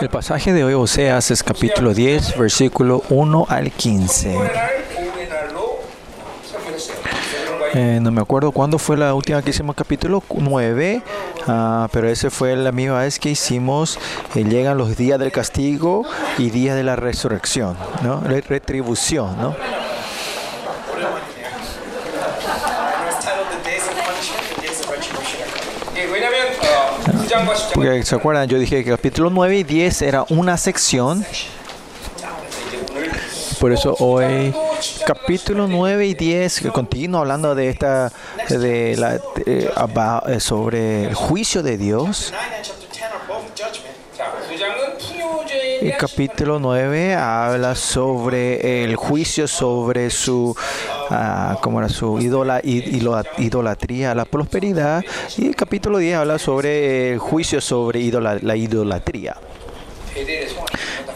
El pasaje de hoy, Oseas, es capítulo 10, versículo 1 al 15. Eh, no me acuerdo cuándo fue la última que hicimos capítulo 9, ah, pero ese fue la misma vez que hicimos, eh, llegan los días del castigo y días de la resurrección, ¿no? retribución. ¿no? Porque se acuerdan, yo dije que capítulo 9 y 10 era una sección. Por eso hoy capítulo 9 y 10 que continúo hablando de esta de la de, eh, sobre el juicio de Dios. El capítulo 9 habla sobre el juicio sobre su como era su idola, idolatría, la prosperidad. Y el capítulo 10 habla sobre el juicio sobre idola, la idolatría.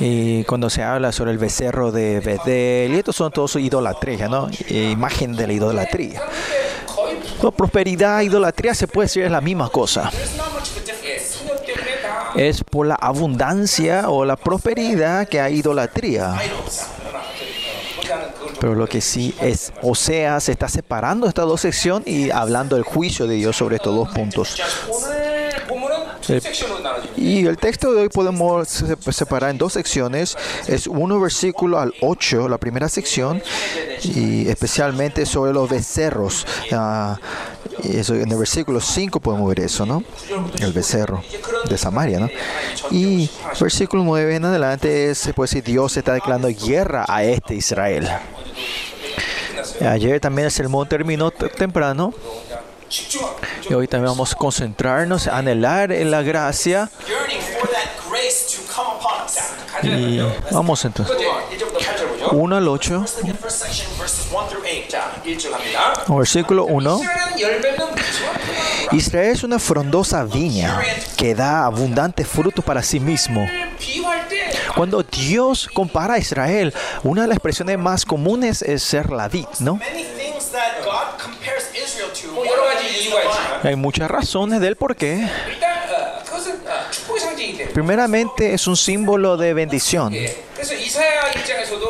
Y cuando se habla sobre el becerro de Bedel, y estos son todos idolatría, ¿no? E imagen de la idolatría. No, prosperidad, idolatría se puede decir es la misma cosa. Es por la abundancia o la prosperidad que hay idolatría. Pero lo que sí es, Oseas está separando estas dos secciones y hablando del juicio de Dios sobre estos dos puntos. Y el texto de hoy podemos se- separar en dos secciones. Es uno versículo al 8, la primera sección, y especialmente sobre los becerros. Y eso, en el versículo 5 podemos ver eso, ¿no? El becerro de Samaria, ¿no? Y versículo 9 en adelante es, puede decir, Dios está declarando guerra a este Israel. Ayer también el sermón terminó temprano. Y hoy también vamos a concentrarnos, a anhelar en la gracia. Y vamos entonces. 1 al 8. Versículo 1. Israel es una frondosa viña que da abundante fruto para sí mismo. Cuando Dios compara a Israel, una de las expresiones más comunes es ser la vid, ¿no? Hay muchas razones del por qué. Primeramente es un símbolo de bendición.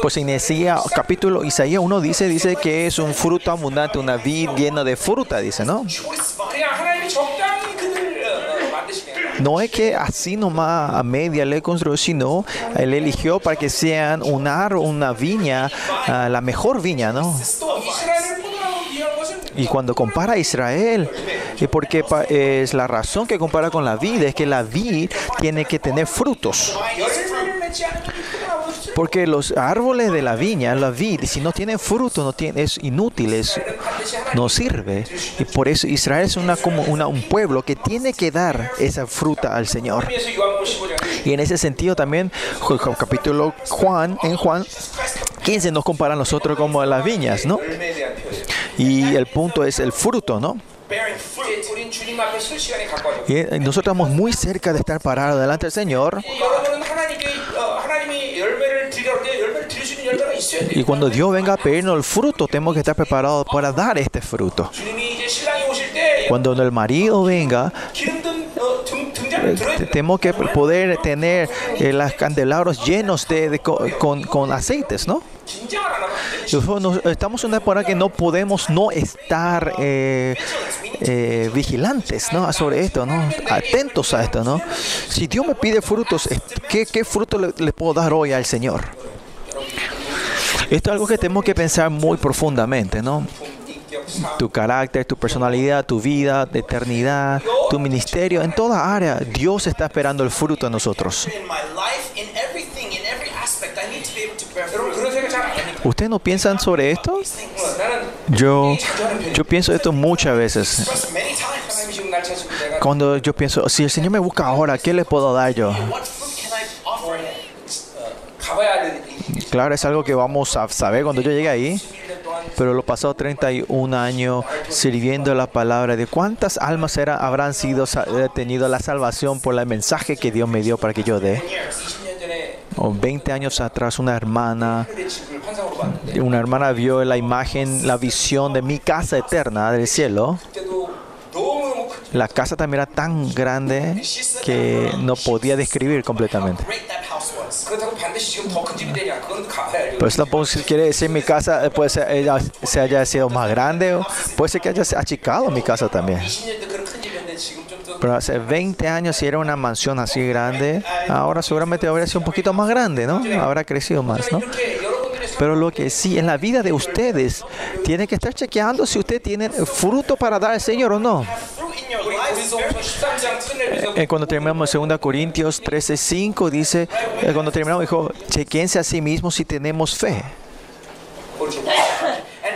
Pues en Isaías capítulo Isaías 1 dice dice que es un fruto abundante, una vid llena de fruta, dice, ¿no? No es que así nomás a media le construyó, sino él eligió para que sean un árbol, una viña, ah, la mejor viña, ¿no? Y cuando compara a Israel, eh, porque es la razón que compara con la vid, es que la vid tiene que tener frutos. Porque los árboles de la viña, la vid, si no tienen fruto, no tiene, es inútil, no sirve. Y por eso Israel es una, como una, un pueblo que tiene que dar esa fruta al Señor. Y en ese sentido también, capítulo Juan, en Juan 15 nos compara a nosotros como a las viñas, ¿no? Y el punto es el fruto, ¿no? Y eh, nosotros estamos muy cerca de estar parados delante del Señor. Y cuando Dios venga a pedirnos el fruto, tenemos que estar preparados para dar este fruto. Cuando el marido venga, eh, tenemos que poder tener eh, los candelabros llenos de, de con, aceites, ¿no? Estamos en una temporada que no podemos no estar eh, eh, vigilantes ¿no? sobre esto, ¿no? atentos a esto. ¿no? Si Dios me pide frutos, ¿qué, fruto le, puedo dar hoy al Señor? Esto es algo que tenemos que pensar muy profundamente, ¿no? tu carácter, tu personalidad, tu vida, tu eternidad, tu ministerio, en toda área. Dios está esperando el fruto de nosotros. ¿Ustedes no piensan sobre esto? Yo, yo pienso esto muchas veces. Cuando yo pienso, si el Señor me busca ahora, ¿qué le puedo dar yo? Claro, es algo que vamos a saber cuando yo llegue ahí. Pero lo pasó 31 años sirviendo la palabra de cuántas almas era, habrán sido eh, tenido la salvación por el mensaje que Dios me dio para que yo dé o 20 años atrás una hermana, una hermana vio la imagen, la visión de mi casa eterna del cielo. La casa también era tan grande que no podía describir completamente. Pero eso no quiere decir mi casa eh, puede ser, ella, se haya sido más grande, o puede ser que haya achicado mi casa también. Pero hace 20 años si era una mansión así grande, ahora seguramente habría sido un poquito más grande, ¿no? Habrá crecido más, ¿no? Pero lo que sí, en la vida de ustedes, tiene que estar chequeando si usted tiene fruto para dar al Señor o no. Eh, eh cuando terminamos 2 Corintios 13:5 dice, eh, cuando terminamos dijo, chequense a sí mismos si tenemos fe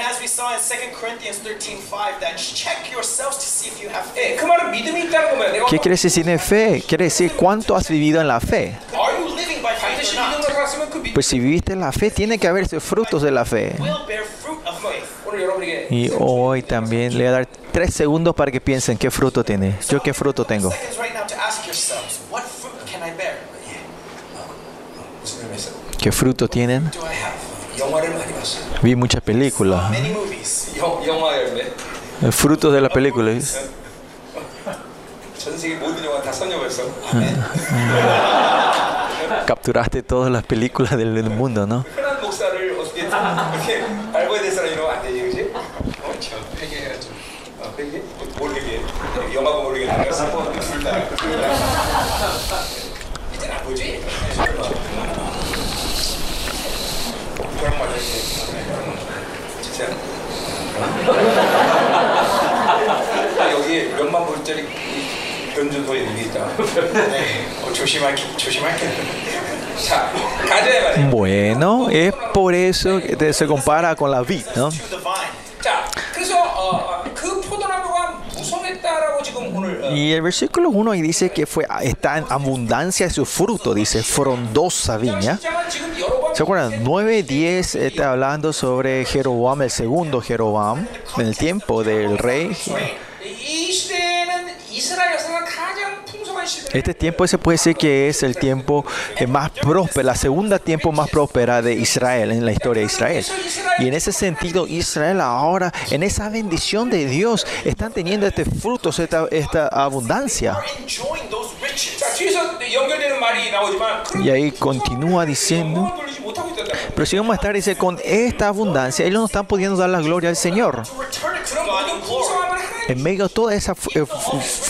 as we saw in 2 Corinthians 13:5 that check yourselves to see if you have faith. ¿Qué quiere decir tiene fe? Quiere decir cuánto has vivido en la fe. Pues si viviste en la fe, tiene que haberse frutos de la fe. Y hoy también le voy a dar tres segundos para que piensen qué fruto tiene. Yo qué fruto tengo. ¿Qué fruto tienen? Vi muchas películas. Eh, frutos de las películas. Ah, ah. Capturaste todas las películas del mundo, ¿no? 진짜. 아, 여기 몇만 불짜리 이 변준소에 여기 있다. 네, 어, 조심할게, 조심할게. 자, 가자 말이야. Bueno, es por eso que se compara con la vid, ¿no? To the vine. 자, 그래서 어, 어, 그 포도나무가 무성했다라고 지금 오늘 어, Y el versículo 1 ahí dice que fue está en abundancia de su fruto, dice frondosa viña. ¿Se acuerdan? 9, 10 está hablando sobre Jeroboam, el segundo Jeroboam, en el tiempo del rey. Este tiempo se puede decir que es el tiempo eh, más próspero, la segunda tiempo más próspera de Israel en la historia de Israel. Y en ese sentido, Israel ahora, en esa bendición de Dios, están teniendo este frutos, esta, esta abundancia. Y ahí continúa diciendo, pero si vamos a estar, dice, con esta abundancia, ellos no están pudiendo dar la gloria al Señor. En medio de toda esa eh,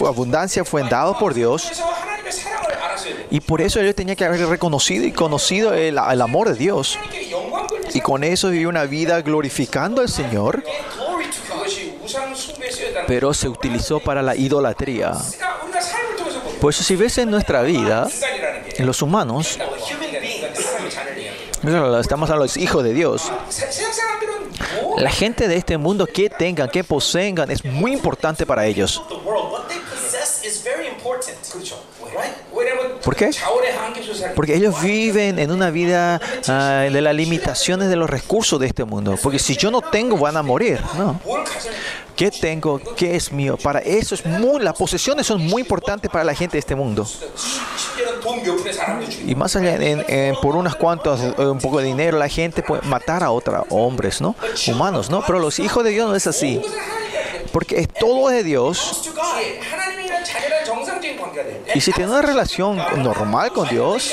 abundancia fue dado por Dios. Y por eso ellos tenían que haber reconocido y conocido el, el amor de Dios. Y con eso vivió una vida glorificando al Señor. Pero se utilizó para la idolatría. Por eso si ves en nuestra vida, en los humanos, estamos a los hijos de Dios. La gente de este mundo que tengan, que poseen, es muy importante para ellos. ¿Por qué? Porque ellos viven en una vida uh, de las limitaciones de los recursos de este mundo. Porque si yo no tengo, van a morir. No. ¿Qué tengo? ¿Qué es mío? Para eso es muy, las posesiones son muy importantes para la gente de este mundo. Y más allá, en, en, por unas cuantas, eh, un poco de dinero, la gente puede matar a otros hombres, ¿no? Humanos, ¿no? Pero los hijos de Dios no es así. Porque todo es de Dios. Y si tienes una relación normal con Dios,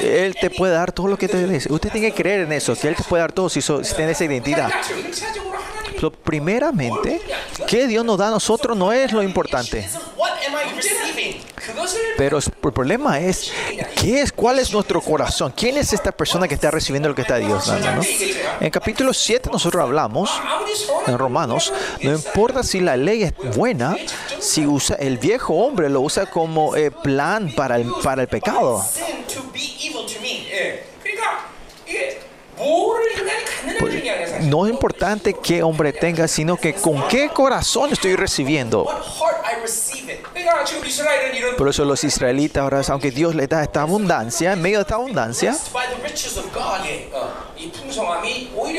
Él te puede dar todo lo que te des. Usted tiene que creer en eso, que Él te puede dar todo si, so, si tiene esa identidad. Lo primeramente que Dios nos da a nosotros no es lo importante. Pero el problema es, ¿qué es, ¿cuál es nuestro corazón? ¿Quién es esta persona que está recibiendo lo que está Dios dando? En capítulo 7 nosotros hablamos, en Romanos, no importa si la ley es buena, si usa el viejo hombre lo usa como eh, plan para el, para el pecado. Pues, no es importante qué hombre tenga, sino que con qué corazón estoy recibiendo. Por eso los israelitas ahora, aunque Dios les da esta abundancia, en medio de esta abundancia,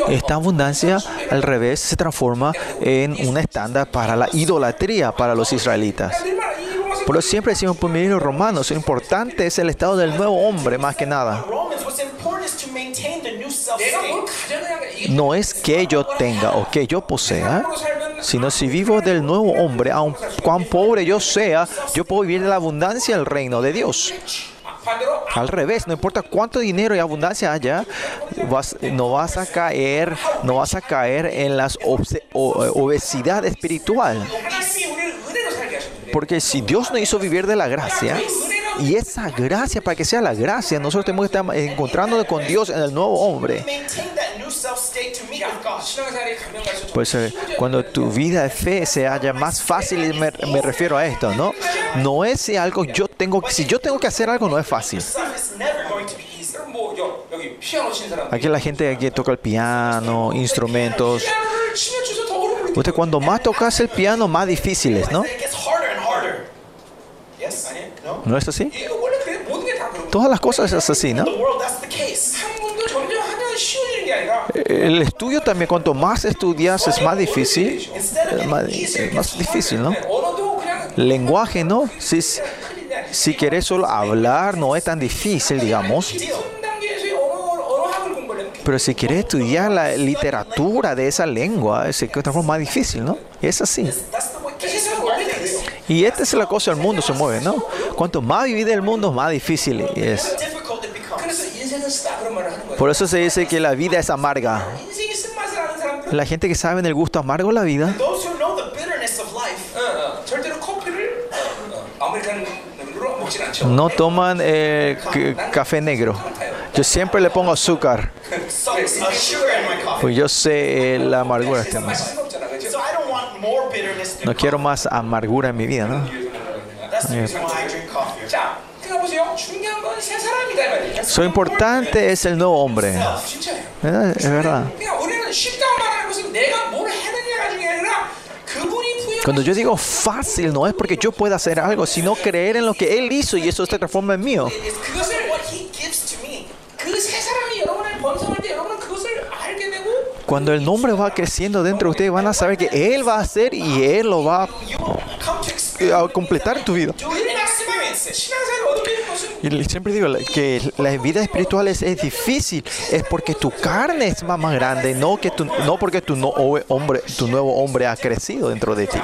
esta abundancia al revés se transforma en un estándar para la idolatría para los israelitas. Por eso siempre decimos pues, por los romanos, lo importante es el estado del nuevo hombre más que nada. No es que yo tenga o que yo posea, sino si vivo del nuevo hombre, aun cuán pobre yo sea, yo puedo vivir de la abundancia del reino de Dios. Al revés, no importa cuánto dinero y abundancia haya, no vas a caer, no vas a caer en la obesidad espiritual. Porque si Dios nos hizo vivir de la gracia, y esa gracia, para que sea la gracia, nosotros tenemos que estar encontrándonos con Dios en el nuevo hombre. Pues eh, cuando tu vida de fe se haya más fácil, me, me refiero a esto, ¿no? No es si algo yo tengo, si yo tengo que hacer algo, no es fácil. Aquí la gente que toca el piano, instrumentos. Usted cuando más tocas el piano, más difíciles, ¿no? ¿No es así? Todas las cosas es así, ¿no? El estudio también, cuanto más estudias es más difícil, más, difícil, ¿no? Lenguaje, ¿no? Si, si quieres solo hablar, no es tan difícil, digamos. Pero si quieres estudiar la literatura de esa lengua, es más difícil, ¿no? Es así. Y esta es la cosa, el mundo se mueve, ¿no? Cuanto más divide el mundo, más difícil es. Por eso se dice que la vida es amarga. La gente que sabe el gusto amargo de la vida. No toman eh, café negro. Yo siempre le pongo azúcar. Pues yo sé eh, la amargura. Este no quiero más amargura en mi vida, ¿no? Lo importante es el nuevo hombre. Es verdad. Cuando yo digo fácil, no es porque yo pueda hacer algo, sino creer en lo que Él hizo y eso se transforma en mío. Cuando el nombre va creciendo dentro de ustedes, van a saber que Él va a hacer y Él lo va a completar en tu vida. Y siempre digo que la vida espiritual es, es, difícil, es porque tu carne es más, más grande, no, que tu, no porque tu, no, hombre, tu nuevo hombre ha crecido dentro de ti.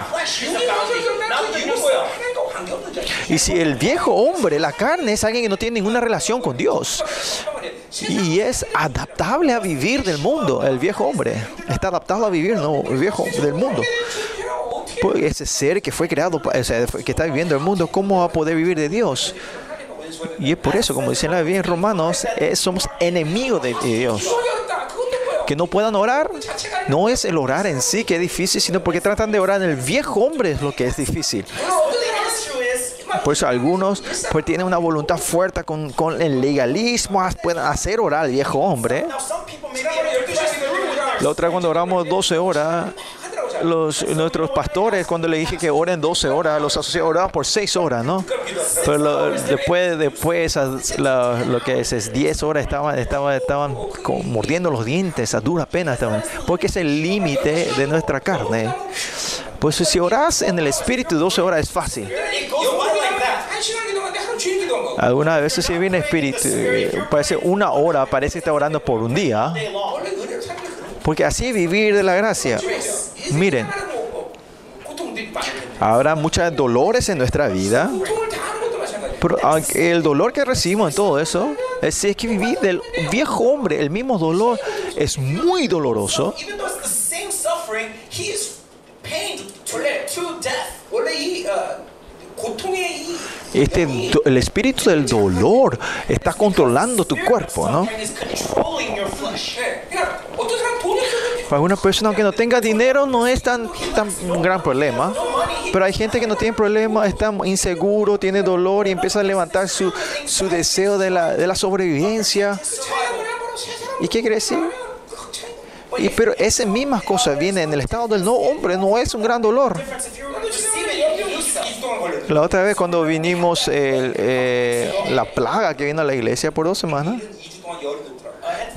Y si el viejo hombre, la carne, es alguien que no tiene ninguna relación con Dios, y es adaptable a vivir del mundo. El viejo hombre está adaptado a vivir ¿no? el viejo del mundo. Pues ese ser que fue creado, o sea, que está viviendo el mundo, ¿cómo va a poder vivir de Dios? Y es por eso, como dicen la Biblia en Romanos, eh, somos enemigos de, Dios. Que no puedan orar, no es el orar en sí que es difícil, sino porque tratan de orar en el viejo hombre es lo que es difícil. Por eso algunos pues tienen una voluntad fuerte con, con el legalismo, pueden hacer orar al viejo hombre. La otra cuando oramos 12 horas, los, nuestros pastores, cuando le dije que oren 12 horas, los asociados oraban por 6 horas, ¿no? Pero lo, después, después la, lo que es, es, 10 horas estaban, estaban, estaban mordiendo los dientes, a dura pena estaban, porque es el límite de nuestra carne. Pues si oras en el Espíritu 12 horas es fácil. Algunas veces si viene espíritu, parece una hora, parece que está orando por un día. Porque así vivir de la gracia. Miren, habrá muchos dolores en nuestra vida. Pero el dolor que recibimos en todo eso, es que vivir del viejo hombre, el mismo dolor, es muy doloroso este, el espíritu del dolor está controlando tu cuerpo, ¿no? Para una persona que no tenga dinero no es tan, tan un gran problema. Pero hay gente que no tiene problema, está inseguro, tiene dolor y empieza a levantar su, su deseo de la, de la sobrevivencia. ¿Y qué quiere decir? Y, pero esas mismas cosas vienen en el estado del no hombre, no es un gran dolor. La otra vez cuando vinimos el, eh, la plaga que vino a la iglesia por dos semanas,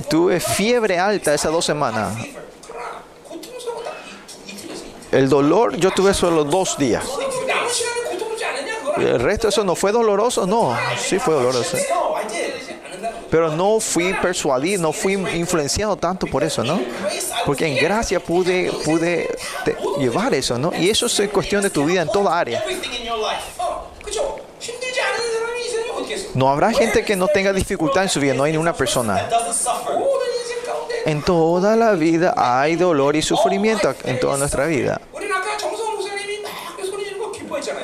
tuve fiebre alta esas dos semanas. El dolor yo tuve solo dos días. El resto eso no fue doloroso, no, sí fue doloroso. Pero no fui persuadido, no fui influenciado tanto por eso, ¿no? Porque en gracia pude, pude llevar eso, ¿no? Y eso es cuestión de tu vida en toda área. No habrá gente que no tenga dificultad en su vida, no hay ninguna persona. En toda la vida hay dolor y sufrimiento en toda nuestra vida.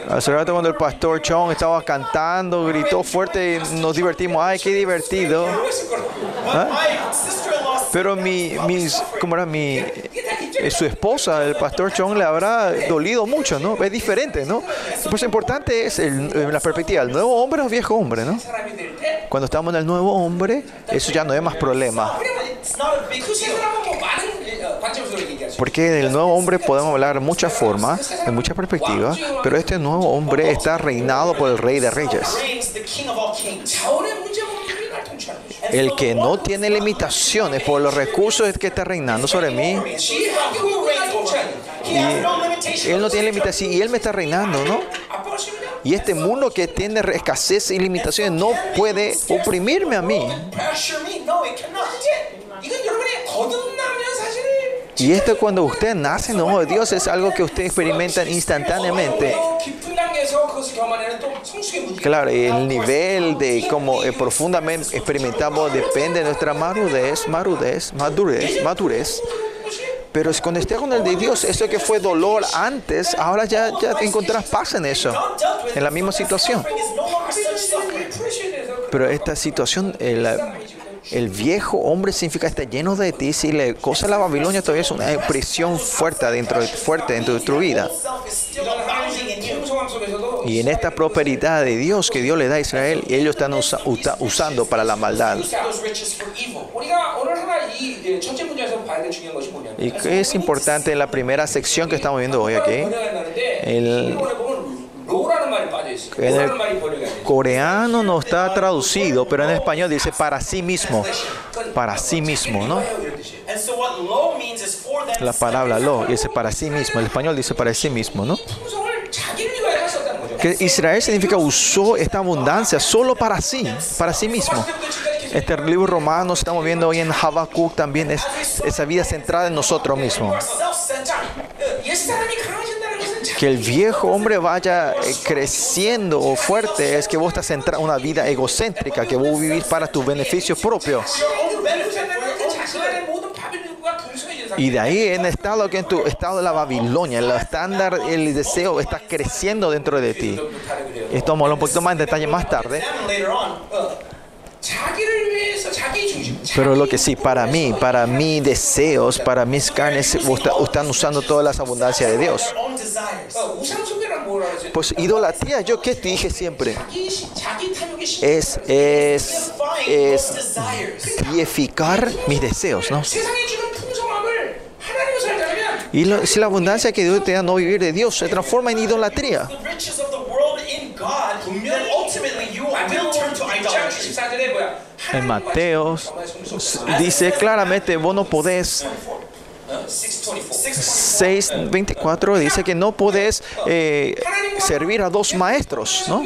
Hace rato cuando el pastor Chong estaba cantando, gritó fuerte, nos divertimos. ¡Ay, qué divertido! ¿Ah? Pero mi, mis, ¿cómo era? Mi, eh, su esposa, el pastor Chong, le habrá dolido mucho, ¿no? Es diferente, ¿no? Pues lo importante es el, la perspectiva, el nuevo hombre o viejo hombre, ¿no? Cuando estamos en el nuevo hombre, eso ya no es más problema. Porque del nuevo hombre podemos hablar muchas formas, de muchas perspectivas, pero este nuevo hombre está reinado por el Rey de Reyes. El que no tiene limitaciones por los recursos que está reinando sobre mí. Y él no tiene limitaciones y él me está reinando, ¿no? Y este mundo que tiene escasez y limitaciones no puede oprimirme a mí. Y esto cuando usted nace en ojo de Dios es algo que usted experimenta instantáneamente. Claro, el nivel de cómo eh, profundamente experimentamos depende de nuestra madurez, madurez, madurez, madurez. Pero cuando estés con el de Dios, eso que fue dolor antes, ahora ya, ya te encontrás paz en eso, en la misma situación. Pero esta situación, el, el viejo hombre significa está lleno de ti. Si le cosa la Babilonia todavía es una presión fuerte dentro, fuerte dentro de tu vida. Y en esta prosperidad de Dios que Dios le da a Israel, ellos están usa, usa, usando para la maldad. Y que es importante en la primera sección que estamos viendo hoy aquí. El, en el, coreano no está traducido, pero en español dice para sí mismo. Para sí mismo, ¿no? La palabra lo dice para sí mismo. El español dice para sí mismo, ¿no? Que Israel significa usó esta abundancia solo para sí, para sí mismo. Este libro romano estamos viendo hoy en Habacuc también es esa vida centrada en nosotros mismos que el viejo hombre vaya eh, creciendo fuerte es que vos estás entrando una vida egocéntrica, que vos vivís para tu beneficio propio. Y de ahí en estado que en tu estado de la Babilonia, el estándar, el deseo está creciendo dentro de ti. Esto vamos a un poquito más en detalle más tarde. Pero lo que sí, para mí, para mis deseos, para mis carnes, están usando todas las abundancias de Dios. Pues idolatría, yo que te dije siempre, es, es, es dieficar mis deseos, ¿no? Y si la abundancia que Dios te da no vivir de Dios se transforma en idolatría en Mateos, dice claramente, vos no podés 6.24 dice que no puedes eh, servir a dos maestros, ¿no?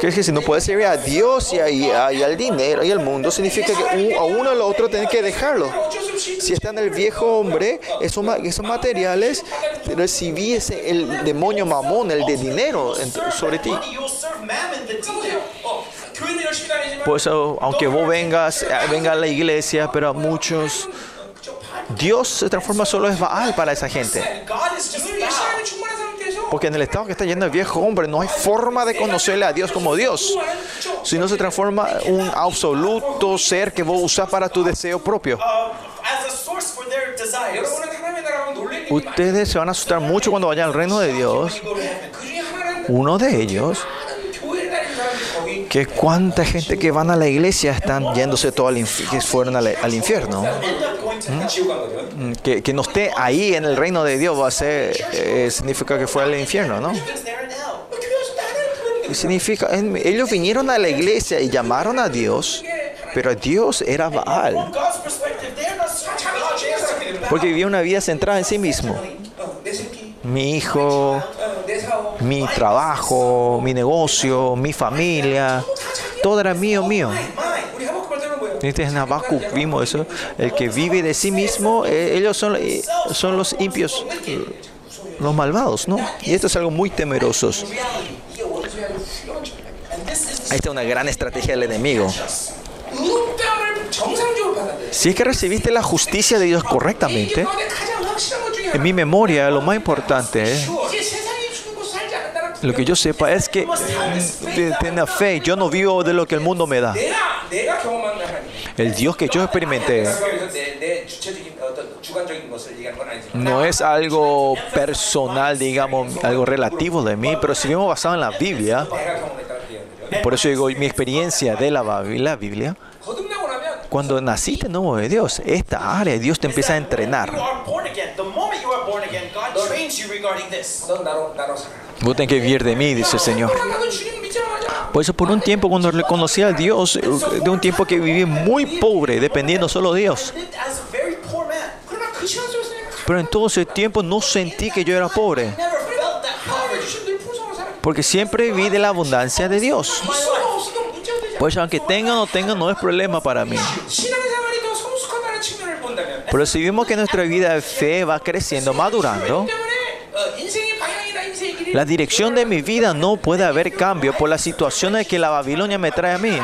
Que es que si no puedes servir a Dios y, a, al dinero y al mundo, significa que un, a uno al otro tenés que dejarlo. Si está en el viejo hombre, esos, esos materiales recibiese el demonio mamón, el de dinero, sobre ti. Por eso, aunque vos vengas, eh, venga a la iglesia, pero a muchos, Dios se transforma solo es Baal para esa gente. Porque en el estado que está yendo el viejo hombre no hay forma de conocerle a Dios como Dios. Si no se transforma un absoluto ser que vos usás para tu deseo propio. Ustedes se van a asustar mucho cuando vayan al reino de Dios. Uno de ellos que cuánta gente que van a la iglesia están yéndose todo al, que fueron al, al infierno. ¿Mm? Que, que, no esté ahí en el reino de Dios va a ser, eh, significa que fue al infierno, ¿no? Y significa, en, ellos vinieron a la iglesia y llamaron a Dios, pero Dios era Baal. Porque vivía una vida centrada en sí mismo. Mi hijo, mi trabajo, mi negocio, mi familia, todo era mío, mío. Este Habacuc vimos eso, el que vive de sí mismo, eh, ellos son, eh, son los impios, eh, los malvados, ¿no? Y esto es algo muy temeroso. Esta es una gran estrategia del enemigo. Si es que recibiste la justicia de Dios correctamente, en mi memoria lo más importante es lo que yo sepa es que mm, tenga fe. Yo no vivo de lo que el mundo me da. El Dios que yo experimenté no es algo personal, digamos, algo relativo de mí, pero si vemos basado en la Biblia, por eso digo mi experiencia de la, la Biblia, cuando naciste en nombre de Dios, esta área Dios te empieza a entrenar. Vos tenés que vivir de mí, dice el Señor. Por eso por un tiempo cuando le conocí a Dios, eh, de un tiempo que viví muy pobre, dependiendo solo de Dios. Pero en todo ese tiempo no sentí que yo era pobre. Porque siempre viví de la abundancia de Dios. Pues aunque tenga o no tenga, no es problema para mí. Pero si vemos que nuestra vida de fe va creciendo, madurando, la dirección de mi vida no puede haber cambio por las situaciones que la Babilonia me trae a mí.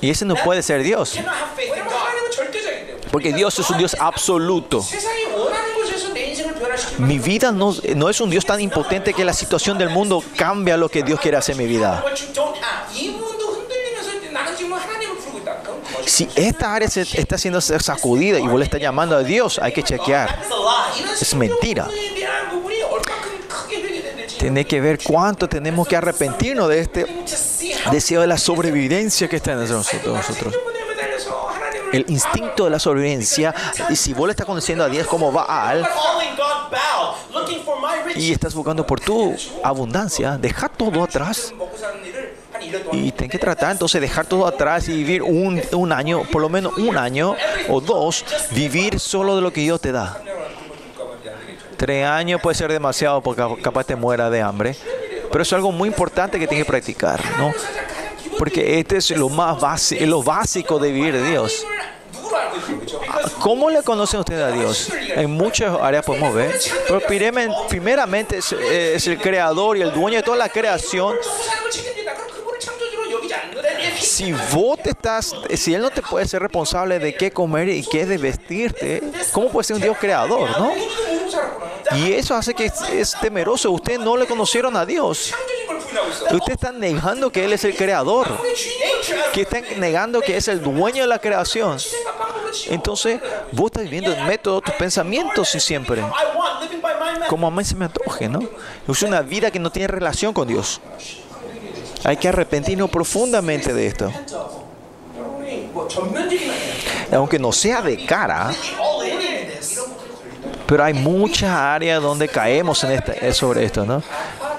Y ese no puede ser Dios. Porque Dios es un Dios absoluto. Mi vida no, no es un Dios tan impotente que la situación del mundo cambia lo que Dios quiere hacer en mi vida si esta área se está siendo sacudida y vos le estás llamando a Dios, hay que chequear. Es mentira. Tiene que ver cuánto tenemos que arrepentirnos de este deseo de la sobrevivencia que está en nosotros. El instinto de la sobrevivencia. Y si vos le estás conociendo a Dios como Baal y estás buscando por tu abundancia, deja todo atrás y tienen que tratar entonces dejar todo atrás y vivir un, un año, por lo menos un año o dos, vivir solo de lo que Dios te da. Tres años puede ser demasiado porque capaz te muera de hambre. Pero es algo muy importante que tienes que practicar, ¿no? Porque este es lo más base, lo básico de vivir de Dios. Ah, ¿Cómo le conocen ustedes a Dios? En muchas áreas podemos ver. Pero primeramente eh, es el creador y el dueño de toda la creación si vos te estás, si Él no te puede ser responsable de qué comer y qué de vestirte, ¿cómo puede ser un Dios creador, no? Y eso hace que es, es temeroso. Ustedes no le conocieron a Dios. Ustedes están negando que Él es el creador. Que están negando que es el dueño de la creación. Entonces, vos estás viviendo el método de tus pensamientos y siempre. Como a mí se me antoje, ¿no? Es una vida que no tiene relación con Dios. Hay que arrepentirnos profundamente de esto. Aunque no sea de cara, pero hay muchas áreas donde caemos en esta, eh, sobre esto, ¿no?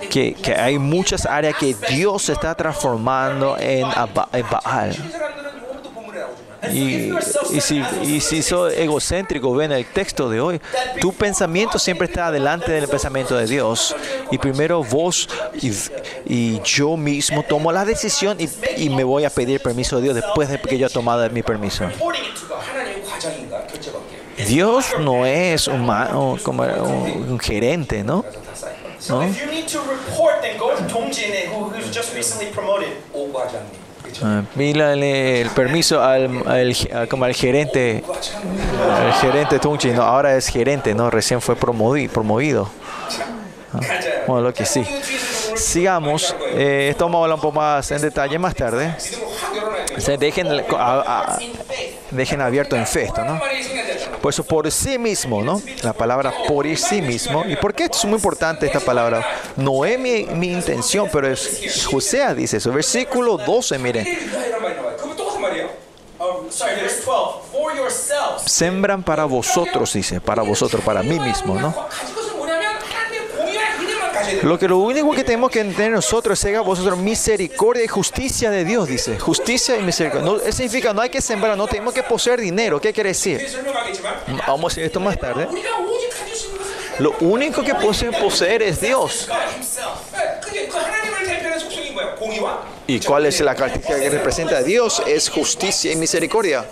Que, hay muchas áreas que Dios está transformando en, en Baal. Y, y, si, y si sos egocéntrico, ven el texto de hoy, tu pensamiento siempre está delante del pensamiento de Dios. Y primero vos y, y yo mismo tomo la decisión y, y, me voy a pedir permiso de Dios después de que yo he tomado mi permiso. Dios no es un, un, un, un gerente, ¿no? ¿no? Ah, pídale el permiso al, al, al, como al gerente, el gerente Tungchi, no, ahora es gerente, no, recién fue promovido. promovido. Bueno, lo que sí. Sigamos, eh, esto vamos a hablar un poco más en detalle más tarde. O sea, dejen, a, a, dejen abierto en fe esto, ¿no? Por eso por sí mismo, ¿no? La palabra por sí mismo. ¿Y por qué es muy importante esta palabra? No es mi, intención, pero es, José dice eso. Versículo 12, miren. Sembran para vosotros, dice, para vosotros, para mí mismo, ¿no? Lo que lo único que tenemos que entender nosotros es que vosotros misericordia y justicia de Dios, dice. Justicia y misericordia. No, eso significa no hay que sembrar, no tenemos que poseer dinero. ¿Qué quiere decir? Vamos a decir esto más tarde. Lo único que poseer es Dios. ¿Y cuál es la característica que representa a Dios? Es justicia y misericordia.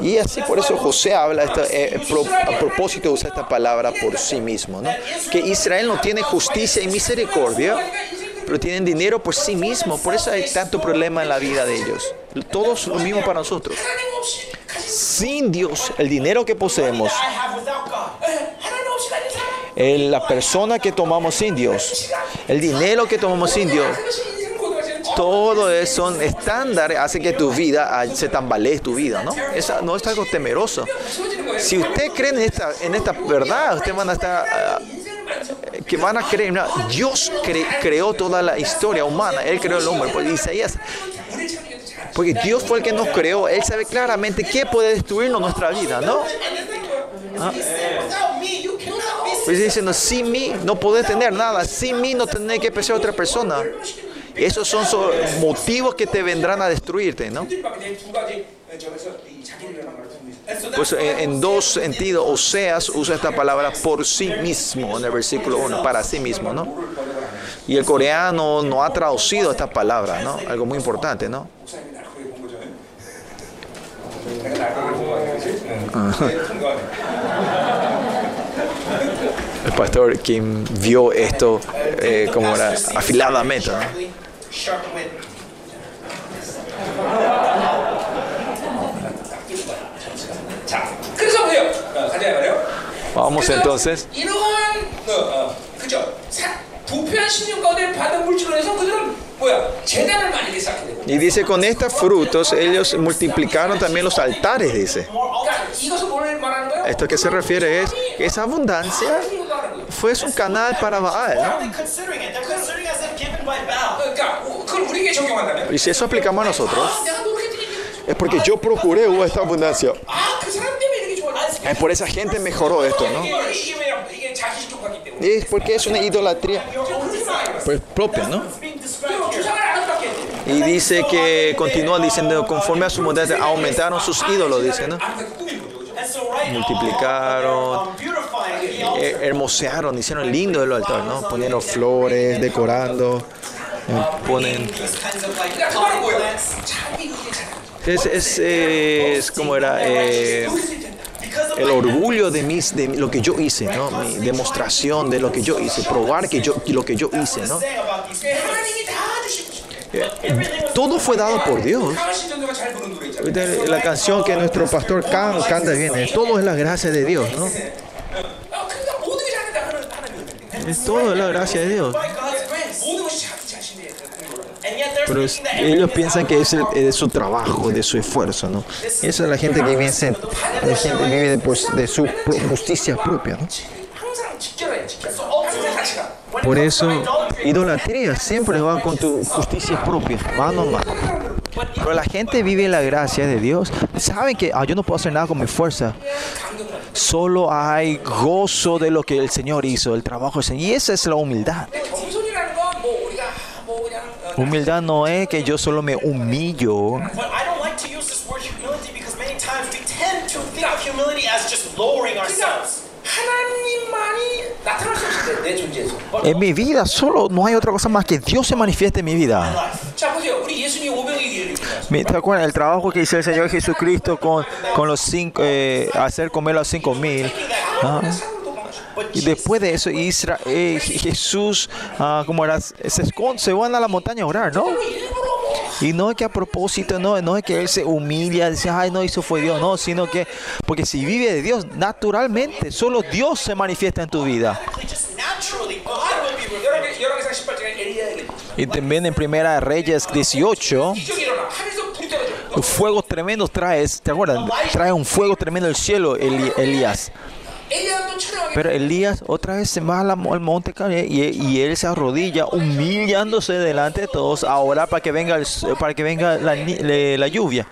Y así por eso José habla esta, eh, eh pro, a propósito usa esta palabra por sí mismo, ¿no? que Israel no tiene justicia y misericordia, pero tienen dinero por sí mismo, por eso hay tanto problema en la vida de ellos. Todos lo mismo para nosotros. Sin Dios, el dinero que poseemos, eh, la persona que tomamos sin Dios, el dinero que tomamos sin Dios, todo es, son estándares, hace que tu vida se tambalee tu vida, ¿no? Eso no es algo temeroso. Si usted cree en esta, en esta verdad, usted van a estar... Ah, que van a creer, mira, Dios creó toda la historia humana, Él creó el hombre, pues Isaías porque Dios fue el que nos creó. Él sabe claramente qué puede destruirnos nuestra vida, ¿no? Ah. Pues diciendo, sin mí no podés tener nada. Sin mí no tenés que pensar otra persona. Esos son motivos que te vendrán a destruirte, ¿no? Pues eh, en, dos sentidos, Oseas usa esta palabra por sí mismo en el versículo 1, para sí mismo, ¿no? Y el coreano no ha traducido esta palabra, ¿no? Algo muy importante, ¿no? El pastor Kim vio esto eh, como era afiladamente, ¿no? sharply, sharp wit. 자, 그래서 보세요. 어, 가자 말이요. Vamos entonces. 이러한 어, 어, 그죠? 사, 부패한 신념 가운데 받은 물질로 해서 그들은 뭐야? 재단을 많이 쌓게 되고. Y dice, con estos frutos ellos multiplicaron también los altares, dice. 그러니까 이것은 뭘 말하는 거예요? Esto que se refiere es que esa abundancia fuese un canal para Baal. ¿no? Y si eso aplicamos a nosotros, es porque yo procuré esta abundancia. Es por esa gente mejoró esto, ¿no? Y es porque es una idolatría pues, propia, ¿no? Y dice que continúa diciendo, conforme a su modestia, aumentaron sus ídolos, dice, ¿no? Multiplicaron, eh, hermosearon, hicieron lindo el altar, ¿no? Poniendo flores, decorando, ponen... Es, es, es como era eh, el orgullo de, mis, de lo que yo hice, ¿no? Mi demostración de lo que yo hice, probar que yo, lo que yo hice, ¿no? Eh, todo fue dado por Dios. La canción que nuestro pastor Can, canta bien, eh, todo es la gracia de Dios, ¿no? Es todo la gracia de Dios. Pero ellos piensan que es, de su trabajo, de su esfuerzo, ¿no? Eso es la gente que vive, la gente vive de, pues, de su justicia propia, ¿no? Por eso, idolatría siempre va con tu justicia propia, va normal. Pero la gente vive la gracia de Dios. Saben que ah, yo no puedo hacer nada con mi fuerza. Solo hay gozo de lo que el Señor hizo, el trabajo del Señor. Y esa es la humildad. Humildad no es que yo solo me humillo. En mi vida solo no hay otra cosa más que Dios se manifieste en mi vida. ¿Se acuerdan? El trabajo que hizo el Señor Jesucristo con, con los cinco, eh, hacer comer a los cinco mil. Ah. Y después de eso, Israel, eh, Jesús, ah, como era, se, esconde, se van a la montaña a orar, ¿no? Y no es que a propósito, no, no es que él se humilla, dice, ay, no, eso fue Dios, no, sino que, porque si vive de Dios, naturalmente, solo Dios se manifiesta en tu vida. Y también en Primera Reyes 18 fuego tremendo trae, ¿te acuerdas? Trae un fuego tremendo el cielo, Elías. Pero Elías otra vez se va al, monte y, y, él se arrodilla humillándose delante de todos ahora para que venga, el, para que venga la, lluvia.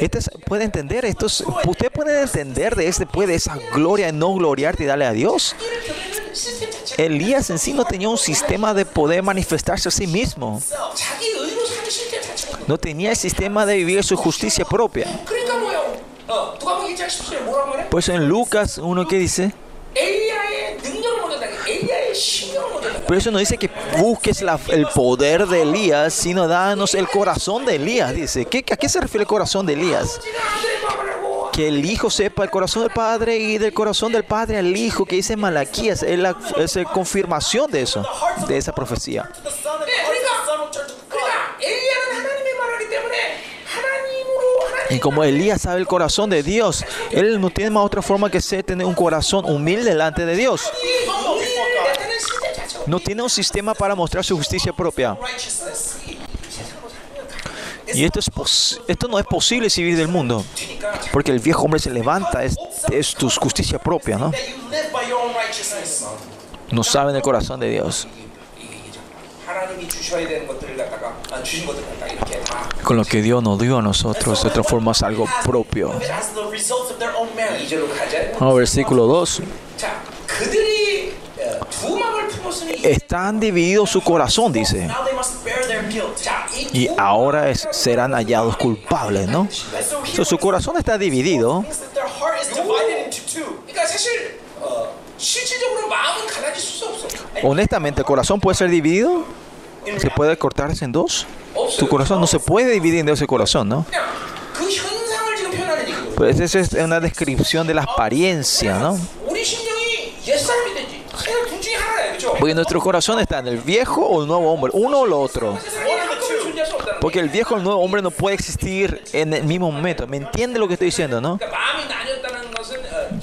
Este puede entender esto. Usted puede entender de este, puede esa gloria no gloriarte y darle a Dios. Elías en sí no tenía un sistema de poder manifestarse a sí mismo. No tenía el sistema de vivir su justicia propia. Pues en Lucas uno que dice, Por eso no dice que busques el poder de Elías, sino danos el corazón de Elías, dice. ¿Qué, ¿A qué se refiere el corazón de Elías? Que el hijo sepa el corazón del padre y del corazón del padre al hijo, que dice Malaquías, es la es confirmación de eso, de esa profecía. Y como Elías sabe el corazón de Dios, él no tiene más otra forma que ser tener un corazón humilde delante de Dios. No tiene un sistema para mostrar su justicia propia. Y esto, es esto no es posible si del mundo. Porque el viejo hombre se levanta, es, es tu justicia propia, ¿no? No saben el corazón de Dios. Con lo que Dios nos dio a nosotros se transforma en algo propio. Versículo 2. Están divididos su corazón, dice. Y ahora es, serán hallados culpables, ¿no? So, su corazón está dividido. Honestamente, ¿el corazón puede ser dividido? ¿Se puede cortarse en dos? Tu corazón no se puede dividir en dos el corazón, ¿no? Pues esa es una descripción de la apariencia, ¿no? Porque nuestro corazón está en el viejo o el nuevo hombre, uno o lo otro. Porque el viejo o el nuevo hombre no puede existir en el mismo momento. ¿Me entiende lo que estoy diciendo, no?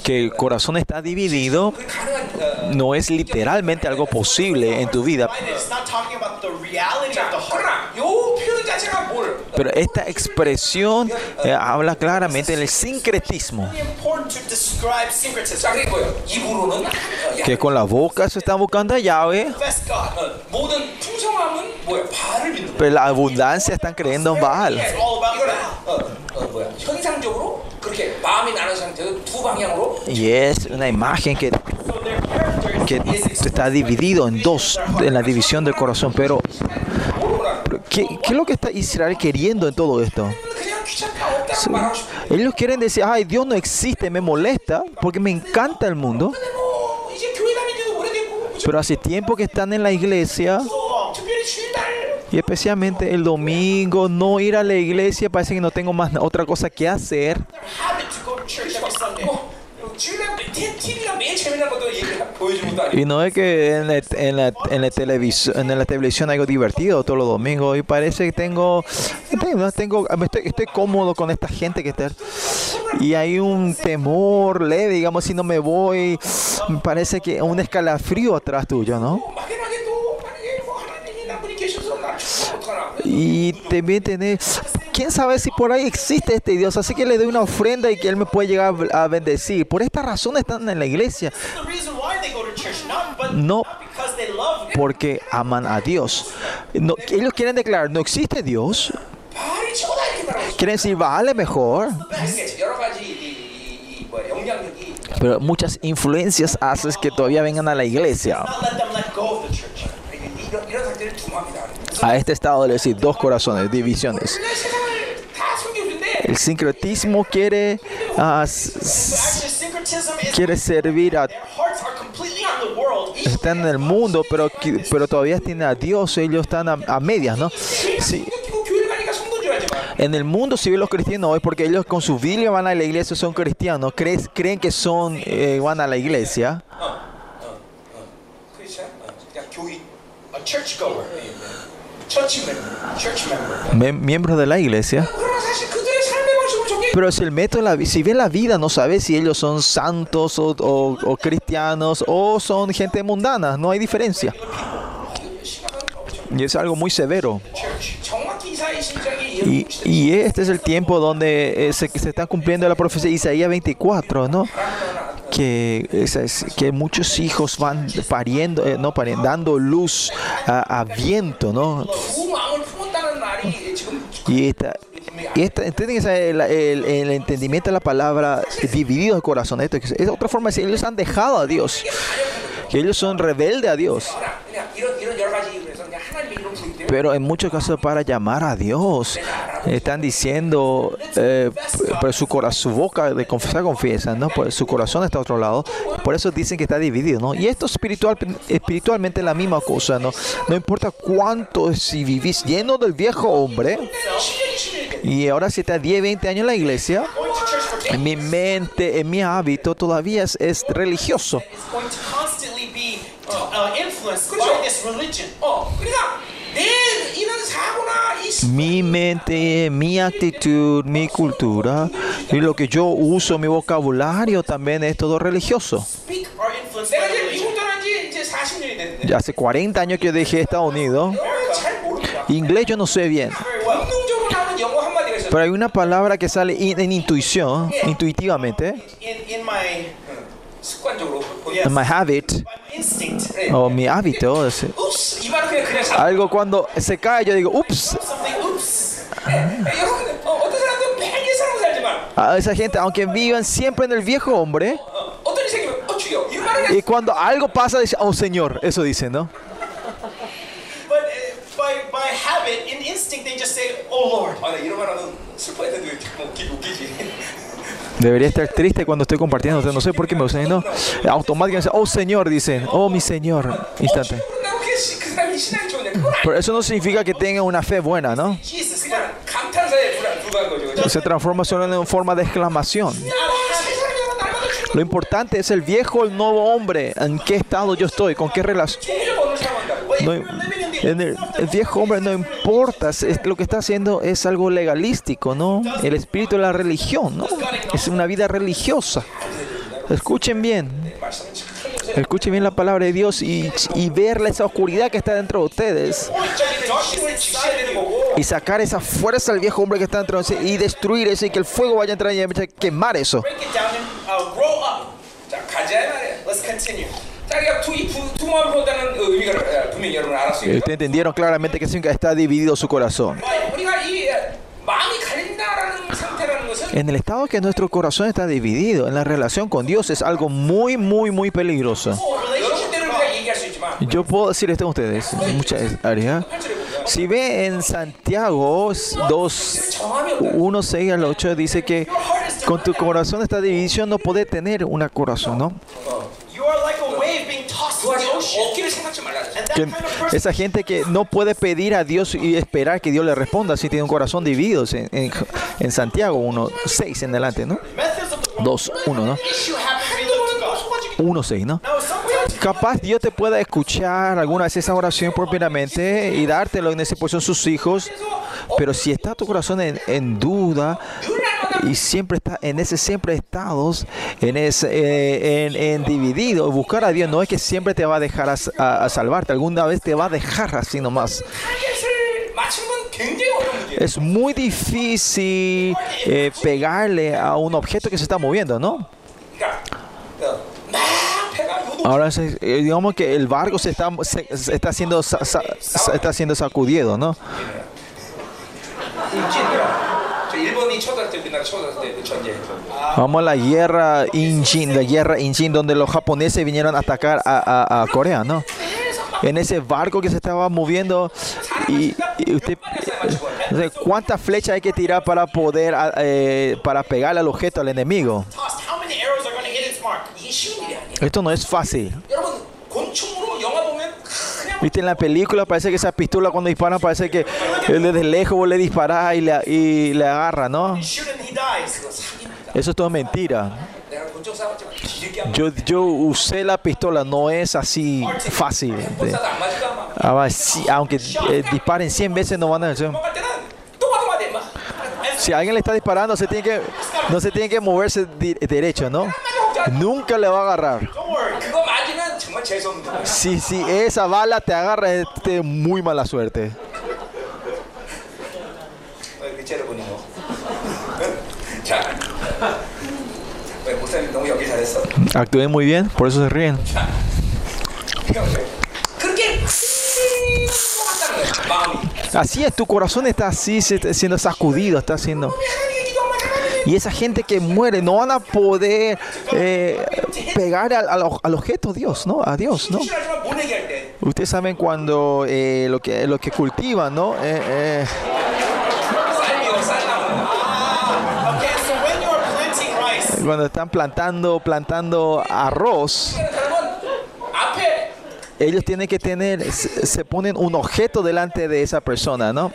Que el corazón está dividido no es literalmente algo posible en tu vida. Pero esta expresión eh, habla claramente del sincretismo. Que con la boca se está buscando a llave. Pero la abundancia están creyendo en Baal. Y es una imagen que que está dividido en dos, en la división del corazón. Pero, ¿qué, qué es lo que está Israel queriendo en todo esto? Ellos quieren decir, ay, Dios no existe, me molesta, porque me encanta el mundo. Pero hace tiempo que están en la iglesia. Y especialmente el domingo, no ir a la iglesia, parece que no tengo más otra cosa que hacer. Y no es que en la, en la, en la, televisión, en la televisión algo divertido todos los domingos y parece que tengo, tengo, tengo estoy, estoy, cómodo con esta gente que está y hay un temor leve, digamos, si no me voy, parece que un escalafrío atrás tuyo, ¿no? Y también tenés quién sabe si por ahí existe este Dios, así que le doy una ofrenda y que Él me puede llegar a bendecir. Por esta razón están en la iglesia. No porque aman a Dios. No, ellos quieren declarar, no existe Dios. Quieren decir, vale mejor. Pero muchas influencias haces que todavía vengan a la iglesia. A este estado le decir dos corazones, divisiones. El sincretismo quiere, uh, quiere servir a están en el mundo, pero, pero todavía tienen a Dios, ellos están a, medias, ¿no? Sí. En el mundo se ven los cristianos hoy porque ellos con su Biblia van a la iglesia, son cristianos, creen, creen que son, eh, van a la iglesia. Miembros de la iglesia. Pero si el método, la, si ves la vida, no sabes si ellos son santos o, cristianos o son gente mundana. No hay diferencia. Y es algo muy severo. Y, este es el tiempo donde eh, se, está cumpliendo la profecía de Isaías 24, ¿no? Que, es, que muchos hijos van pariendo, eh, no pariendo, dando luz a, a viento, ¿no? Y esta, ¿entienden el, entendimiento de la palabra dividido el corazón? Esto es otra forma de decir, ellos han dejado a Dios, que ellos son rebeldes a Dios. Pero en muchos casos para llamar a Dios, Están diciendo, eh, pero su, cora- su boca de confesar confiesa, ¿no? Pues su corazón está a otro lado. Por eso dicen que está dividido, ¿no? Y esto espiritual, espiritualmente es la misma cosa, ¿no? No importa cuánto, si vivís lleno del viejo hombre, y ahora si estás 10, 20 años en la iglesia, Going to church for 10 en mi mente, en mi hábito, todavía es, es religioso mi mente, mi actitud, mi cultura y lo que yo uso, mi vocabulario también es todo religioso. Ya hace 40 años que dejé Estados Unidos. Inglés yo no sé bien. Pero hay una palabra que sale en intuición, intuitivamente habit o mi hábito es, algo cuando se cae yo digo ups a esa gente aunque vivan siempre en el viejo hombre y cuando algo pasa dice oh señor eso dice no Debería estar triste cuando estoy compartiendo. No sé por qué me gusta. No, automáticamente, oh Señor, dicen. Oh mi Señor. Instante. Pero eso no significa que tenga una fe buena, ¿no? Se transforma solo en forma de exclamación. Lo importante es el viejo, el nuevo hombre, en qué estado yo estoy, con qué relación. No, el, el viejo hombre no importa, es, lo que está haciendo es algo legalístico, ¿no? El espíritu de la religión, ¿no? Es una vida religiosa. Escuchen bien. Escuchen bien la palabra de Dios y, y ver esa oscuridad que está dentro de ustedes. Y sacar esa fuerza al viejo hombre que está dentro de ustedes y destruir eso y que el fuego vaya a entrar y a quemar eso. Ustedes entendieron claramente que está dividido su corazón. En el estado que nuestro corazón está dividido, en la relación con Dios, es algo muy, muy, muy peligroso. Yo puedo decir esto a ustedes, muchas áreas. Si ve en Santiago 2, 1, 6 al 8, dice que con tu corazón esta división no puede tener un corazón, ¿no? Esa gente que no puede pedir a Dios y esperar que Dios le responda si tiene un corazón dividido en, en- en Santiago 1, 6 en adelante, ¿no? methods of the world. 2, 1, ¿no? Issue happens we look to God. 1, 6, ¿no? Capaz Dios te pueda escuchar alguna vez esa oración propiamente y dártelo en esa posición sus hijos, pero si está tu corazón en, en duda y siempre está en ese siempre estados, en ese eh, en, dividido. Buscar a Dios no es que siempre te va a dejar a, salvarte, alguna vez te va a dejar así nomás. Es muy difícil eh, pegarle a un objeto que se está moviendo, ¿no? Ahora eh, digamos que el barco se está, se, está, siendo, está siendo sacudido, ¿no? 일진이라. 저 일본이 쳐들었을 때 우리나라 쳐들었을 때 전쟁. Vamos a la guerra Injin, la guerra Injin, donde los japoneses vinieron a atacar a, a- a Corea, ¿no? En ese barco que se estaba moviendo y, y usted, no sé, ¿cuántas flechas hay que tirar para poder a- eh, para pegarle al objeto al enemigo? tossed, how many arrows are going to hit its mark? 이게 쉬운 일이 아니에요. Esto no es fácil. Viste, en la película parece que esa pistola cuando disparan parece que él desde lejos le disparás y le, y le agarra, ¿no? Eso es todo mentira. Yo, yo usé la pistola, no es así fácil. Ah, aunque eh, disparen 100 veces no van a hacer. Si alguien le está disparando, se tiene que, no se tiene que moverse derecho, ¿no? Nunca le va a agarrar. Jason. Sí, esa bala te agarra este muy mala suerte. Actúen muy bien, por eso se ríen. Así es, tu corazón está así siendo sacudido, está siendo... Y esa gente que muere no van a poder eh, pegar al, al, objeto Dios, ¿no? A Dios, ¿no? Ustedes saben cuando eh, lo, que, lo que cultivan, ¿no? Eh, cuando están plantando, plantando arroz, ellos tienen que tener, se ponen un objeto delante de esa persona, ¿no?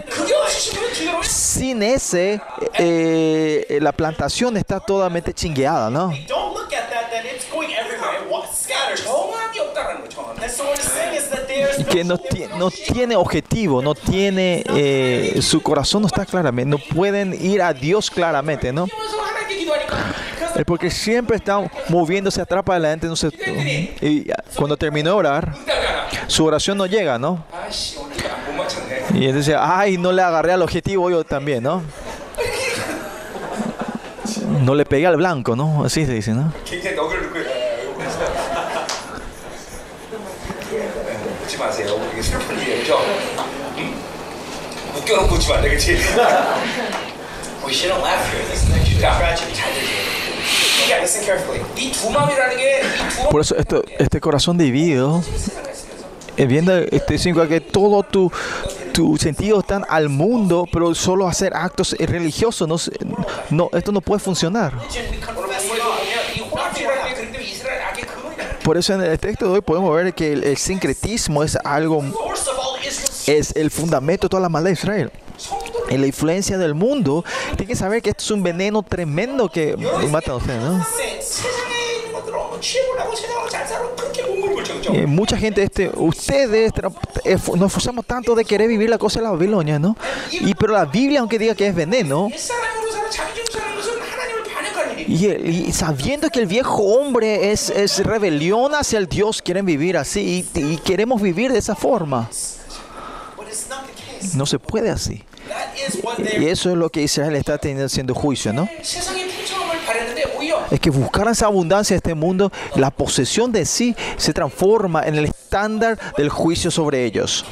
Sin ese, eh, la plantación está totalmente chingueada, ¿no? que no, no, tiene objetivo, no tiene, eh, su corazón no está claramente, no pueden ir a Dios claramente, ¿no? Es porque siempre están moviéndose atrás para adelante, no y cuando terminó de orar, su oración no llega, ¿no? Y entonces, ay, no le agarré al objetivo yo también, ¿no? No le pegué al blanco, ¿no? Así se dice, ¿no? Por eso este, este corazón dividido eh, viendo este 5 que todo tu tus sentidos están al mundo, pero solo hacer actos eh, religiosos, no, no, esto no puede funcionar. Por eso en el texto de hoy podemos ver que el, el sincretismo es algo, es el fundamento de toda la maldad de Israel en la influencia del mundo, tienen que saber que esto es un veneno tremendo que mata a ustedes, ¿no? eh, mucha gente, este, ustedes eh, nos esforzamos tanto de querer vivir la cosa de la Babilonia, ¿no? Y pero la Biblia, aunque diga que es veneno, y, y, sabiendo que el viejo hombre es, es, rebelión hacia el Dios, quieren vivir así y, y, queremos vivir de esa forma. No se puede así. Y eso es lo que Israel está teniendo haciendo juicio, ¿no? Es que buscar esa abundancia de este mundo, la posesión de sí se transforma en el estándar del juicio sobre ellos.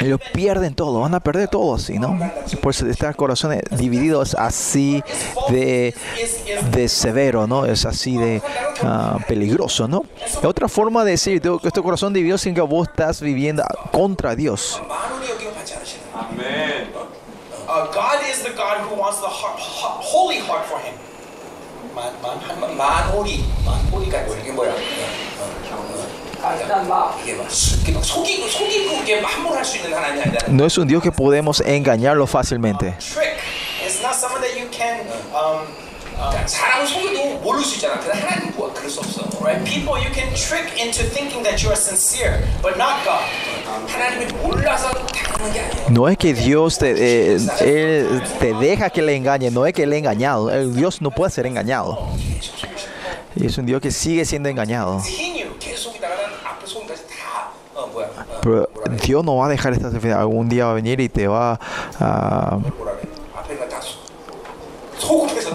Ellos pierden todo, van a perder todo así, ¿no? Por eso estar corazones divididos así de, Is, is de severo, ¿no? Es así de ah, peligroso, ¿no? Otra forma de decir tengo que este corazón dividido sin que vos estás viviendo contra Dios. 만 God is the God who wants the heart, ho- holy heart for him. Man, man, 만호리 만호리가 뭐 이게 뭐야? 어, 어, 어. 이게 막 수- 이게 막 속이고 속이고 이게 함몰할 수 있는 하나님이 아니다. No es un Dios que podemos engañarlo fácilmente. trick. It's not someone that you can, um, 그러니까 사람은 속여도 모를 수 있잖아. 근데 하나님은 뭐야? 그럴 수 없어. right? People you can trick into thinking that you are sincere, but not God. 하나님이 몰라서 당하는 게 아니에요. No es que Dios te, eh, él te deja que le engañe, no es que le he engañado. El Dios no puede ser engañado. Y es un Dios que sigue siendo engañado. He knew. 계속 속이다가는 앞에 속임까지 다 어, 뭐야? 어, Pero 뭐라 그래? Dios no va a dejar esta enfermedad. Algún día va a venir y te va a... 뭐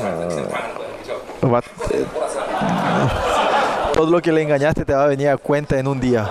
eh, todo lo que le engañaste te va a venir a cuenta en un día.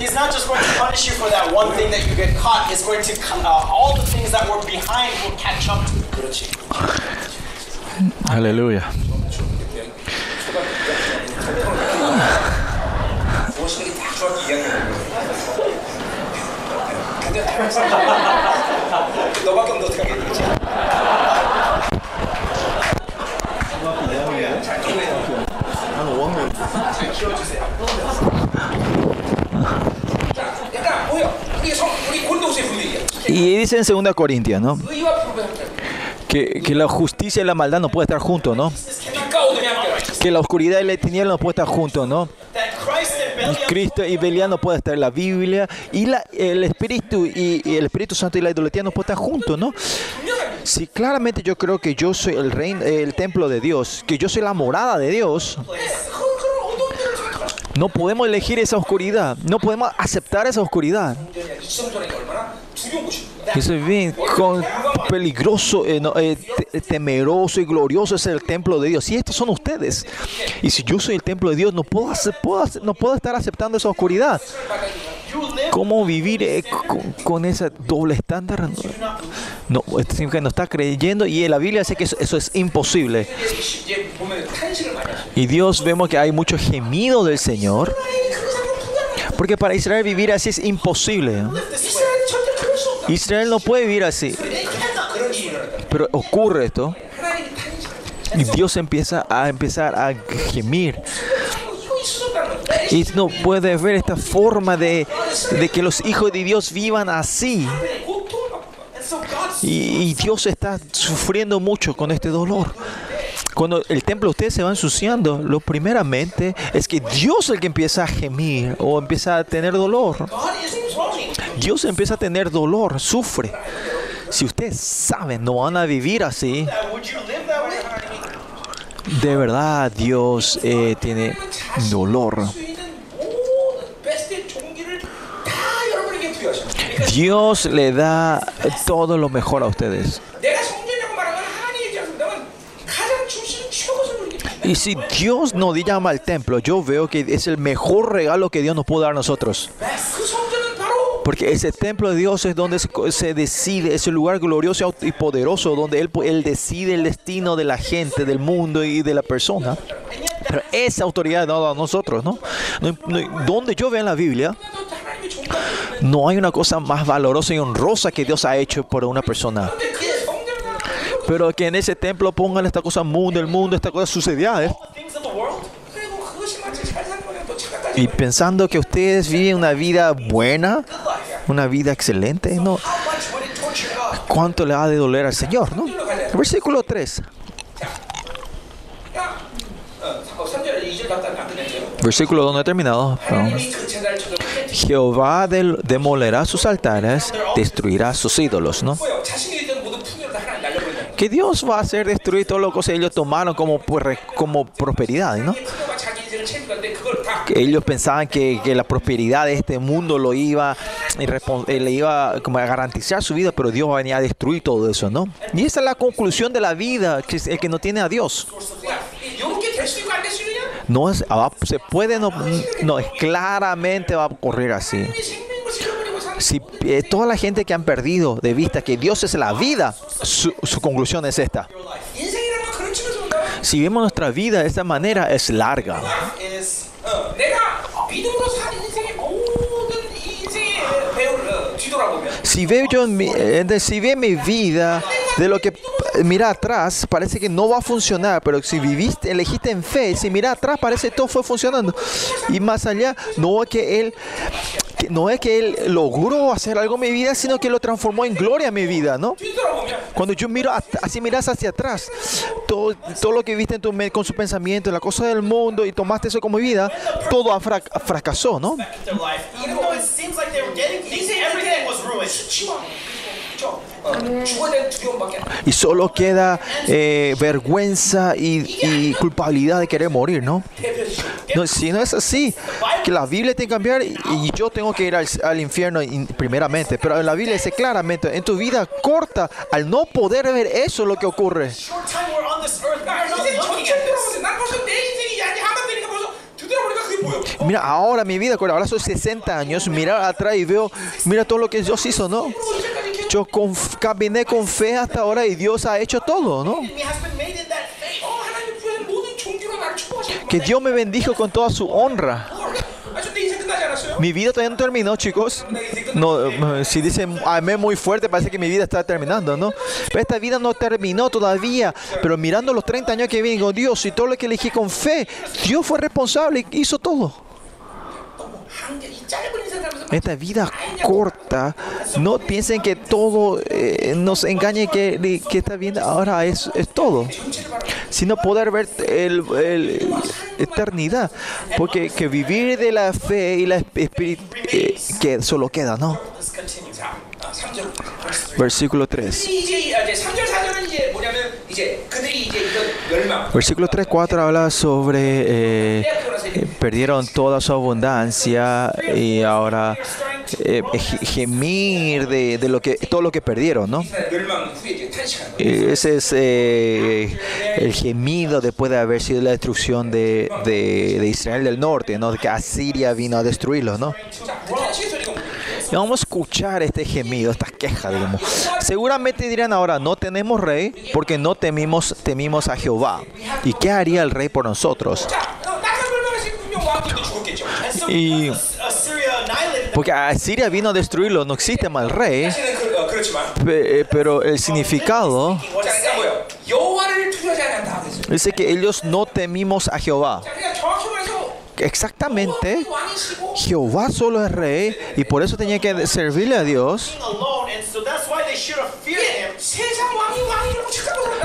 He's not just going to punish you for that one thing that you get caught. He's going to uh, all the things that were behind will catch up. to you. 그 Y dice en 2 Corintias, ¿no? Que, que, la justicia y la maldad no pueden estar juntos, ¿no? Que la oscuridad y la tiniebla no pueden estar juntos, ¿no? Y Cristo y Belial no pueden estar la Biblia y la, el Espíritu y, y, el Espíritu Santo y la idolatría no pueden estar juntos, ¿no? Si claramente yo creo que yo soy el reino, el templo de Dios, que yo soy la morada de Dios. No podemos elegir esa oscuridad, no podemos aceptar esa oscuridad. Eso es bien con peligroso, eh, no, eh, eh, temeroso y glorioso es el templo de Dios. Y estos son ustedes. Y si yo soy el templo de Dios, no puedo, hacer, puedo, hacer, no puedo estar aceptando esa oscuridad. ¿Cómo vivir eh, con, con, ese doble estándar? No, significa que no está creyendo y la Biblia dice que eso, es imposible. Y Dios vemos que hay mucho gemido del Señor. Porque para Israel vivir así es imposible. Israel no puede vivir así. Pero ocurre esto. Y Dios empieza a empezar a gemir. Y no puedes ver esta forma de, de que los hijos de Dios vivan así. Y, Dios está sufriendo mucho con este dolor. Cuando el templo ustedes se va ensuciando, lo primeramente es que Dios es el que empieza a gemir o empieza a tener dolor. Dios empieza a tener dolor, sufre. Si ustedes saben, no van a vivir así. De verdad, Dios eh, tiene dolor. Dios le da todo lo mejor a ustedes. Y si Dios nos llama al templo, yo veo que es el mejor regalo que Dios nos puede dar a nosotros. Porque ese templo de Dios es donde se decide, es el lugar glorioso y poderoso donde Él, él decide el destino de la gente, del mundo y de la persona. Pero esa autoridad dada a nosotros, ¿no? donde yo veo en la Biblia, no hay una cosa más valorosa y honrosa que Dios ha hecho por una persona. Pero que en ese templo pongan esta cosa mundo, el mundo, esta cosa sucedía. ¿eh? Y pensando que ustedes viven una vida buena, una vida excelente, ¿no? ¿Cuánto le ha de doler al Señor, no? Versículo 3. Versículo 2 no he terminado. Perdón. Jehová del, demolerá sus altares, destruirá sus ídolos, ¿no? Que Dios va a hacer destruir todo lo que ellos tomaron como, pues, como prosperidad, ¿no? ellos pensaban que, que, la prosperidad de este mundo lo iba eh, eh, le iba como a garantizar su vida, pero Dios venía a destruir todo eso, ¿no? Y esa es la conclusión de la vida, que es el que no tiene a Dios. No es, ah, se puede, no, no es claramente va a ocurrir así. Si eh, toda la gente que han perdido de vista que Dios es la vida, su, conclusión es esta. Si vemos nuestra vida de esta manera, es larga. Si veo si mi vida de lo que eh, mira atrás parece que no va a funcionar, pero si viviste, elegiste en fe, si mira atrás parece que todo fue funcionando. Y más allá, no es que él no es que él logró hacer algo en mi vida, sino que lo transformó en gloria en mi vida, ¿no? Cuando yo miro, así miras hacia atrás, todo, todo lo que viste en tu mente, con su pensamiento, la cosa del mundo, y tomaste eso como vida, todo frac fracasó, ¿no? Y solo queda eh, vergüenza y, y, culpabilidad de querer morir, ¿no? ¿no? Si no es así, que la Biblia tiene que cambiar y, yo tengo que ir al, al infierno in, primeramente. Pero en la Biblia dice claramente, en tu vida corta, al no poder ver eso lo que ocurre. Mira, ahora mi vida, ahora soy 60 años, mirar atrás y veo, mira todo lo que Dios hizo, ¿no? Yo con, caminé con fe hasta ahora y Dios ha hecho todo, ¿no? Que Dios me bendijo con toda su honra. Mi vida todavía no terminó, chicos. No, eh, si dicen amé muy fuerte, parece que mi vida está terminando, ¿no? Pero esta vida no terminó todavía. Pero mirando los 30 años que vienen con Dios y todo lo que elegí con fe, Dios fue responsable y hizo todo. Esta vida corta, no piensen que todo eh, nos engañe que, que está bien, ahora es, es todo. Sino poder ver el, el- eternidad. Porque que vivir de la fe y la espíritu que solo queda, ¿no? Versículo 3. Versículo 3, 4 habla sobre eh, eh, perdieron toda su abundancia y ahora eh, gemir de, lo que todo lo que perdieron, ¿no? Ese es el gemido después de haber sido la destrucción de, de Israel del norte, ¿no? Que Asiria vino a destruirlos, ¿no? Y vamos a escuchar este gemido, estas quejas, digamos. Seguramente dirán ahora, no tenemos rey porque no temimos, temimos a Jehová. ¿Y qué haría el rey por nosotros? Y porque Asiria vino a destruirlo, no existe mal rey. Eh, pero el significado dice que ellos no temimos a Jehová exactamente Jehová solo es rey y por eso tenía que servirle a Dios.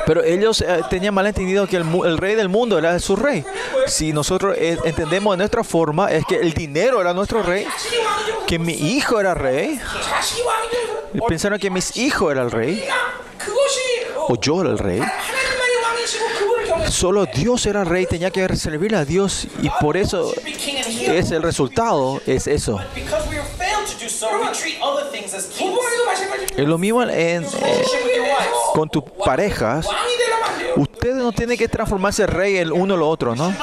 Pero ellos eh, tenían mal entendido que el, rey del mundo era su rey. Si nosotros eh, entendemos de nuestra forma, es que el dinero era nuestro rey, que mi hijo era rey. Pensaron que mis hijos era el rey, o yo era el rey solo Dios era rey, tenía que servir a Dios y por eso es el resultado, es eso. Es lo mismo en, eh, con tus parejas. Ustedes no tienen que transformarse rey el uno o otro, ¿no?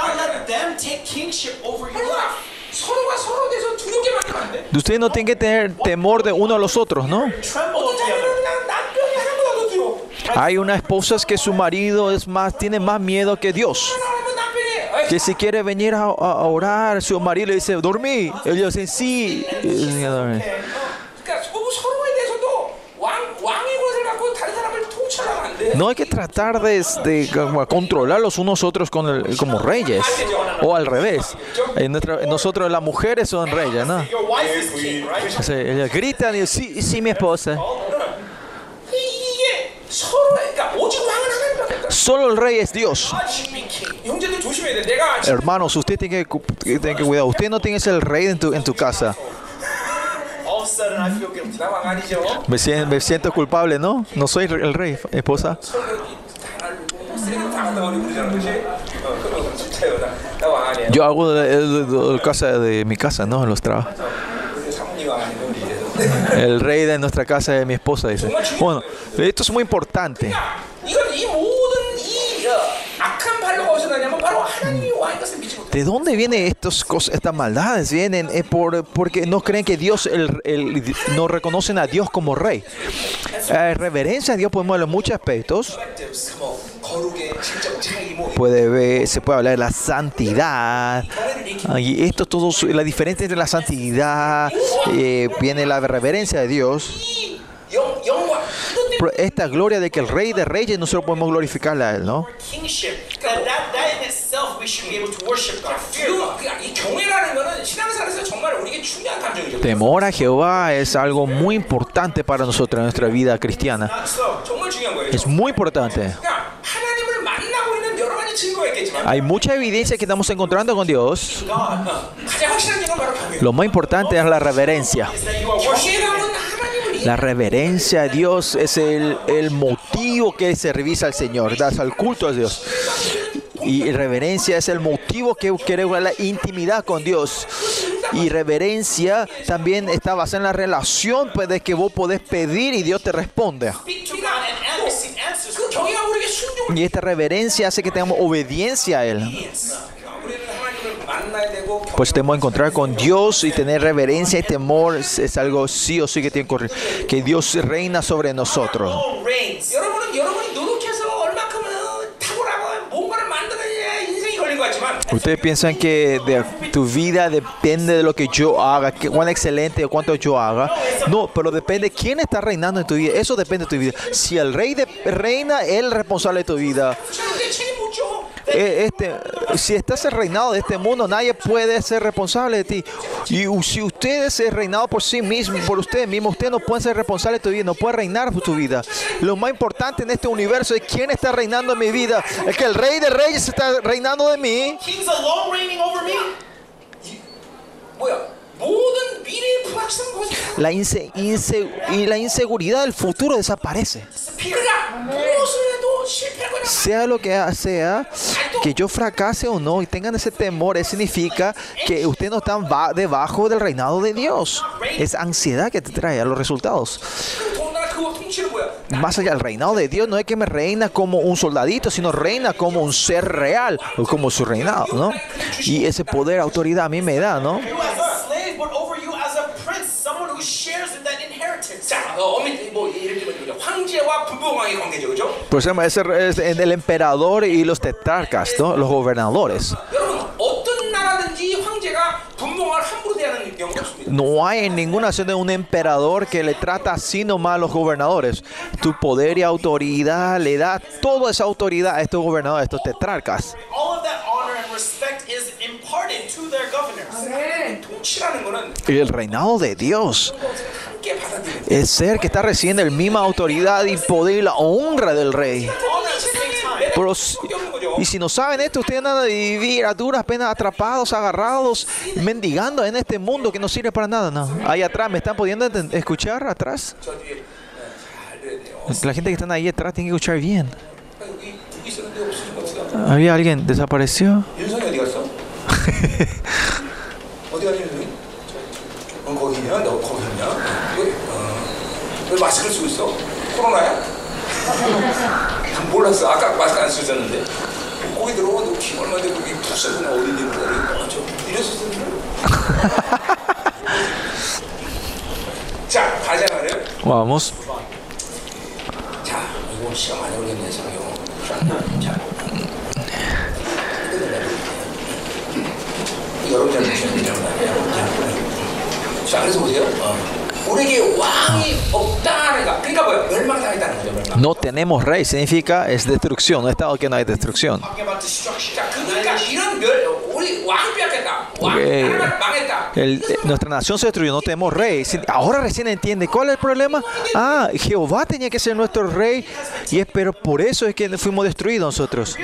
Ustedes no tienen que tener temor de uno a los otros, ¿no? Hay unas esposas que su marido es más, tiene más miedo que Dios. Que si quiere venir a, a orar, su marido le dice, dormí. Ellos dicen, sí. No hay que tratar de, de, de controlar unos otros con el, como reyes, o al revés. En nuestra, nosotros las mujeres son reyes, ¿no? O sea, ellas gritan y sí, sí, mi esposa. Solo el rey es Dios. Hermanos, usted tiene que, tiene que cuidar. Usted no tiene ser el rey en tu, en tu casa. Me siento, me siento culpable, ¿no? No soy el rey, esposa. Yo hago el, el, el casa de mi casa, ¿no? En Los trabajos. El rey de nuestra casa es mi esposa, dice. Bueno, esto es muy importante. ¿De dónde vienen estas cosas, estas maldades? Vienen eh, por, porque no creen que Dios, el, el, no reconocen a Dios como rey. Eh, reverencia a Dios podemos verlo en muchos aspectos. Puede ver, se puede hablar de la santidad. Y esto todo, la diferencia entre la santidad, eh, viene la reverencia de Dios. Esta gloria de que el Rey de Reyes nosotros podemos glorificarla a Él, ¿no? Temor a Jehová es algo muy importante para nosotros en nuestra vida cristiana. Es muy importante. Hay mucha evidencia que estamos encontrando con Dios. Lo más importante es la reverencia. La reverencia a Dios es el, el motivo que se revisa al Señor, das al culto a Dios. Y reverencia es el motivo que queremos la intimidad con Dios. Y reverencia también está basada en la relación pues, de que vos podés pedir y Dios te responde. Y esta reverencia hace que tengamos obediencia a Él. Pues tenemos que encontrar con Dios y tener reverencia y temor es algo sí o sí que tiene que ocurrir. Que Dios reina sobre nosotros. Ustedes piensan que tu vida depende de lo que yo haga, cuán excelente o cuánto yo haga. No, pero depende quién está reinando en tu vida. Eso depende de tu vida. Si el rey de- reina, él es responsable de tu vida eh, este, si estás el reinado de este mundo, nadie puede ser responsable de ti. Y si usted es reinado por sí mismo, por usted mismo, usted no puede ser responsable de tu vida, no puede reinar por tu vida. Lo más importante en este universo es quién está reinando en mi vida. Es que el rey de reyes está reinando de mí. La, inse, inse, y la inseguridad del futuro desaparece. Sea lo que sea, que yo fracase o no y tengan ese temor, significa que ustedes no están debajo del reinado de Dios. Es ansiedad que te trae a los resultados. Más allá, el reinado de Dios no es que me reina como un soldadito, sino reina como un ser real, o como su reinado, ¿no? Y ese poder, autoridad a mí me da, ¿no? Por ejemplo, pues es, es el emperador y los tetrarcas, ¿no? los gobernadores. No hay en ninguna nación de un emperador que le trata así nomás a los gobernadores. Tu poder y autoridad le da toda esa autoridad a estos gobernadores, a estos tetrarcas. Y el reinado de Dios es ser que está recibiendo la misma autoridad y poder y la honra del rey. Y si no saben esto, ustedes van a vivir a duras penas atrapados, agarrados, mendigando en este mundo que no sirve para nada. No. Ahí atrás, ¿me están pudiendo escuchar atrás? La gente que está ahí atrás tiene que escuchar bien. Había alguien, desapareció. 왜 마스크를 쓰고 있어? 코로나야? 몰랐어. 아까 마스크 안 쓰고 있었는데. 거기 너키 얼마 되고 어디 있는 거야? 저 이랬었는데. 자, 가자 말이에요. Vamos. 자, 이거 시간 많이 걸렸네, 성경. 자, 여러분 잘 보시면 자, 그래서 보세요. 어. No tenemos rey significa es destrucción, un estado que no hay destrucción. Eh, nuestra nación se destruyó, no tenemos rey. Ahora recién entiende cuál es el problema. Ah, Jehová tenía que ser nuestro rey, y es, pero por eso es que fuimos destruidos nosotros.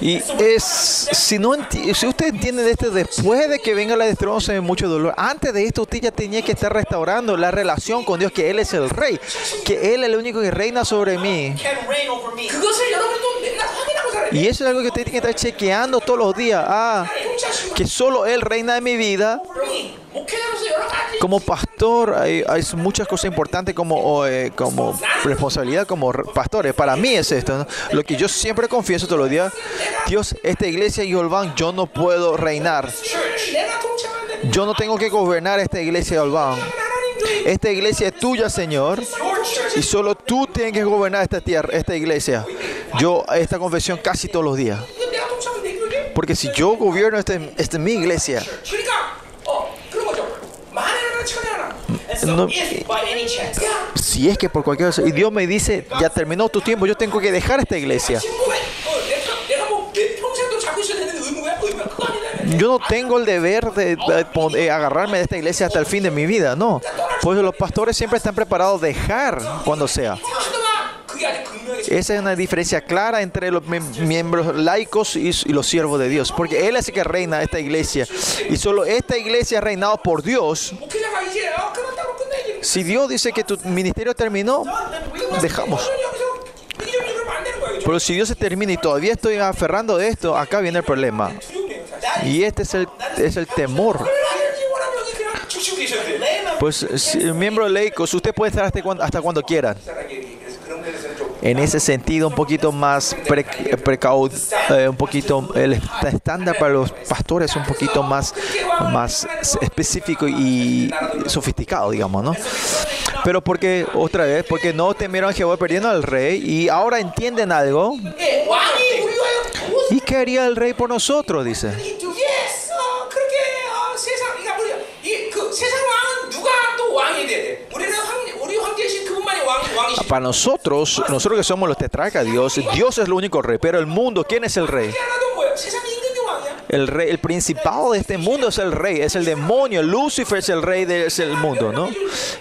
Y es, si, no si usted entiende de este, después de que venga la destroza de mucho dolor, antes de esto usted ya tenía que estar restaurando la relación con Dios, que Él es el rey, que Él es el único que reina sobre mí. Y eso es algo que usted tiene que estar chequeando todos los días. Ah, que solo Él reina en mi vida. Como pastor hay, muchas cosas importantes como, eh, como responsabilidad como pastores. Para mí es esto. Lo que yo siempre confieso todos los días. Dios, esta iglesia y Olván, yo no puedo reinar. Yo no tengo que gobernar esta iglesia de Olván. Esta iglesia es tuya, Señor. Y solo tú tienes que gobernar esta tierra, esta iglesia. Yo esta confesión casi todos los días. Porque si yo gobierno esta, esta mi iglesia, si es que por cualquier cosa, y Dios me dice, ya terminó tu tiempo, yo tengo que dejar esta iglesia. yo no tengo el deber de, eh, agarrarme de esta iglesia hasta el fin de mi vida, no. Pues los pastores siempre están preparados a dejar cuando sea. Esa es una diferencia clara entre los miembros laicos y, los siervos de Dios, porque Él es el que reina esta iglesia y solo esta iglesia es reinada por Dios. Si Dios dice que tu ministerio terminó, dejamos. Pero si Dios se termina y todavía estoy aferrando de esto, acá viene el problema. Y este es el, es el temor. Pues miembro laico, usted puede estar hasta cuando, hasta cuando quiera. En ese sentido, un poquito más pre, precaud, eh, un poquito el estándar para los pastores un poquito más, más específico y sofisticado, digamos, ¿no? Pero porque, otra vez, porque no temieron a Jehová perdiendo al rey y ahora entienden algo. ¿Y qué haría el rey por nosotros? Dice. Para nosotros, nosotros que somos los tetracas, Dios, Dios es el único rey, pero el mundo, ¿quién es el rey? El rey, el principal de este mundo es el rey, es el demonio, Lucifer es el rey del de, mundo, ¿no?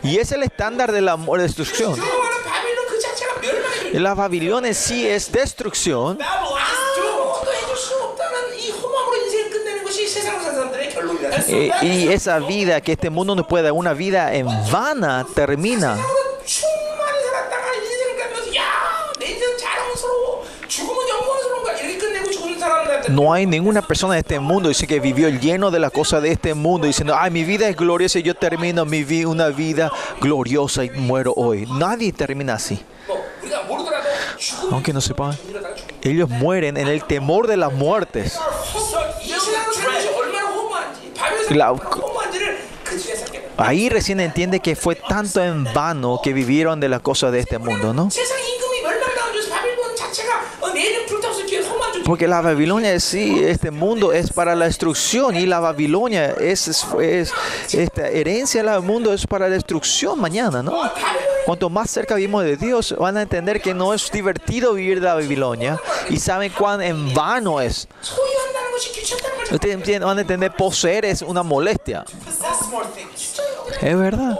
Y es el estándar de la destrucción. La Babilonia sí es destrucción. Eh, y esa vida que este mundo nos puede dar, una vida en vana, termina. No hay ninguna persona en este mundo dice que vivió lleno de las cosas de este mundo diciendo, ay, mi vida es gloriosa y yo termino mi vida una vida gloriosa y muero hoy. Nadie termina así. Aunque no sepan, ellos mueren en el temor de las muertes. Ahí recién entiende que fue tanto en vano que vivieron de las cosas de este mundo, ¿no? Porque la Babilonia sí, este mundo es para la destrucción y la Babilonia es, es, es esta herencia del mundo es para la destrucción mañana, ¿no? Cuanto más cerca vivimos de Dios, van a entender que no es divertido vivir de la Babilonia y saben cuán en vano es. Ustedes van a entender, poseer es una molestia. Es verdad.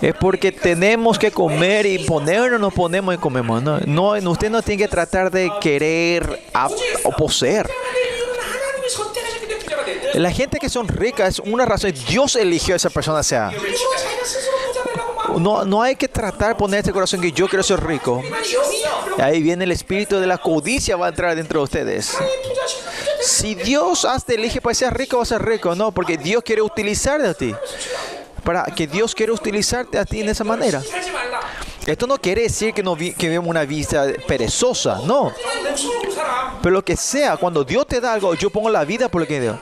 Es porque tenemos que comer y ponernos, nos ponemos y comemos. No, no, usted no tiene que tratar de querer o poseer. La gente que son ricas es una razón. Dios eligió a esa persona sea no, no hay que tratar poner este corazón que yo quiero ser rico. Ahí viene el espíritu de la codicia va a entrar dentro de ustedes. Si Dios te elige para ser rico, vas a ser rico, no, porque Dios quiere utilizarte a ti. Para que Dios quiere utilizarte a ti en esa manera. Esto no quiere decir que, no vi, que una vida perezosa, no. Pero lo que sea, cuando Dios te da algo, yo pongo la vida por lo que Dios.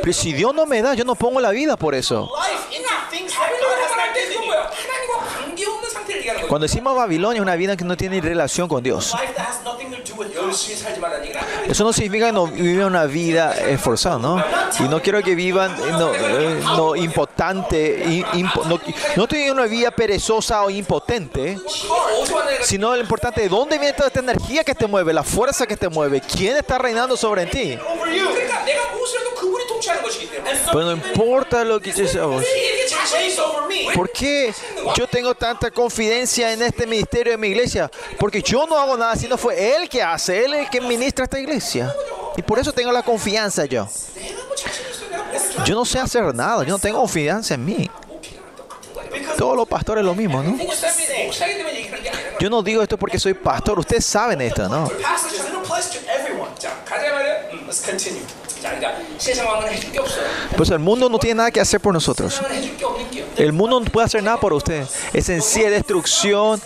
Pero si Dios no me da, yo no pongo la vida por eso. Cuando decimos Babilonia, es una vida que no tiene relación con Dios. Eso no significa que no vivan una vida esforzada, ¿no? Y no quiero que vivan eh, eh, no, no no, no tienen una vida perezosa o impotente, sino lo importante es dónde viene toda esta energía que te mueve, la fuerza que te mueve, quién está reinando sobre ti. Pero no importa lo que yo ¿Por qué yo tengo tanta confidencia en este ministerio de mi iglesia? Porque yo no hago nada, sino fue Él que hace, Él el que ministra esta iglesia. Y por eso tengo la confianza yo. Yo no sé hacer nada, yo no tengo confianza en mí. Todos los pastores lo mismo, ¿no? Yo no digo esto porque soy pastor, ustedes saben esto, ¿no? Pues el mundo no tiene nada que hacer por nosotros. El mundo no puede hacer nada por usted. Esencia de destrucción.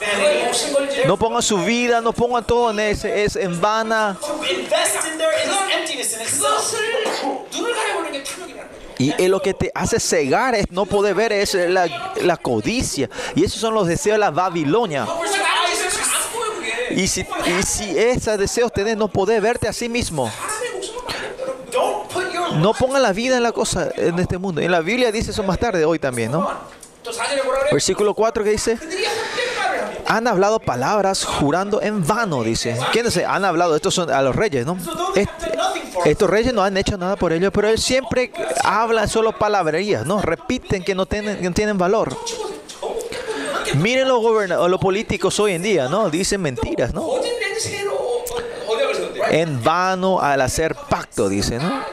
No pongan su vida, no pongan todo en ese, es en vana. Y lo que te hace cegar es no poder ver es la, la codicia. Y esos son los deseos de la Babilonia. Y si, y si esos deseos tenés, no podés verte a sí mismo no pongan la vida en la cosa, en este mundo. En la Biblia dice eso más tarde, hoy también, ¿no? Versículo 4 que dice, han hablado palabras jurando en vano, dice. ¿Quiénes han hablado? Estos son a los reyes, ¿no? Estos reyes no han hecho nada por ellos, pero él siempre habla solo palabrerías, ¿no? Repiten que no tienen, no tienen valor. Miren los, los políticos hoy en día, ¿no? Dicen mentiras, ¿no? en vano al hacer pacto, dice, ¿no?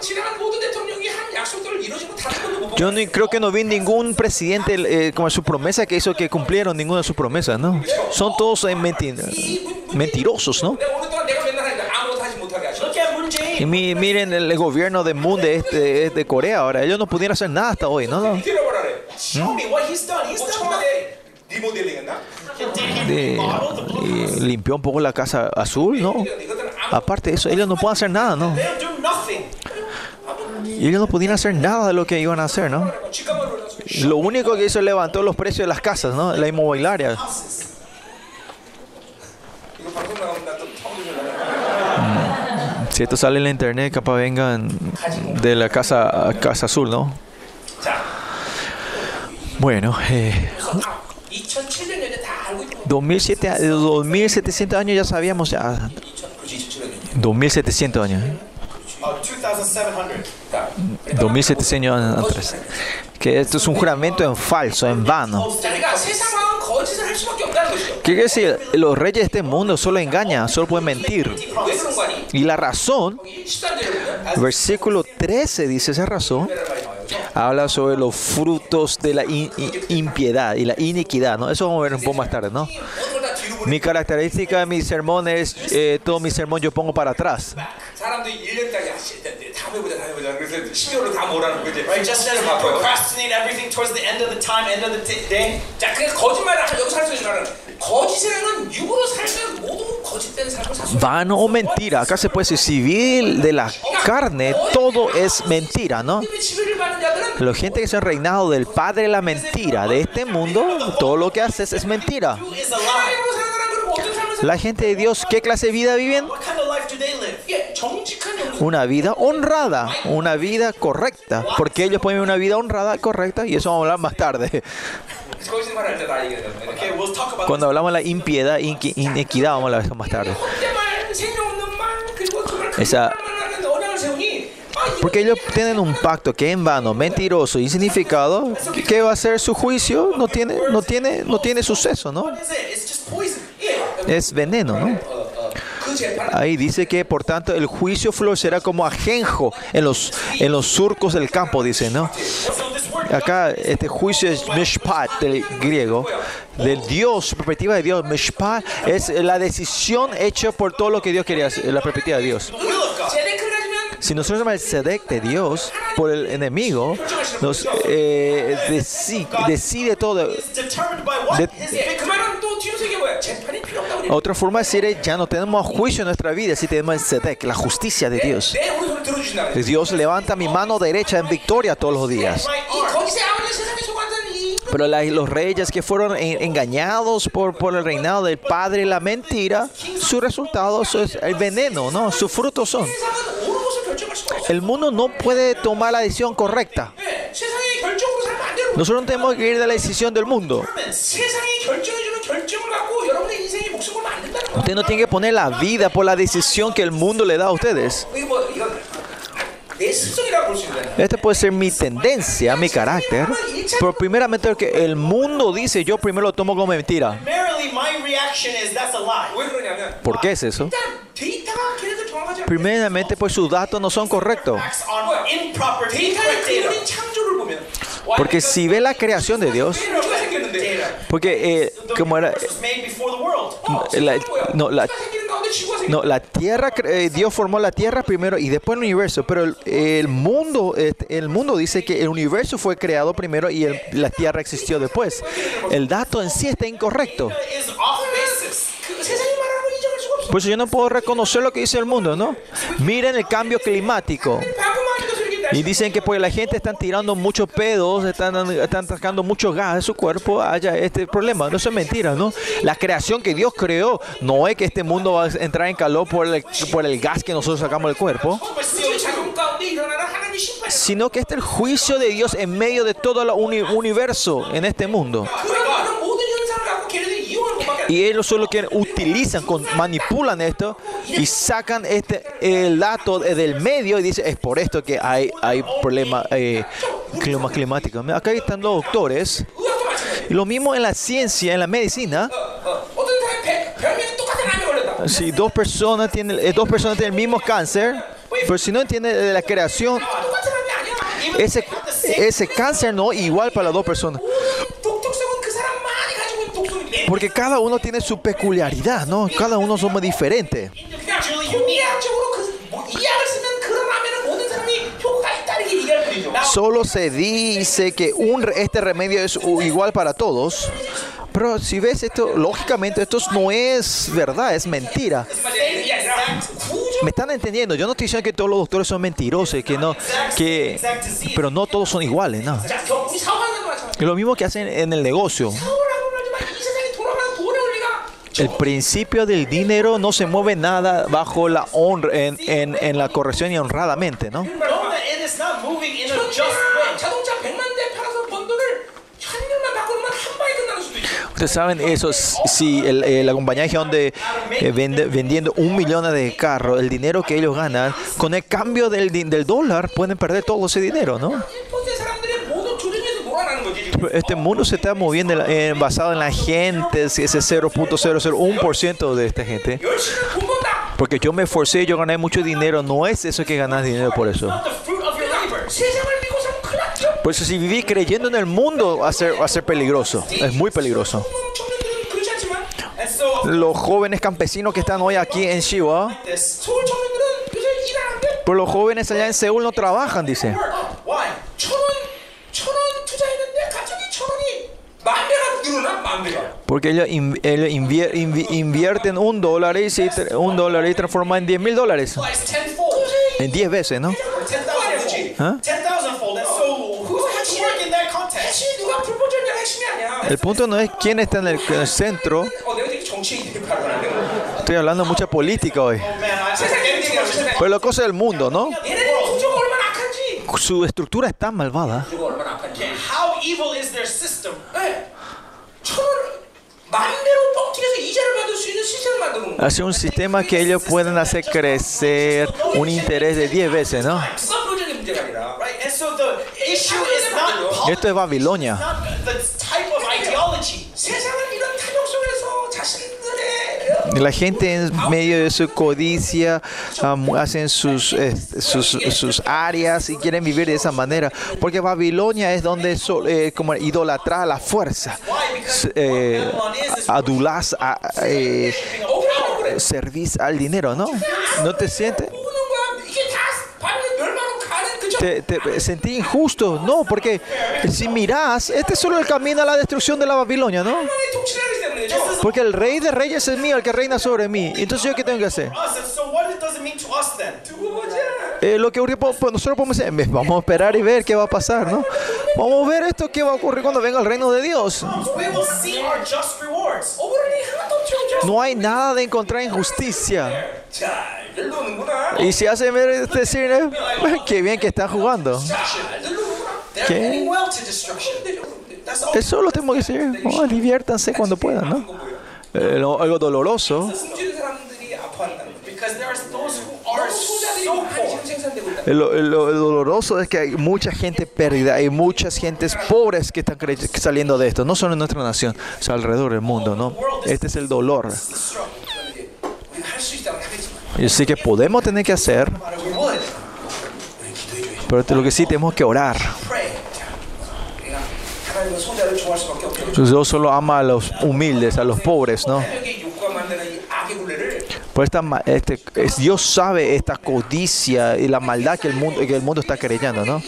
Yo no, creo que no vi ningún presidente eh, como su promesa que hizo que cumplieron ninguna de sus promesas, ¿no? Son todos eh, menti mentirosos, ¿no? Y mi, miren el gobierno de Moon de, este, de, Corea ahora, ellos no pudieron hacer nada hasta hoy, ¿no? ¿No? ¿Mm? Eh, limpió un poco la casa azul, ¿no? Aparte de eso, ellos no pueden hacer nada, ¿no? Y ellos no podían hacer nada de lo que iban a hacer, ¿no? Lo único que hizo es levantó los precios de las casas, ¿no? La inmobiliaria. Mm. Si esto sale en la internet, capaz vengan de la casa, casa azul, ¿no? Bueno, eh, 2700, 2700 años ya sabíamos. Ya. 2700 años. ¿eh? 2700 años atrás. Que esto es un juramento en falso, en vano. ¿Qué quiere decir? Los reyes de este mundo solo engañan, solo pueden mentir. Y la razón, versículo 13 dice esa razón habla sobre los frutos de la in, in, impiedad y la iniquidad, ¿no? Eso vamos a ver un poco más tarde, ¿no? Mi característica de mi sermón es, eh, todo mi sermón yo pongo para atrás vano o oh, mentira. Acá se puede decir civil de la carne, todo es mentira, ¿no? La gente que se han reinado del padre la mentira, de este mundo, todo lo que haces es mentira. La gente de Dios, ¿qué clase de vida viven? Una vida honrada, una vida correcta, porque ellos pueden vivir una vida honrada, correcta, y eso vamos a hablar más tarde. Cuando hablamos de la impiedad, inequidad, vamos a hablar más tarde. Esa, porque ellos tienen un pacto que en vano, mentiroso, insignificado, que, va a ser su juicio, no tiene, no tiene, no tiene suceso, ¿no? Es veneno, ¿no? Ahí dice que, por tanto, el juicio florecerá como ajenjo en los, en los surcos del campo, dice, ¿no? Acá este juicio es mishpat del griego, del Dios, perspectiva de Dios. Mishpat es la decisión hecha por todo lo que Dios quería, la perspectiva de Dios. Si nosotros somos el Sedec de Dios por el enemigo, nos eh, decide, decide todo. De, otra forma de decir es, ya no tenemos juicio en nuestra vida si tenemos el Sedec, la justicia de Dios. Dios levanta mi mano derecha en victoria todos los días. Pero la, los reyes que fueron en, engañados por, por el reinado del padre y la mentira, su resultado es el veneno, ¿no? Sus frutos son. El mundo no puede tomar la decisión correcta. Nosotros no tenemos que ir de la decisión del mundo. Usted no tiene que poner la vida por la decisión que el mundo le da a ustedes. Esta puede ser mi tendencia, mi carácter. Pero primeramente lo que el mundo dice, yo primero lo tomo como mentira. ¿Por qué es eso? Primeramente, pues sus datos no son correctos. Porque si ve la creación de Dios, porque eh, como era, la, no, la, no, la tierra, eh, Dios formó la tierra primero y después el universo, pero el, mundo, este, el mundo dice que el universo fue creado primero y la tierra existió después. El dato en sí está incorrecto. Por eso yo no puedo reconocer lo que dice el mundo, ¿no? Miren el cambio climático. Y dicen que pues la gente están tirando muchos pedos, están, están sacando mucho gas de su cuerpo, haya este problema. No es mentira, ¿no? La creación que Dios creó no es que este mundo va a entrar en calor por el, por el gas que nosotros sacamos del cuerpo sino que este es el juicio de Dios en medio de todo el universo en este mundo. Y ellos solo que utilizan, manipulan esto y sacan este, el dato del medio y dicen, es por esto que hay, hay problema eh, climático. Acá están los doctores. Lo mismo en la ciencia, en la medicina. Si dos personas tienen, eh, dos personas tienen el mismo cáncer, pero si no entienden la creación, ese, ese cáncer no igual para las dos personas. Porque cada uno tiene su peculiaridad, ¿no? Cada uno somos diferentes. Solo se dice que un, este remedio es igual para todos. Pero si ves esto, lógicamente esto no es verdad, es mentira. Me están entendiendo. Yo no estoy diciendo que todos los doctores son mentirosos, que no, que, pero no todos son iguales, ¿no? Lo mismo que hacen en el negocio. El principio del dinero no se mueve nada bajo la honra, en, en, la corrección y honradamente, ¿no? Ustedes saben eso, si el, el, la compañía donde eh, vende, vendiendo un millón de carros, el dinero que ellos ganan, con el cambio del, del dólar pueden perder todo ese dinero, ¿no? Este, este mundo se está moviendo en, en, basado en la gente, ese 0.001% de esta gente. Porque yo me esforcé, yo gané mucho dinero, no es eso que ganas dinero por eso. Por eso si vivís creyendo en el mundo va a ser, va a ser peligroso, es muy peligroso. Los jóvenes campesinos que están hoy aquí en Shiva, pero los jóvenes allá en Seúl no trabajan, dice. Porque ellos, invier, invierten un dólar y, un dólar y transforman en 10 mil dólares. En 10 veces, ¿no? ¿Ah? El punto no es quién está en el, centro. Estoy hablando de mucha política hoy. Pero la cosa del mundo, ¿no? Su estructura es tan malvada hacer un sistema que ellos puedan hacer crecer un interés de 10 veces, ¿no? Esto es Babilonia. La gente en medio de su codicia hacen sus, eh, sus, sus, áreas y quieren vivir de esa manera. Porque Babilonia es donde so, eh, como idolatra la fuerza. Eh, a, eh, servís al dinero, ¿no? ¿No te sientes? te, te sentí injusto. No, porque si mirás, este es solo el camino a la destrucción de la Babilonia, ¿no? Porque el rey de reyes es mío, el que reina sobre mí. Entonces, ¿yo qué tengo que hacer? Eh, lo que pues nosotros podemos decir, vamos a esperar y ver qué va a pasar, ¿no? Vamos a ver esto qué va a ocurrir cuando venga el reino de Dios. No hay nada de encontrar injusticia. Y si hacen decir, este qué bien que están jugando. ¿Qué? Eso lo tengo que decir. Oh, diviértanse cuando puedan, ¿no? Eh, algo doloroso. Lo, doloroso es que hay mucha gente perdida, hay muchas gentes pobres que están saliendo de esto, no solo en nuestra nación, o sea, alrededor del mundo, ¿no? Este es el dolor. Yo sé que podemos tener que hacer, pero lo que sí tenemos que orar. Dios solo ama a los humildes, a los pobres, ¿no? Por esta, este, Dios sabe esta codicia y la maldad que el mundo, que el mundo está creyendo, ¿no?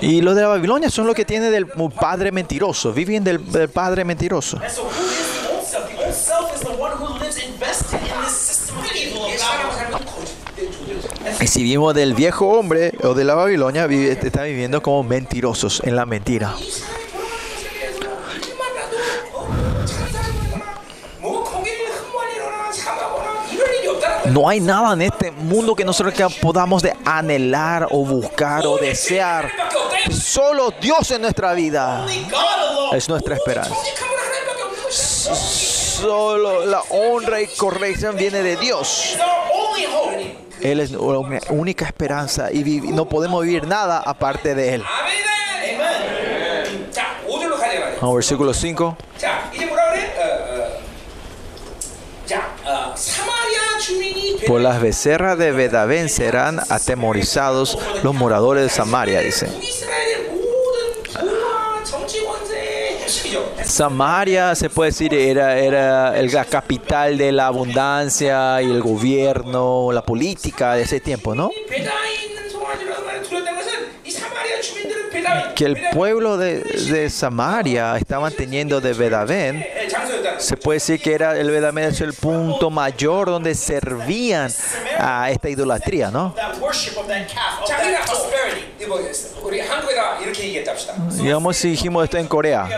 Y los de la Babilonia son los que tienen del padre mentiroso, viven del, del padre mentiroso. Y si vivimos del viejo hombre o de la Babilonia, vive, está viviendo como mentirosos en la mentira. No hay nada en este mundo que nosotros podamos de anhelar o buscar o desear. Solo Dios en nuestra vida es nuestra esperanza. Solo la honra y corrección viene de Dios. Él es la única esperanza y no podemos vivir nada aparte de Él. Versículo 5. Por las becerras de Bedavén serán atemorizados los moradores de Samaria, dice. Samaria, se puede decir, era, era la capital de la abundancia y el gobierno, la política de ese tiempo, ¿no? Que el pueblo de, de Samaria estaban teniendo de Bedavén se puede decir que era el verdaderamente el punto mayor donde servían a esta idolatría, ¿no? Digamos si dijimos esto en Corea.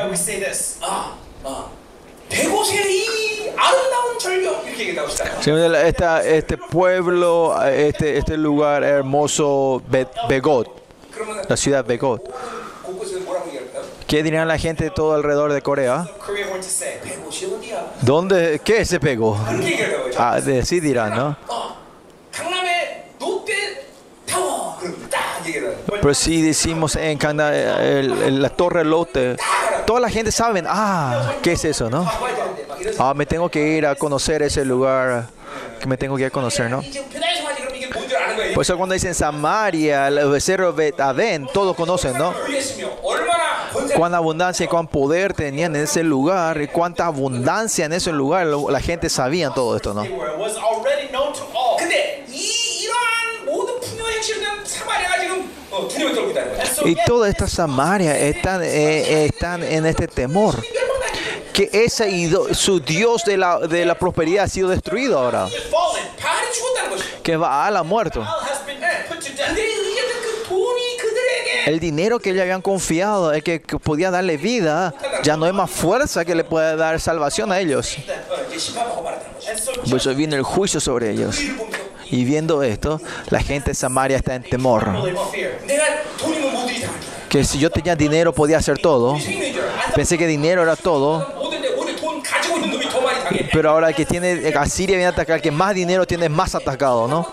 Este pueblo, este, este lugar hermoso, Be Begot, la ciudad Begot. ¿Qué dirán la gente de todo alrededor de Corea? ¿Dónde? ¿Qué se pegó? Ah, de, sí dirán, ¿no? Pero si sí decimos en Canadá la Torre Lotte, toda la gente sabe, ah, ¿qué es eso, no? Ah, me tengo que ir a conocer ese lugar que me tengo que ir a conocer, ¿no? Por eso cuando dicen Samaria, el becerro Betavén, todos conocen, ¿no? cuán abundancia y cuán poder tenían en ese lugar, y cuánta abundancia en ese lugar, la gente sabía todo esto, ¿no? Y toda esta Samaria están, eh, están en este temor. Que ese ido, su Dios de la, de la prosperidad ha sido destruido ahora. Que Baal ha muerto. El dinero que le habían confiado, el que, podía darle vida, ya no hay más fuerza que le pueda dar salvación a ellos. Por eso vino el juicio sobre ellos. Y viendo esto, la gente de Samaria está en temor. Que si yo tenía dinero podía hacer todo. Pensé que dinero era todo. Pero ahora el que tiene, eh, Asiria viene a atacar, el que más dinero tiene más atacado, ¿no?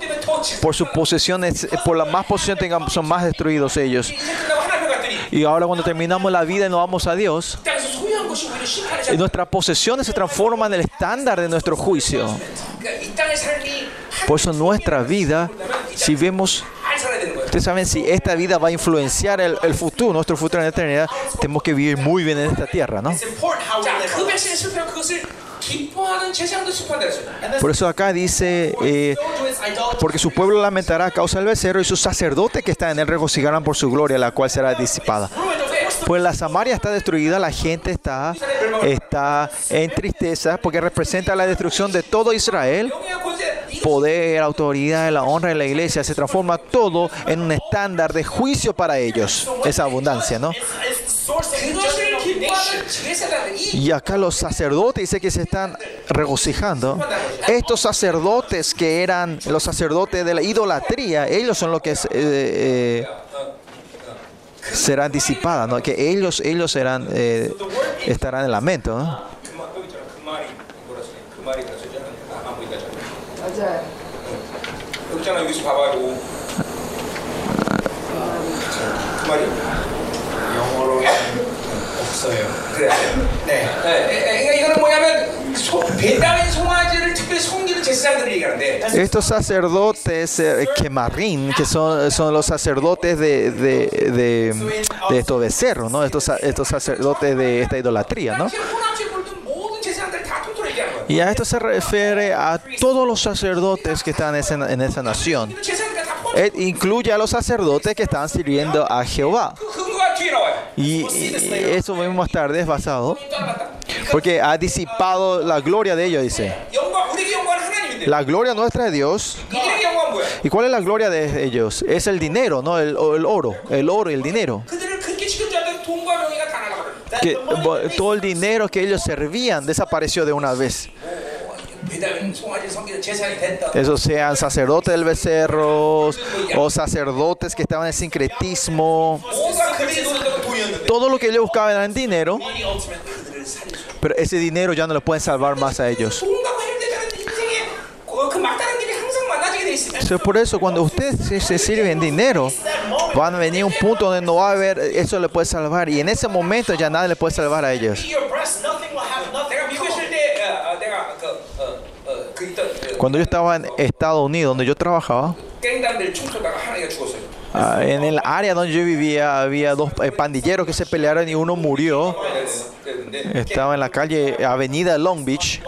Por sus posesiones, eh, por la más posesión tengan, son más destruidos ellos. Y ahora cuando terminamos la vida y nos vamos a Dios, eh, nuestras posesiones se transforman en el estándar de nuestro juicio. Por eso nuestra vida, si vemos, ustedes saben, si esta vida va a influenciar el, el futuro, nuestro futuro en la eternidad, tenemos que vivir muy bien en esta tierra, ¿no? Por eso acá dice, eh, porque su pueblo lamentará a causa del becerro y sus sacerdotes que están en él regocijarán por su gloria, la cual será disipada. Pues la Samaria está destruida, la gente está, está en tristeza porque representa la destrucción de todo Israel. Poder, autoridad, la honra de la iglesia, se transforma todo en un estándar de juicio para ellos. Esa abundancia, ¿no? Y acá los sacerdotes dice que se están regocijando. Estos sacerdotes que eran los sacerdotes de la idolatría, ellos son los que eh, eh, serán disipadas, ¿no? que ellos, ellos serán, eh, estarán en lamento. ¿no? 없어요. 그래. 네. 네, 그러니까 이거는 뭐냐면 소, 베다민 송아지를 특별히 섬기는 제사장들을 얘기하는데 Estos sacerdotes eh, quemarrín, que son, son los sacerdotes de, de, de, de estos becerros, ¿no? Estos, sa- estos sacerdotes de esta idolatría, ¿no? 당시 호남시에 물든 모든 제사장들 다 통틀어 얘기하는 거야. Y a esto se refiere a todos los sacerdotes que están en esa, en esa nación. 그 제사장들 다 포함. Eh, incluye a los sacerdotes que están sirviendo a Jehová. Y, eso vemos más tarde, es basado. Porque ha disipado la gloria de ellos, dice. La gloria nuestra de Dios. ¿Y cuál es la gloria de ellos? Es el dinero, ¿no? El, oro. El oro y el dinero. Que, todo el dinero que ellos servían desapareció de una vez. Esos sean sacerdotes del becerro o sacerdotes que estaban en sincretismo. Todo lo que ellos buscaban era dinero. Pero ese dinero ya no los pueden salvar más a ellos. So, por eso cuando ustedes se, se sirven dinero, van a venir un punto donde no va a haber, eso le puede salvar. Y en ese momento ya nada le puede salvar a ellos. Cuando yo estaba en Estados Unidos, donde yo trabajaba, ah, en el área donde yo vivía había dos eh, pandilleros que se pelearon y uno murió. Estaba en la calle Avenida Long Beach.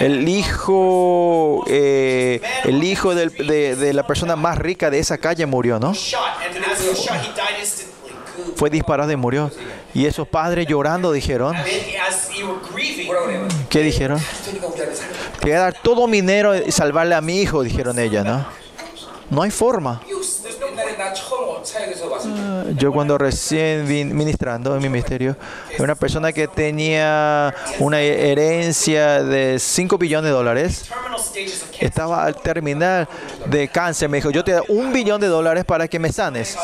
El hijo, eh, el hijo de la persona más rica de esa calle murió, ¿no? Fue disparado y murió. Y esos padres llorando dijeron. ¿Qué dijeron? Te voy a dar todo mi dinero y salvarle a mi hijo, dijeron ella, ¿no? No hay forma. Ah, yo cuando recién vine ministrando en mi ministerio, una persona que tenía una herencia de 5 billones de dólares, estaba al terminar de cáncer, me dijo, yo te doy un billón de dólares para que me sanes.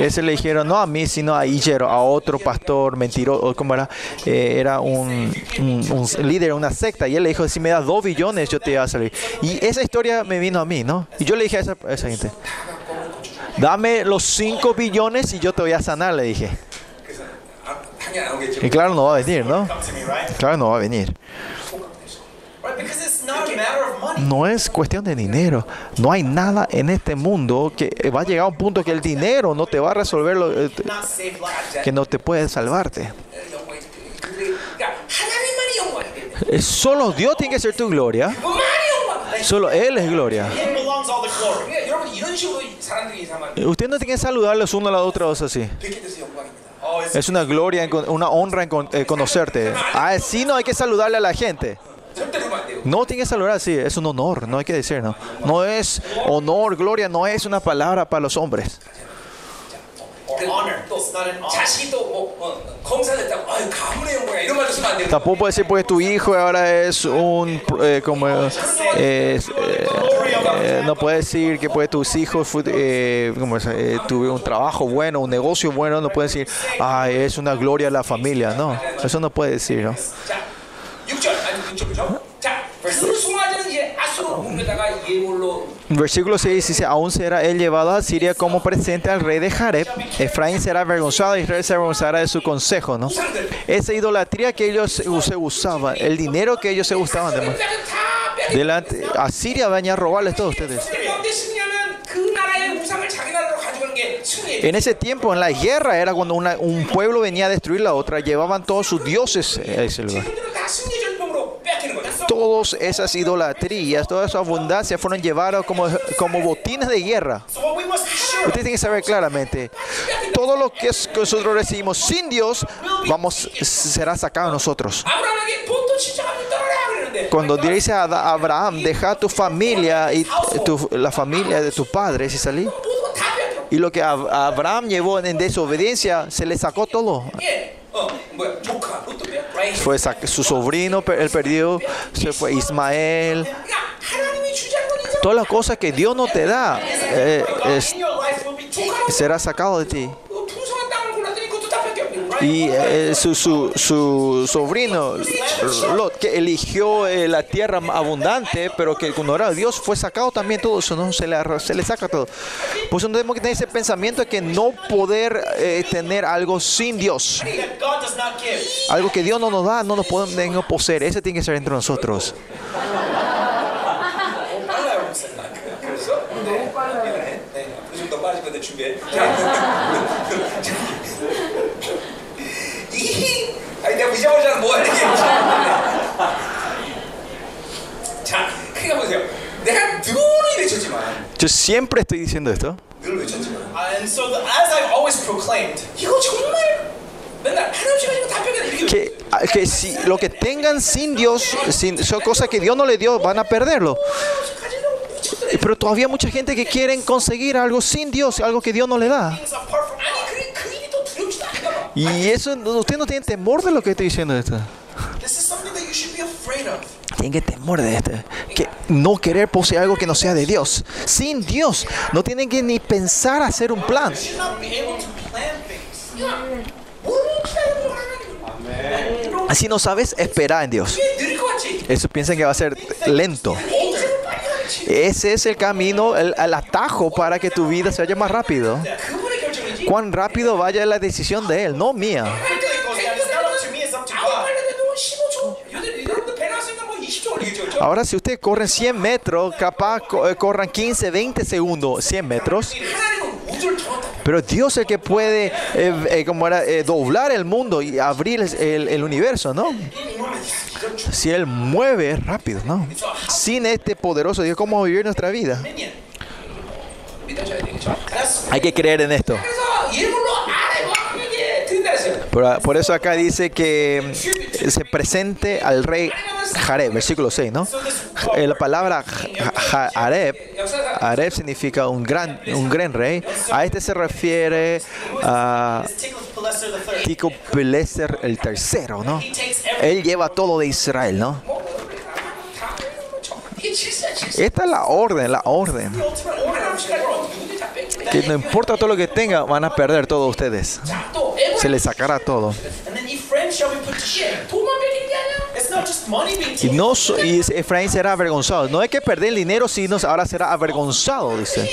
Ese le dijeron, no a mí, sino a Ijero, a otro pastor mentiroso, ¿cómo era? Eh, era un, un, un, líder, una secta. Y él le dijo, si me das dos billones, yo te voy a salir. Y esa historia me vino a mí, ¿no? Y yo le dije a esa, a esa gente, dame los cinco billones y yo te voy a sanar, le dije. Y claro, no va a venir, ¿no? Claro, no va a venir. No es cuestión de dinero. No hay nada en este mundo que eh, va a llegar a un punto que el dinero no te va a resolverlo, eh, que no te puede salvarte. Eh, solo Dios tiene que ser tu gloria. Solo Él es gloria. Usted no tiene que saludarlos uno a la otra dos así. Es una gloria, una honra en conocerte. Así no hay que saludarle a la gente. No tiene que valorar, sí, es un honor, no hay que decir, no. No es honor, gloria, no es una palabra para los hombres. Tampoco puede decir porque tu hijo ahora es un eh, como eh, eh, eh, no puede decir que pues tus hijos eh, como es, eh, tuvieron un trabajo bueno, un negocio bueno, no puede decir ay es una gloria a la familia, no, eso no puede decir, ¿no? 자, 6절 아니 6절 그죠? 자, 그 송아지는 이제 아수로 옮겨다가 예물로 Versículo 6 dice, aún será él llevado a Siria como presente al rey de Jareb. Efraín será avergonzado y Israel se avergonzará de su consejo, ¿no? Esa idolatría que ellos se se usaban, el dinero que ellos se usaban, de- 다 빼. delante, a Siria venía a robarles todo ustedes. En ese tiempo, en la guerra, era cuando un pueblo venía a destruir la otra, llevaban todos sus dioses a ese lugar. Todas esas idolatrías, toda esa abundancia fueron llevadas como, como botines de guerra. Ustedes tienen que saber claramente, todo lo que nosotros recibimos sin Dios, vamos, será sacado a nosotros. Cuando dice a Abraham, deja tu familia y tu, la familia de tu padre, si salí y lo que Abraham llevó en desobediencia, se le sacó todo. Fue su sobrino, él perdió, se fue Ismael. Todas las cosas que Dios no te da eh, será sacado de ti. Y eh, su, su, su sobrino, Lot, que eligió eh, la tierra abundante, pero que cuando era Dios fue sacado también todo eso, ¿no? Se le, se le saca todo. Por eso tenemos que tener ese pensamiento de que no poder eh, tener algo sin Dios. Algo que Dios no nos da, no nos podemos poseer. Ese tiene que ser entre nosotros. 이, 아니 내가 잊어버리잖아 뭐 하는 게. 자, 크게 보세요. 내가 늘 외쳤지만, Yo siempre estoy diciendo esto. 늘 외쳤지만, Uh, and so, the, as I've always proclaimed, 이거 정말 맨날 하나님 없이 가지고 다 뺏겨 이렇게. Que, que si lo que tengan sin Dios, sin, son cosas que Dios no le dio, van a perderlo. 가지려고 미쳤더래. Pero todavía mucha gente que quieren conseguir algo sin Dios, algo que Dios no le da. things apart from 아니 그, 그 Y eso, usted no tiene temor de lo que estoy diciendo esto. Tienen que temor de esto. Que no querer poseer algo que no sea de Dios. Sin Dios, no tienen que ni pensar hacer un plan. Así no sabes esperar en Dios. Eso piensan que va a ser lento. Ese es el camino, el, el atajo para que tu vida se vaya más rápido cuán rápido vaya la decisión de él, no mía. Ahora, si ustedes corren 100 metros, capaz eh, corran 15, 20 segundos, 100 metros. Pero Dios es el que puede eh, eh, como era, eh, doblar el mundo y abrir el, el, universo, ¿no? Si Él mueve rápido, ¿no? Sin este poderoso Dios, ¿cómo vivir nuestra vida? Hay que creer en esto. Por, por, eso acá dice que eh, se presente al rey Jareb, versículo 6, ¿no? Eh, la palabra Jareb, Jareb significa un gran, un gran rey. A este se refiere a Tico Pileser el tercero, ¿no? Él lleva todo de Israel, ¿no? Esta es la orden, la orden. Que no importa todo lo que tenga, van a perder todos ustedes. Se les sacará todo. Y, no, y Efraín será avergonzado. No hay que perder el dinero, sino ahora será avergonzado, dice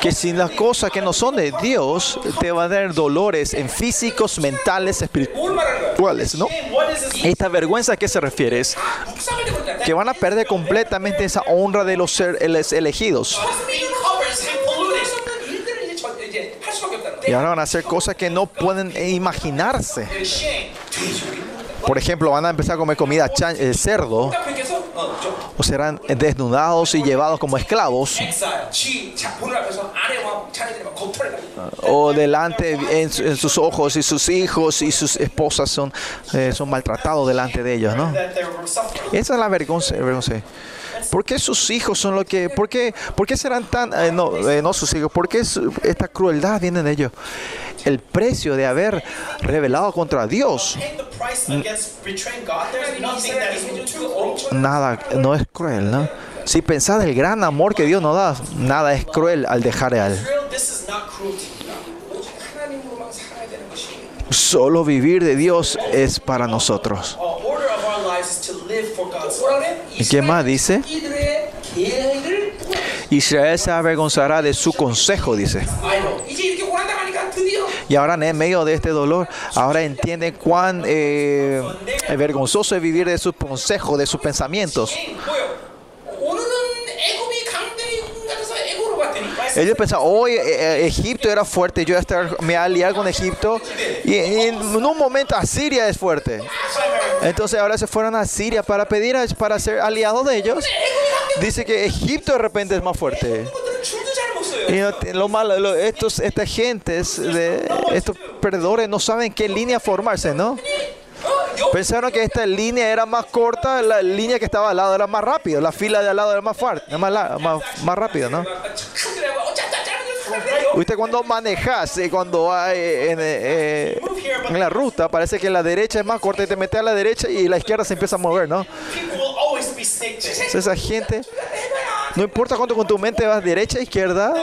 que sin las cosas que no son de Dios te va a dar dolores en físicos, mentales, espirituales, ¿no? Esta vergüenza a qué se refiere es que van a perder completamente esa honra de los seres elegidos. Y ahora van a hacer cosas que no pueden imaginarse. Por ejemplo, van a empezar a comer comida eh, cerdo o serán desnudados y llevados como esclavos o delante en, en sus ojos y sus hijos y sus esposas son, eh, son maltratados delante de ellos, ¿no? Esa es la vergüenza. vergüenza. ¿Por qué sus hijos son los que... ¿Por qué, por qué serán tan... Eh, no, eh, no sus hijos. ¿Por qué su, esta crueldad viene de ellos? El precio de haber revelado contra Dios. Nada, no es cruel, ¿no? Si pensás el gran amor que Dios nos da, nada es cruel al dejar a Él. Solo vivir de Dios es para nosotros. ¿Y qué más dice? Israel se avergonzará de su consejo, dice. Y ahora en medio de este dolor, ahora entiende cuán eh, vergonzoso es vivir de sus consejos, de sus pensamientos. Ellos pensaban, hoy Egipto era fuerte, yo voy a estar, me voy con Egipto. Y, en un momento Asiria es fuerte. Entonces ahora se fueron a Siria para pedir, para ser aliados de ellos. Dice que Egipto de repente es más fuerte. Y no, lo malo, estos, estas gentes, de, estos perdedores no saben qué línea formarse, ¿no? Pensaron que esta línea era más corta, la línea que estaba al lado era más rápido, la fila de al lado era más, far, más, más, más rápido, ¿no? Usted cuando manejas, eh, cuando hay eh, en, la ruta, parece que la derecha es más corta y te metes a la derecha y la izquierda se empieza a mover, ¿no? Esa gente no importa cuánto con tu mente vas derecha, izquierda.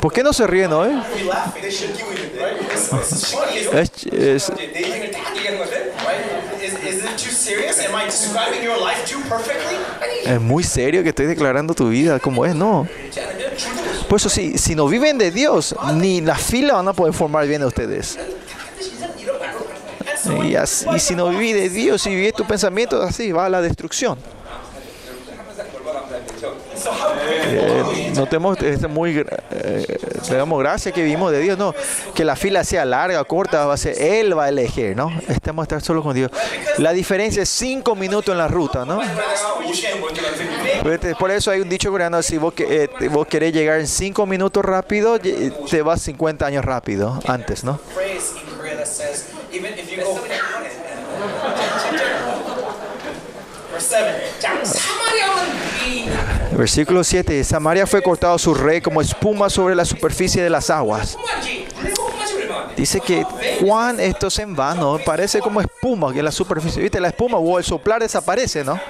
¿Por qué no se ríen hoy? Es, es, es muy serio que estoy declarando tu vida como es, ¿no? Por eso, si, si no viven de Dios, ni la fila van a poder formar bien a ustedes. Y, así, y si no vivís de Dios y si vivís tus pensamientos así, va a la destrucción eh, notemos, es muy, eh, damos gracias que vivimos de Dios, no, que la fila sea larga, corta, va a ser, Él va a elegir, ¿no? Estamos a estar solo con Dios. La diferencia es cinco minutos en la ruta, ¿no? Por eso hay un dicho coreano, si vos, eh, vos querés llegar en cinco minutos rápido, te vas 50 años rápido, antes, ¿no? Versículo 7. Samaria fue cortado su rey como espuma sobre la superficie de las aguas. Dice que Juan esto es en vano, parece como espuma que en la superficie, viste la espuma o el soplar desaparece, ¿no?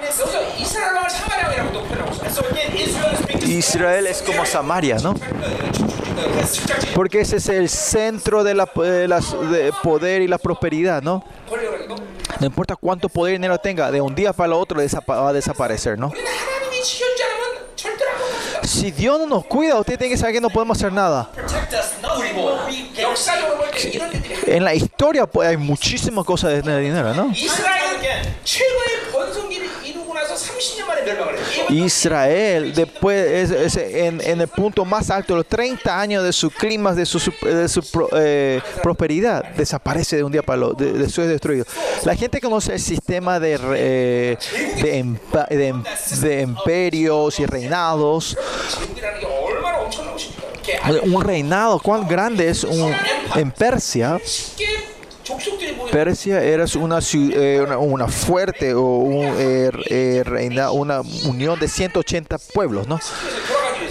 Israel es como Samaria, ¿no? Porque ese es el centro de la, de poder y la prosperidad, ¿no? No importa cuánto poder y dinero tenga, de un día para el otro va a desaparecer, ¿no? Si Dios no nos cuida, usted tiene que saber que no podemos hacer nada. En la historia pues, hay muchísimas cosas de dinero, ¿no? Israel, después, en, el punto más alto de los 30 años de su clima, de su, eh, prosperidad, desaparece de un día para el otro, de, de destruido. La gente conoce el sistema de, eh, de imperios em, y reinados un reinado, cuán grande es un, en Persia, Persia era eh, una, una, fuerte o eh, eh, reina, una unión de 180 pueblos, ¿no?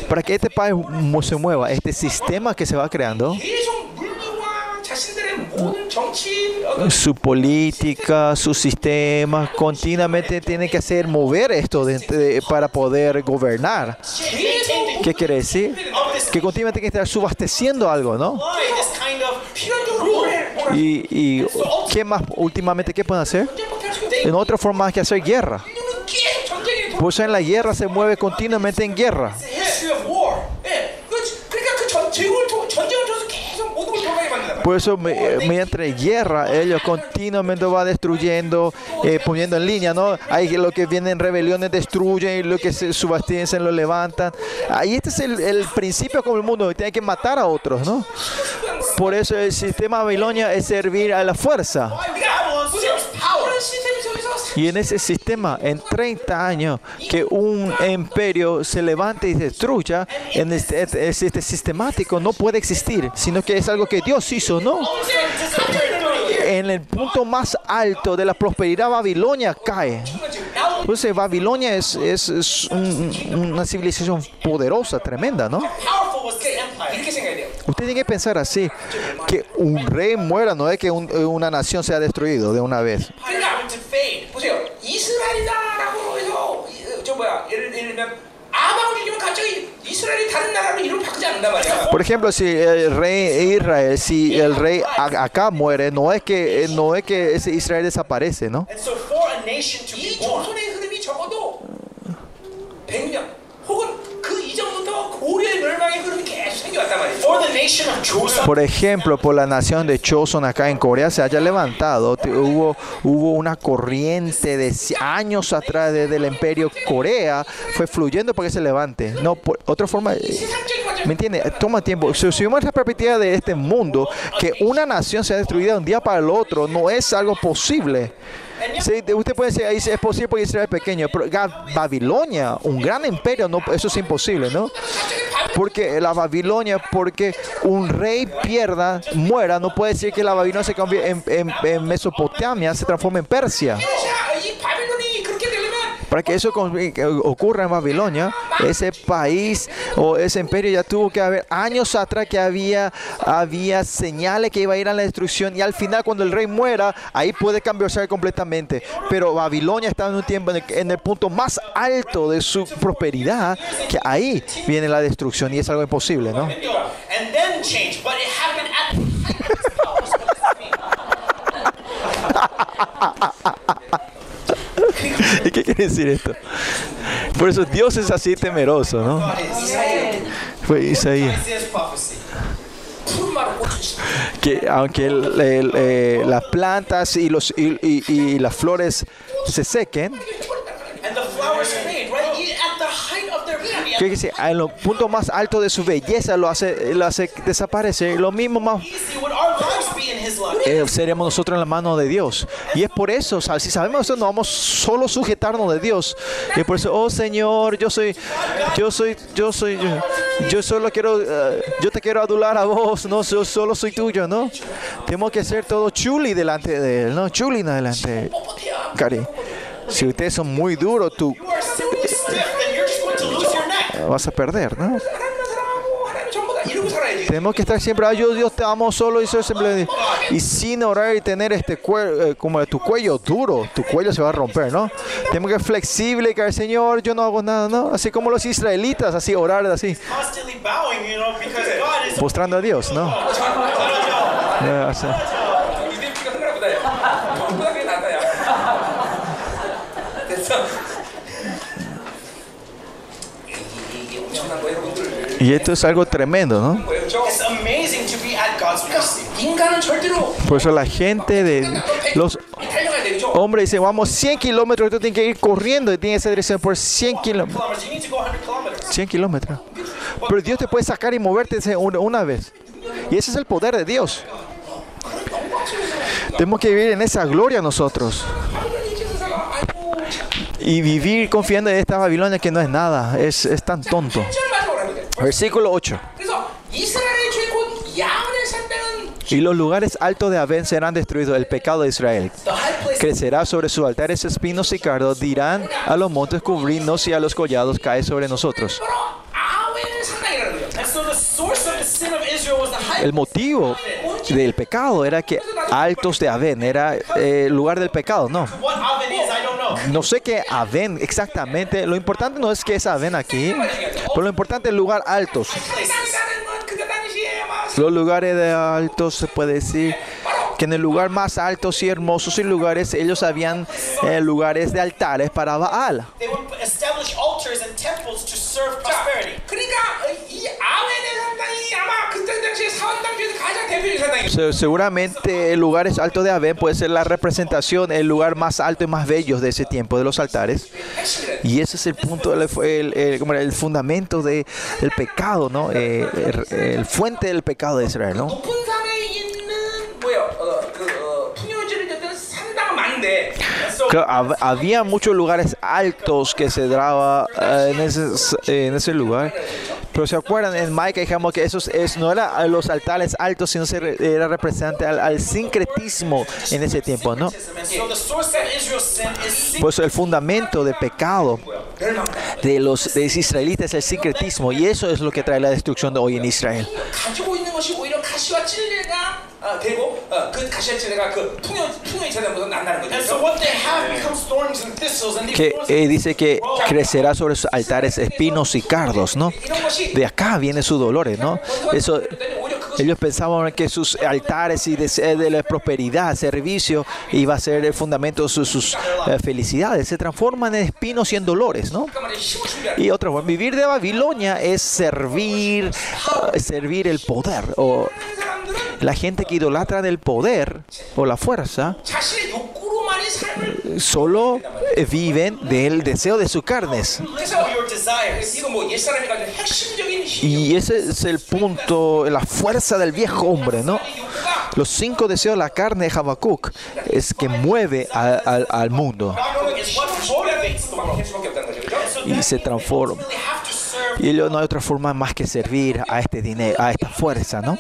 Para que este país se mueva, este sistema que se va creando su política, su sistema, continuamente tiene que hacer mover esto para poder gobernar. ¿Qué quiere decir? Que continuamente tiene que estar subasteciendo algo, ¿no? Y, y ¿qué más últimamente qué pueden hacer? En otra forma que hacer guerra. Pues en la guerra se mueve continuamente en guerra. Por eso, me- eh, mediante guerra, ellos continuamente va destruyendo, eh, poniendo en línea, ¿no? Hay lo que vienen rebeliones, destruyen, lo que se subastecen, lo levantan. Ahí este es el, el principio como el mundo, tiene que matar a otros, ¿no? Por eso el sistema Babilonia es servir a la fuerza. Y en ese sistema, en 30 años, que un imperio se levante y destruya, en este, este sistemático no puede existir, sino que es algo que Dios hizo, ¿no? En el punto más alto de la prosperidad, Babilonia cae. Entonces, Babilonia es, es, una civilización poderosa, tremenda, ¿no? Usted tiene que pensar así, que un rey muera no es que una nación sea destruido de una vez. 이스라엘이다라고 해서 이- 저 뭐야 예를, 예를 들면 아방을 죽이면 갑자기 이스라엘이 다른 나라로 이름을 바꾸지 않는단 말이야. Por ejemplo, si el rey Israel, si el rey a- acá muere, no es que no es que ese Israel desaparece, ¿no? Por ejemplo, por la nación de Choson acá en Corea se haya levantado. Hubo, hubo una corriente de años atrás desde el imperio Corea, fue fluyendo para que se levante. No, por, otra forma... Eh, ¿me entiende? Toma tiempo. Si si vemos la perspectiva de este mundo, que una nación sea destruida de un día para el otro, no es algo posible. Sí, usted puede decir, es posible porque Israel es pequeño, pero Babilonia, un gran imperio, no, eso es imposible, ¿no? Porque la Babilonia, porque un rey pierda, muera, no puede decir que la Babilonia se cambie en, en- en Mesopotamia, se transforme en Persia. Para que eso que ocurra en Babilonia, ese país o ese imperio ya tuvo que haber años atrás que había, había señales que iba a ir a la destrucción y al final cuando el rey muera, ahí puede cambiarse completamente. Pero Babilonia estaba en un tiempo en el, en el punto más alto de su prosperidad, que ahí viene la destrucción y es algo imposible, ¿no? ¿Qué quiere decir esto? Por eso Dios es así temeroso, ¿no? Fue Isaías. Que aunque el, el, eh, las plantas y, los, y, y, y las flores se sequen, Fíjese, ah, en lo punto más alto de su belleza lo hace, lo hace desaparecer. Lo mismo más eh, seremos nosotros en la mano de Dios. Y es por eso, si sabemos eso, no vamos solo sujetarnos de Dios. Y por eso, oh Señor, yo soy, yo soy, yo soy, yo, yo solo quiero, uh, yo te quiero adular a vos, no, yo solo soy tuyo, ¿no? Tenemos que ser todo chuli delante de Él, ¿no? Chuli delante de Él. Cari, si ustedes son muy duros, tú vas a perder, ¿no? Tenemos que estar siempre, ah, yo Dios te amo solo y. Y sin orar y tener este cuello, eh, como tu cuello duro, tu cuello se va a romper, ¿no? Tenemos que ser flexible y caer, Señor, yo no hago nada, ¿no? Así como los israelitas, así, orar así. Postrando a Dios, ¿no? Eh, o Y esto es algo tremendo, ¿no? Por eso la gente de los hombres dice, vamos 100 kilómetros, tú tienes que ir corriendo y tienes esa dirección por 100 kilómetros. 100 kilómetros. Pero Dios te puede sacar y moverte una vez. Y ese es el poder de Dios. Tenemos que vivir en esa gloria nosotros. Y vivir confiando en esta Babilonia que no es nada, es, es tan tonto. Versículo 8. Y los lugares altos de Abén serán destruidos, el pecado de Israel. Crecerá sobre sus altares espinos y cardos, dirán a los montes cubrirnos y a los collados cae sobre nosotros. El motivo del pecado, era que Altos de Aven, era eh, lugar del pecado, no. No sé qué Aven exactamente, lo importante no es que es Aven aquí, pero lo importante es lugar altos. Los lugares de altos se puede decir que en el lugar más altos y hermosos y lugares ellos habían eh, lugares de altares para Baal. Seguramente el lugar es alto de Abén puede ser la representación, el lugar más alto y más bello de ese tiempo, de los altares. Y ese es el punto, el, el, el, fundamento de, del pecado, ¿no? Eh, el, fuente del pecado de Israel, ¿no? había muchos lugares altos que se daba eh, en, ese, en, ese, lugar. Pero se acuerdan, en Maica dijimos que eso, es, no era los altares altos, sino se, era representante al, al, sincretismo en ese tiempo, ¿no? Pues el fundamento de pecado de los, de los israelitas es el sincretismo y eso es lo que trae la destrucción de hoy en Israel. Que eh, dice que crecerá sobre sus altares espinos y cardos, ¿no? De acá viene sus dolores, ¿no? Eso, ellos pensaban que sus altares y de, eh, de la prosperidad, servicio, iba a ser el fundamento de sus, eh, felicidades. Se transforman en espinos y en dolores, ¿no? Y otro, vivir de Babilonia es servir, servir el poder o la gente que idolatra del poder o la fuerza solo eh, viven del deseo de sus carnes. Y ese es el punto, la fuerza del viejo hombre, ¿no? Los cinco deseos de la carne de Habacuc es que mueve al mundo. Y se transforma y luego no hay otra forma más que servir a este dinero, a esta fuerza, ¿no?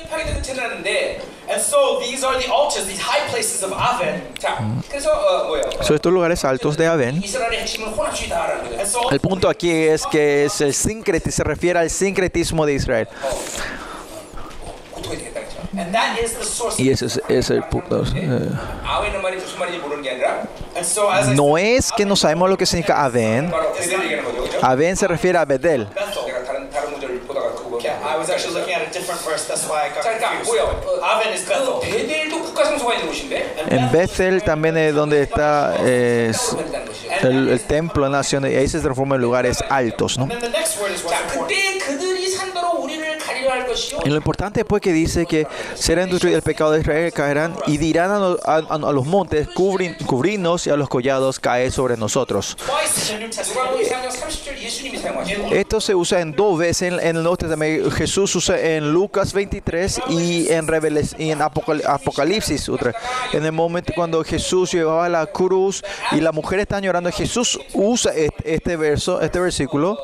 Mm. So, estos lugares altos de Aven. El punto aquí es que el sincretismo, se refiere al sincretismo de Israel. Y ese es, el punto. Eh. No es que no sabemos lo que significa Aven. Aven se refiere a Bedel. I was actually looking at a different verse. That's why I got 자, 그러니까 confused. 뭐요? 어, Aven is 그 Bethel. 베델도 국가 성소가 있는 곳인데 En Bethel también es donde está eh, es 베델이라는 것이죠. el, el templo de naciones. Y ahí se transforma en lugares altos, ¿no? And then the next word is what's 자, important. 그때 Y lo importante pues que dice que será industrial el pecado de Israel, caerán y dirán a, los montes, cubrin, cubrirnos y a los collados cae sobre nosotros. Esto se usa en dos veces en, en el Nuevo Testamento. Jesús usa en Lucas 23 y en, Reveles, Apocalipsis. Otra. En el momento cuando Jesús llevaba la cruz y las mujeres están llorando, Jesús usa este, este verso, este versículo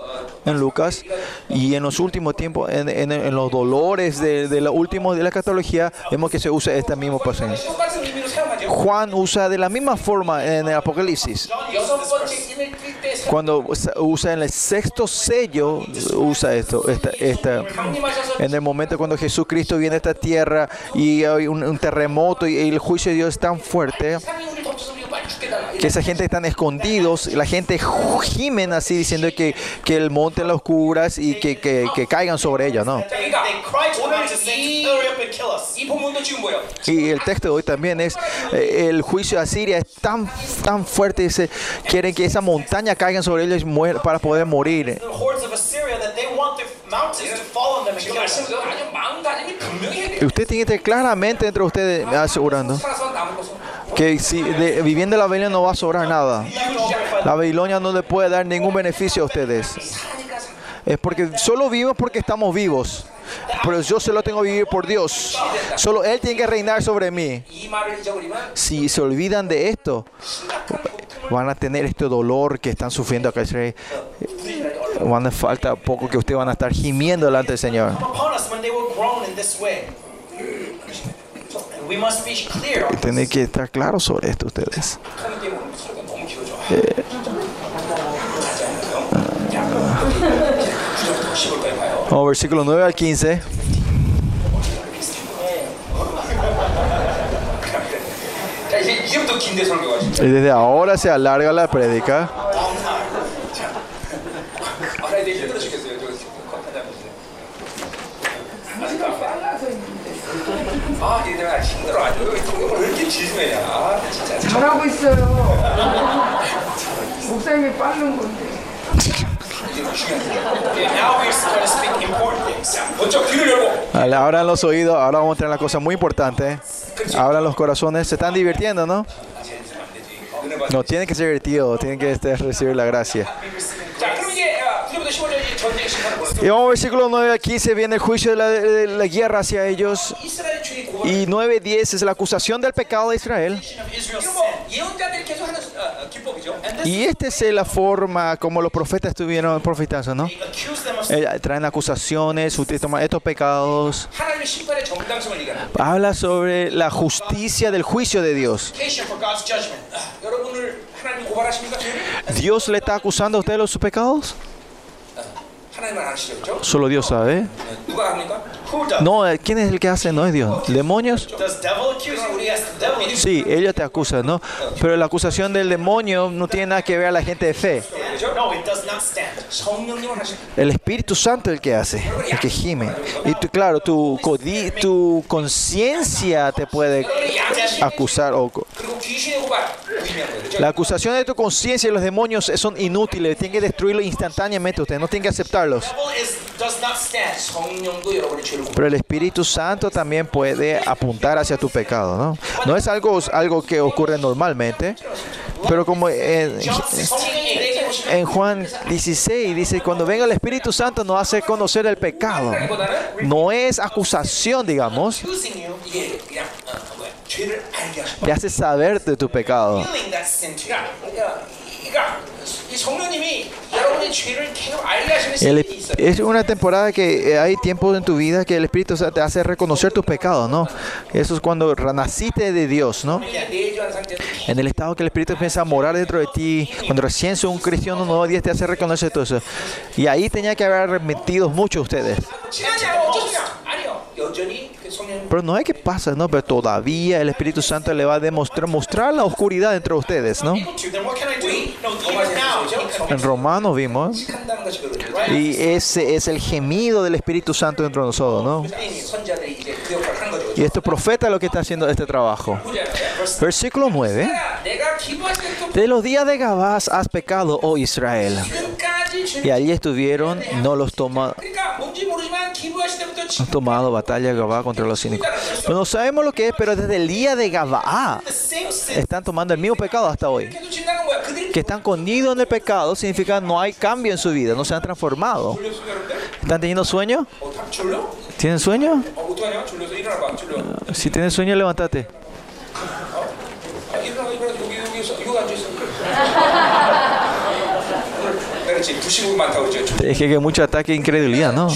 en Lucas y en los últimos tiempos, en, los dolores de, de la última de la escatología, vemos que se usa este mismo pasaje. Juan usa de la misma forma en el Apocalipsis. Cuando usa en el sexto sello, usa esto. Esta. En el momento cuando Jesucristo viene a esta tierra y hay un, un terremoto y el juicio de Dios es tan fuerte, que esa gente están escondidos, la gente gimen así diciendo que, que el monte las curas y que, que, que, caigan sobre ellos, ¿no? Y el texto de hoy también es, eh, el juicio de Asiria es tan, tan fuerte, dice, quieren que esa montaña caigan sobre ellos para poder morir. Usted tiene que claramente entre ustedes asegurando que si viviendo la Babilonia no va a sobrar nada. La Babilonia no le puede dar ningún beneficio a ustedes. Es porque solo vivimos porque estamos vivos. Pero yo solo tengo que vivir por Dios. Solo Él tiene que reinar sobre mí. Si se olvidan de esto, van a tener este dolor que están sufriendo acá. Van a falta poco que ustedes van a estar gimiendo delante del Señor. Tienen que estar claros sobre esto ustedes. Vamos, versículo 9 al 15. Y desde ahora se alarga la prédica. 아 얘들 아 힘들어 아주 왜 이렇게 질투해냐. 아 진짜. 잘하고 있어요. 목사님이 빠른 건데. 이게 중요한 거죠. Okay, now we're going to speak important things. 먼저 귀를 열고 Vale, Abran los oídos, ahora vamos a tener la cosa muy importante. Abran los corazones, se están divirtiendo, ¿no? 은혜 받. No, tienen que ser divertidos, tienen que este, recibir la gracia. Y vamos al versículo 9 aquí se viene el juicio de la, guerra hacia ellos. Y 9.10 es la acusación del pecado de Israel. Y esta es la forma como los profetas estuvieron profetando, ¿no? Eh, traen acusaciones, toman estos pecados. Habla sobre la justicia del juicio de Dios. ¿Dios le está acusando a usted de los pecados? Solo Dios sabe. No, eh, ¿quién es el que hace? No es Dios. ¿Demonios? Sí, ellos te acusan, ¿no? Pero la acusación del demonio no tiene nada que ver a la gente de fe. El Espíritu Santo es el que hace, el que gime. Y tú, claro, tu, tu conciencia te puede acusar. O, la acusación de tu conciencia y los demonios son inútiles. Tienen que destruirlo instantáneamente. Ustedes no tienen que aceptarlos. Pero el Espíritu Santo también puede apuntar hacia tu pecado, ¿no? No es algo, algo que ocurre normalmente, pero como en, en Juan 16 dice, cuando venga el Espíritu Santo nos hace conocer el pecado. No es acusación, digamos. Te hace saber de tu pecado. Es una temporada que hay tiempos en tu vida que el Espíritu te hace reconocer tus pecados, ¿no? Eso es cuando naciste de Dios, ¿no? En el estado que el Espíritu empieza a morar dentro de ti, cuando recién sos un cristiano nuevo, Dios te hace reconocer todo eso. Y ahí tenía que haber arrepentido mucho ustedes. Pero no es que pasa, ¿no? Pero todavía el Espíritu Santo le va a demostrar mostrar la oscuridad entre ustedes, ¿no? En Romanos vimos. Y ese es el gemido del Espíritu Santo dentro de nosotros, ¿no? Y este profeta es lo que está haciendo este trabajo. Versículo 9. De los días de Gabás has pecado, oh Israel. Y allí estuvieron, no los toma, han tomado batalla Gabá contra los cínicos. No sabemos lo que es, pero desde el día de Gabá están tomando el mismo pecado hasta hoy. Que están conidos en el pecado significa no hay cambio en su vida, no se han transformado. ¿Están teniendo sueño? ¿Tienen sueño? Si tienes sueño, levántate. Es que hay mucho ataque de incredulidad, ¿no?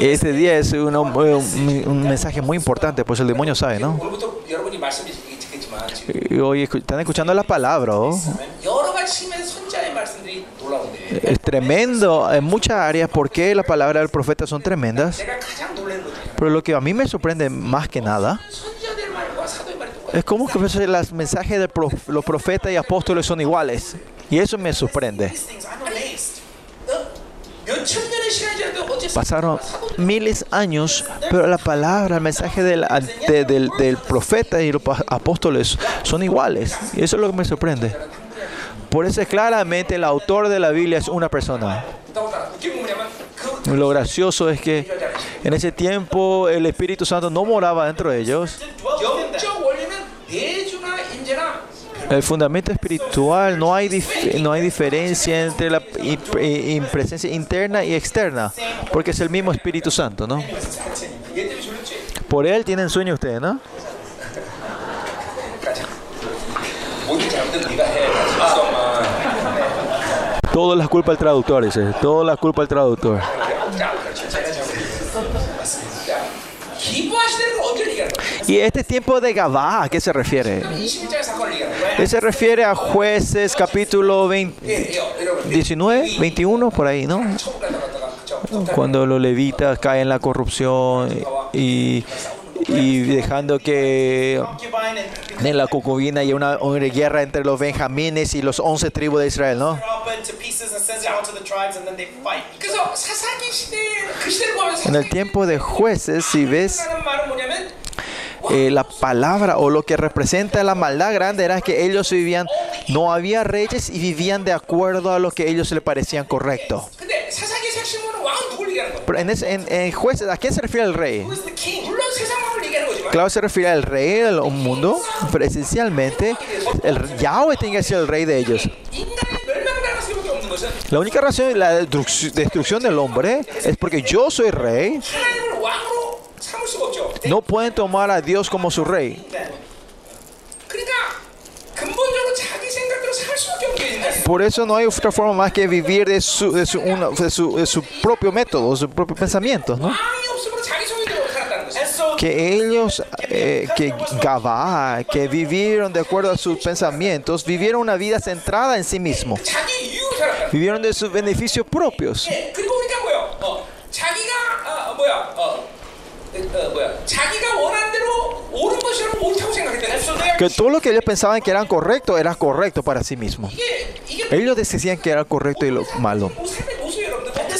Este día es un, un, un mensaje muy importante, pues el demonio sabe, ¿no? Hoy están escuchando la palabra. ¿oh? Es tremendo en muchas áreas porque las palabras del profeta son tremendas. Pero lo que a mí me sorprende más que nada es cómo que los mensajes de los profetas y apóstoles son iguales. Y eso me sorprende. Pasaron miles de años, pero la palabra, el mensaje del, del, del, profeta y los apóstoles son iguales. Y eso es lo que me sorprende. Por eso claramente el autor de la Biblia es una persona. Lo gracioso es que en ese tiempo el Espíritu Santo no moraba dentro de ellos. El fundamento espiritual no hay, dif no hay diferencia entre la presencia interna y externa, porque es el mismo Espíritu Santo, ¿no? Por él tienen sueño ustedes, ¿no? Todas las culpa al traductor, dice. Todas las culpa al traductor. Y este tiempo de Gabá, ¿a qué se refiere? Él se refiere a jueces capítulo 20, 19, 21, por ahí, ¿no? Cuando los levitas caen en la corrupción y, y dejando que en la concubina haya una, una, guerra entre los benjamines y los once tribus de Israel, ¿no? En el tiempo de jueces, si ves eh, la palabra o lo que representa la maldad grande era que ellos vivían, no había reyes y vivían de acuerdo a lo que ellos le parecían correcto. Pero en, ese, en, en jueces, ¿a qué se refiere el rey? Claro, se refiere al rey del mundo, pero esencialmente el Yahweh tiene que ser el rey de ellos. La única razón de la destrucción del hombre es porque yo soy rey No pueden tomar a Dios como su rey. Por eso no hay otra forma más que vivir de su, de su, de su, de su propio método, su propio pensamiento, ¿no? que ellos, que eh, Gabá, que vivieron de acuerdo a sus pensamientos, vivieron una vida centrada en sí mismo. Vivieron de sus beneficios propios. Que todo lo que ellos pensaban que eran correcto era correcto para sí mismos. Ellos decían que era correcto y lo malo.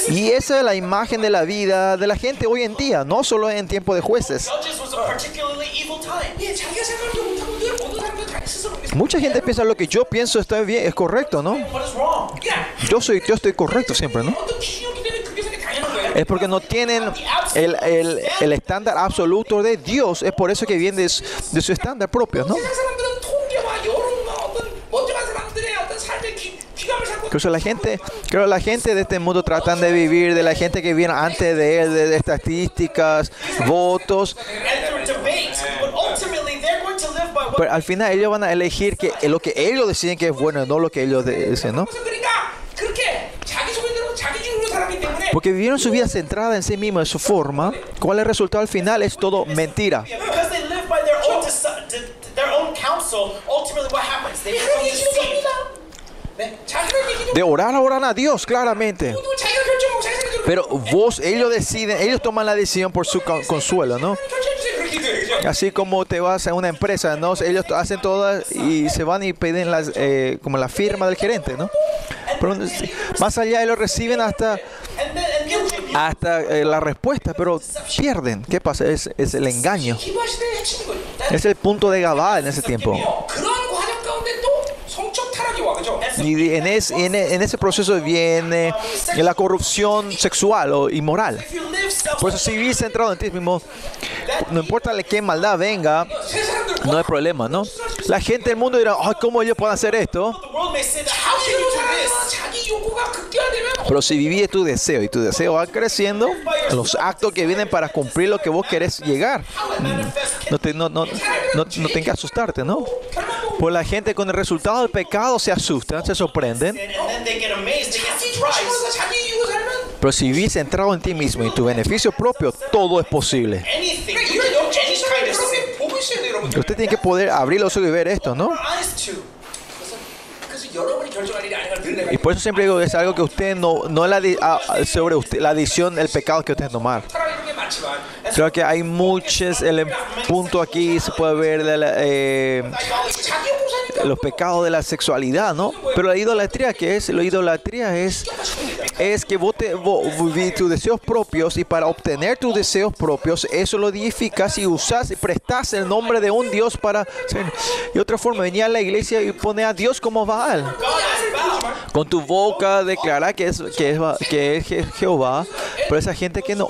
Y esa es la imagen de la vida de la gente hoy en día, no solo en tiempo de jueces. Mucha gente piensa lo que yo pienso está bien, es correcto, ¿no? Yo soy, yo estoy correcto siempre, ¿no? es porque no tienen el, el, el estándar absoluto de Dios. Es por eso que viene de, su, de su estándar propio, ¿no? Incluso la gente, creo la gente de este mundo tratan de vivir de la gente que viene antes de él, de, de estadísticas, votos. Pero al final ellos van a elegir que lo que ellos deciden que es bueno, no lo que ellos dicen, ¿no? porque vivieron su vida centrada en sí mismo, en su forma, ¿cuál es el resultado al final? Es todo mentira. De orar, oran a Dios, claramente. Pero vos, ellos deciden, ellos toman la decisión por su consuelo, ¿no? Así como te vas a una empresa, ¿no? Ellos hacen todas y se van y piden las, eh, como la firma del gerente, ¿no? Pero más allá, ellos reciben hasta hasta eh, la respuesta, pero pierden. ¿Qué pasa? Es, es el engaño. Es el punto de Gabá en ese tiempo. Y en, es, en, en, ese proceso viene la corrupción sexual o inmoral. Por eso si vivís centrado en ti mismo, no importa qué maldad venga, no hay problema, ¿no? La gente del mundo dirá, ay, ¿cómo ellos pueden hacer esto? Pero si vivís tu deseo y tu deseo va creciendo, los actos que vienen para cumplir lo que vos querés llegar, no, te, no, no, no, no tengas que asustarte, ¿no? Pues la gente con el resultado del pecado se asustan, se sorprenden. Pero si vivís centrado en ti mismo y tu beneficio propio, todo es posible. Usted tiene que poder abrir los ojos y ver esto, ¿no? Y por eso siempre digo, es algo que usted no, no la, sobre usted, la adición, el pecado que usted tomar. Creo que hay muchos el punto aquí se puede ver de la, eh, los pecados de la sexualidad, ¿no? Pero la idolatría que es, la idolatría es es que vos, te, tus deseos propios y para obtener tus deseos propios eso lo edificas y usas y prestas el nombre de un dios para y otra forma venía a la iglesia y pone a Dios como Baal. Con tu boca declara que es que es, que es Jehová, pero esa gente que no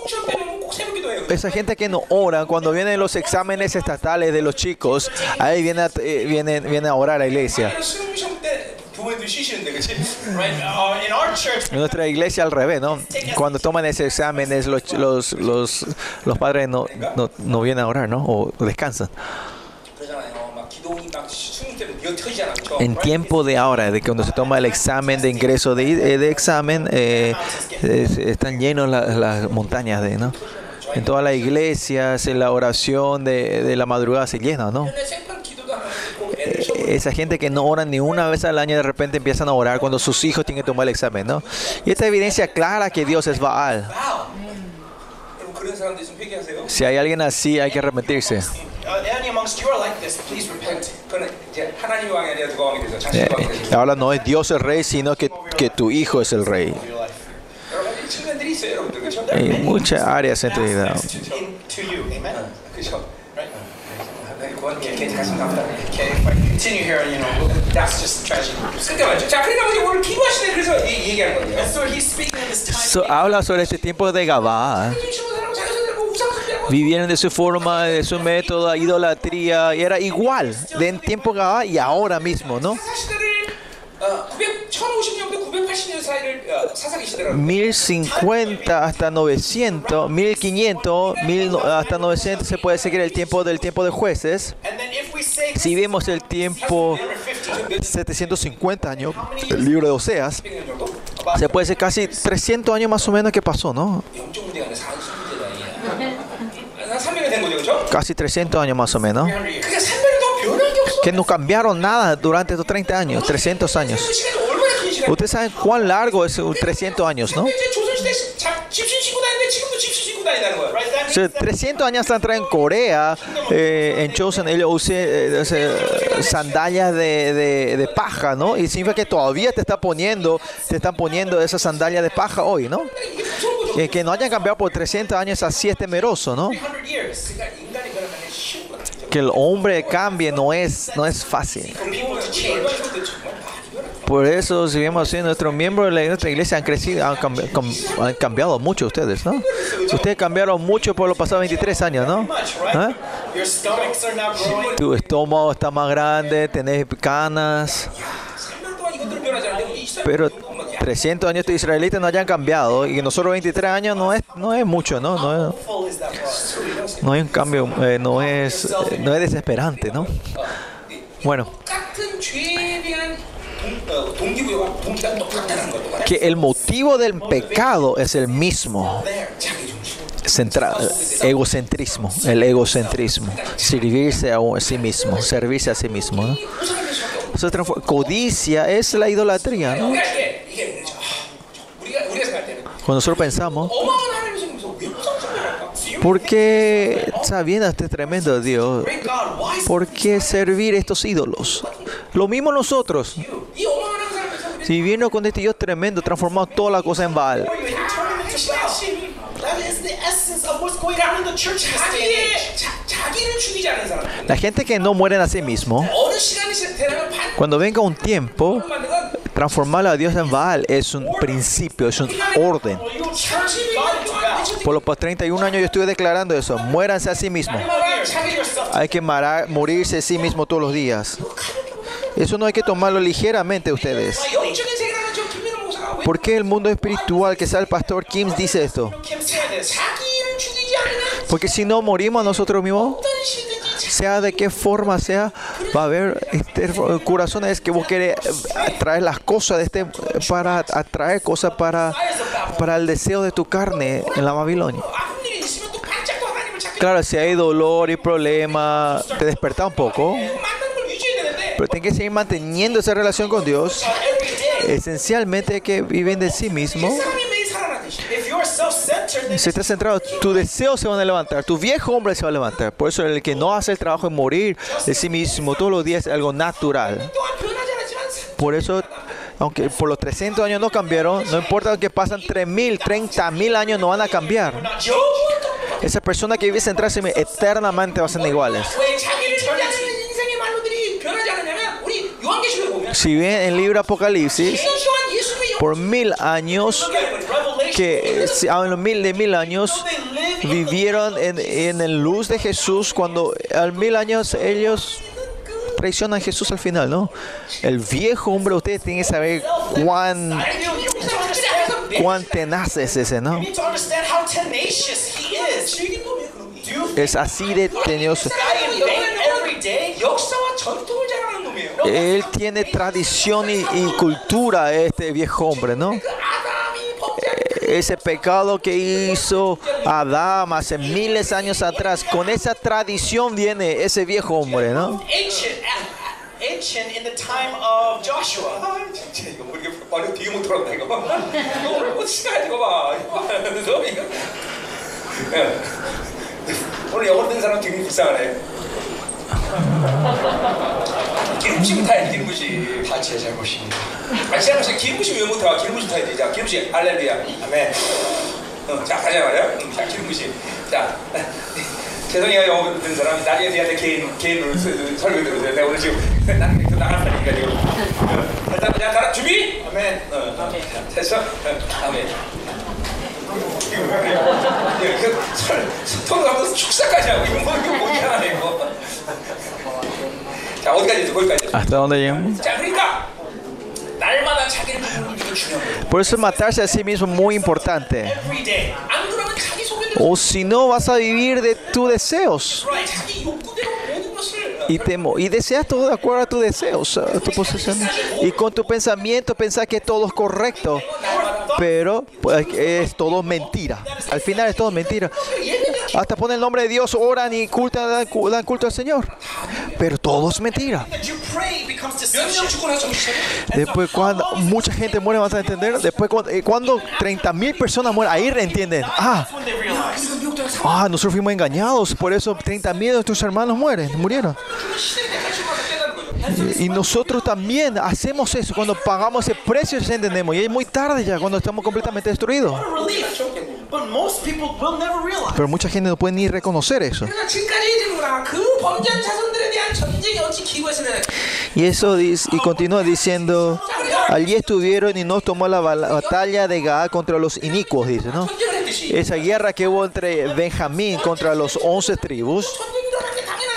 esa gente que no ora, cuando vienen los exámenes estatales de los chicos, ahí viene, eh, viene, viene a orar a la iglesia. En nuestra iglesia al revés, ¿no? Cuando toman esos exámenes, los, los, los, los padres no, no, no, vienen a orar, ¿no? O descansan. En tiempo de ahora, de cuando se toma el examen de ingreso de, eh, de examen, eh, están llenos las, las montañas de, ¿no? en todas las iglesias, en la oración de, de la madrugada se llena, ¿no? esa gente que no ora ni una vez al año de repente empiezan a orar cuando sus hijos tienen que tomar el examen, ¿no? Y esta evidencia clara que Dios es Baal. Si hay alguien así, hay que arrepentirse. Eh, ahora no es Dios el rey, sino que, que tu hijo es el rey. Eh, en muchas áreas en tu vida. So, habla sobre este tiempo de Gabá. Vivieron de su forma, de su método, idolatría, y era igual de en tiempo Gabá y ahora mismo, ¿no? 1050 hasta 900, 1500, hasta 900 se puede seguir el tiempo del tiempo de jueces. Si vemos el tiempo 750 años, el libro de Oseas, se puede decir casi 300 años más o menos que pasó, ¿no? Casi 300 años más o menos que no cambiaron nada durante estos 30 años, 300 años. Ustedes saben cuán largo es 300 años, ¿no? O sea, 300 años atrás en Corea, eh, en Chosen, ellos usan eh, sandalias de, de, de, paja, ¿no? Y significa que todavía te, está poniendo, te están poniendo esas sandalias de paja hoy, ¿no? Eh, que no hayan cambiado por 300 años así es temeroso, ¿no? que el hombre cambie no es, no es fácil. Por eso, si vemos así, nuestros miembros de nuestra iglesia han crecido, han, cambi, han cambiado mucho ustedes, ¿no? Ustedes cambiaron mucho por los pasados 23 años, ¿no? ¿Eh? Tu estómago está más grande, tenés canas. Pero 300 años de israelitas no hayan cambiado y nosotros 23 años no es no es mucho, ¿no? No no hay un cambio, eh, no es no es desesperante, ¿no? Bueno. Que el motivo del pecado es el mismo. Central, egocentrismo, el egocentrismo, servirse a sí mismo, servirse a sí mismo codicia es la idolatría. Cuando nosotros pensamos, ¿por qué sabiendo este tremendo Dios? ¿Por qué servir estos ídolos? Lo mismo nosotros. Si vino con este Dios tremendo, transformó toda la cosa en Baal. La gente que no muere a sí mismo, cuando venga un tiempo, transformar a Dios en Baal es un principio, es un orden. Por los 31 años yo estuve declarando eso. Muéranse a sí mismos. Hay que morirse a sí mismo todos los días. Eso no hay que tomarlo ligeramente ustedes. ¿Por qué el mundo espiritual que sea el pastor Kim dice esto? Porque si no morimos a nosotros mismos, sea de qué forma sea, va a haber este, corazones que vos querés eh, atraer las cosas de este para atraer cosas para, para el deseo de tu carne en la Babilonia. Claro, si hay dolor y problema, te desperta un poco. Pero tienes que seguir manteniendo esa relación con Dios. Esencialmente que viven de sí mismo. Si estás centrado, tus deseos se van a levantar, tu viejo hombre se va a levantar. Por eso el que no hace el trabajo de morir de sí mismo todos los días es algo natural. Por eso, aunque por los 300 años no cambiaron, no importa que pasan 3.000, 30.000 años, no van a cambiar. Esa persona que vive centrada eternamente va a ser iguales. Si bien en el libro Apocalipsis, por mil años que a ah, los mil de mil años vivieron en, en el luz de Jesús, cuando al mil años ellos traicionan a Jesús al final, ¿no? El viejo hombre, ustedes tienen que saber cuán, cuán tenaz es ese, ¿no? Es así de tenioso. Él tiene tradición y cultura, este viejo hombre, ¿no? ese pecado que hizo Adán hace miles de años atrás. Con esa tradición viene ese viejo hombre, ¿no? 기름심 타야 기름부심 하체 잘못입니다. 아 시작하세요 기름부심 왜 못해 와 기름부심 타야 되자 기름부심 할렐루야. 아멘. 어, 자 가자 말이야 음, 자 기름부심 자 죄송해요 영어 듣는 사람. 나중에 내한테 개인 개인 설교 들으세요 내가 오늘 지금 나는 그 나갔다니까 지금. 어, 일단 그냥 가라. 준비? 아멘. 어, 어. 됐어? 어, 아멘. 이거 뭐야? 이거 설 토론 하면서 축사까지 하고 이거 뭐 이거 뭐야 이거. 자 어디까지 했어? 거기까지. 했어. ¿Hasta dónde llegamos? 자 그러니까 날마다 자기를 부르는 게 중요한 거예요. Por eso matarse a sí mismo es muy importante. Every day. 안 그러면 자기 소견을 O si no, vas a vivir de tus deseos. 자기 욕구대로 모든 것을 y, temo, y deseas todo de acuerdo a tus deseos, a tu posesión. Y con tu pensamiento pensás que todo es correcto, pero pues, es todo mentira. Al final es todo mentira. Hasta pone el nombre de Dios, oran y cultan, dan, culto al Señor. Pero todo es mentira. Después cuando mucha gente muere, vas a entender. Después cuando, eh, 30.000 personas mueren, ahí reentienden. Ah, ah, nosotros fuimos engañados, por eso 30.000 de nuestros hermanos mueren, murieron. Y nosotros también hacemos eso. Cuando pagamos ese precio, entendemos. Y es muy tarde ya, cuando estamos completamente destruidos. Pero mucha gente no puede ni reconocer eso. Y eso dice, y continúa diciendo, allí estuvieron y no tomó la batalla de Gaá contra los inicuos, dice, ¿no? Esa guerra que hubo entre Benjamín contra los once tribus.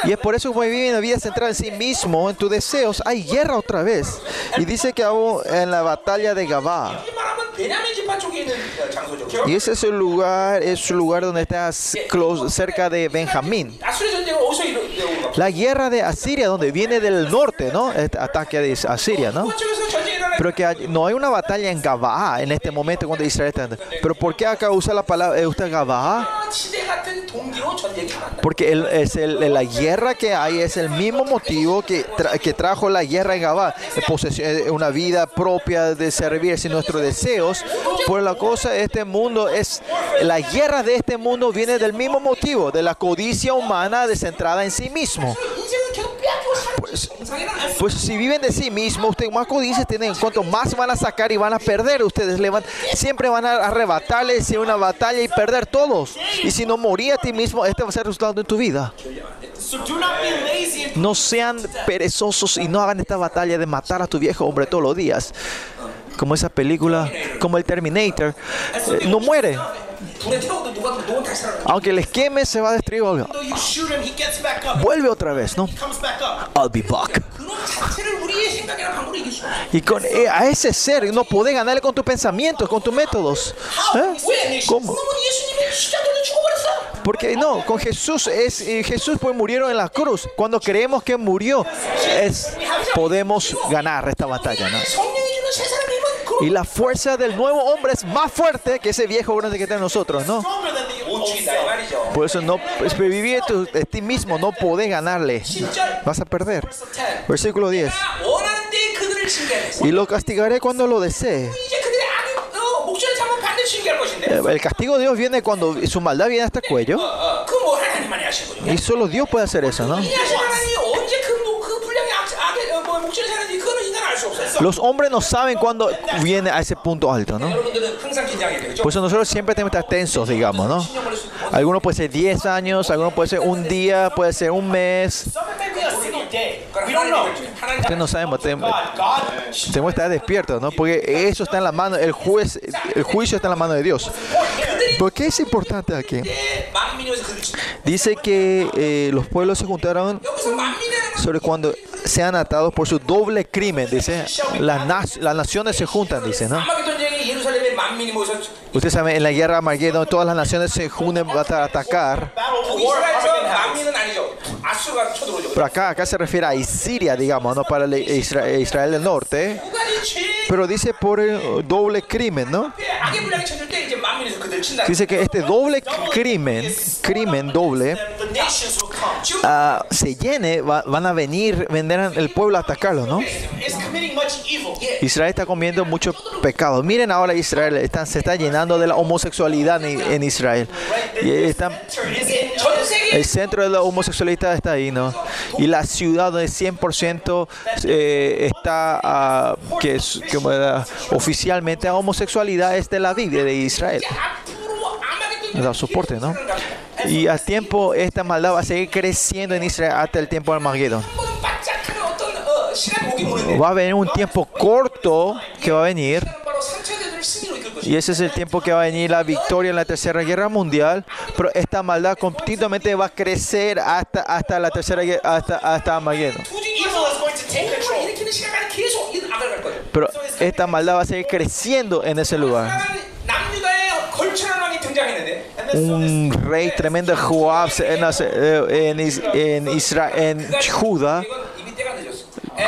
Y es por eso que viven una vida centrada en sí mismo, en tus deseos, hay guerra otra vez. Y dice que en la batalla de Gabá. Y ese es el lugar, es un lugar donde estás cerca de Benjamín. La guerra de Asiria, donde viene del norte, ¿no? Este ataque de Asiria, ¿no? Pero que hay, no hay una batalla en Gabaa en este momento cuando Israel está. Pero ¿por qué acá usa la palabra eh, usa Gabaa? Porque el, es el, eh, la guerra que hay es el mismo motivo que, tra, que trajo la guerra en Gabaa. Eh, posesión, una vida propia de servirse nuestros deseos. Por la cosa, este mundo es, las guerras de este mundo vienen del mismo motivo, de la codicia humana descentrada en sí mismo. Pues, pues si viven de sí mismos, ustedes más codicias tienen, cuanto más van a sacar y van a perder, ustedes le van, siempre van a arrebatarles en una batalla y perder todos. Y si no moría a ti mismo, este va a ser el resultado de tu vida. No sean perezosos y no hagan esta batalla de matar a tu viejo hombre todos los días como esa película, como el Terminator, eh, no muere. Aunque les queme, se va a destruir. Vuelve otra vez, ¿no? I'll be back. Y con, eh, a ese ser no podés ganarle con tus pensamientos, con tus métodos. ¿Eh? ¿Cómo? Porque no, con Jesús es Jesús pues murieron en la cruz. Cuando creemos que murió, es, podemos ganar esta batalla. ¿no? Y la fuerza del nuevo hombre es más fuerte que ese viejo grande que está en nosotros, ¿no? Por eso no pues, vivir a ti mismo, no podés ganarle. Vas a perder. Versículo 10. Y lo castigaré cuando lo desee. El castigo de Dios viene cuando su maldad viene hasta el este cuello. Y solo Dios puede hacer eso, ¿no? Los hombres no saben cuándo viene a ese punto alto, ¿no? Por eso nosotros siempre tenemos que estar tensos, digamos, ¿no? Algunos puede ser 10 años, algunos puede ser un día, puede ser un mes. Ustedes no sabemos, tenemos que estar despiertos, ¿no? Porque eso está en la mano, el, juez, el juicio está en la mano de Dios. ¿Por qué es importante aquí? Dice que eh, los pueblos se juntaron sobre cuando sean atados por su doble crimen, dice. Las, las naciones se juntan, dice, ¿no? Ustedes saben, en la guerra Armagedón todas las naciones se juntan para atacar. Pero acá, acá se refiere a Siria, digamos, no para Israel, del norte. Pero dice por el doble crimen, ¿no? Dice que este doble crimen, crimen doble, uh, se llene, van a venir, vendrán el pueblo a atacarlo, ¿no? Israel está comiendo mucho pecado. Miren ahora Israel, están, se está llenando de la homosexualidad en, Israel. Y están, el centro de la homosexualidad está citadinos y la ciudad donde 100% eh, está, uh, que es oficialmente homosexualidad es de la biblia de Israel. Da soporte, ¿no? Y a tiempo esta maldad va a seguir creciendo en Israel hasta el tiempo del Armagedón. Va a venir un tiempo corto que va a venir y ese es el tiempo que va a venir la victoria en la Tercera Guerra Mundial. Pero esta maldad continuamente va a crecer hasta, hasta la Tercera Guerra, hasta, hasta Pero esta maldad va a seguir creciendo en ese lugar. Un rey tremendo Joab en, en, en Judá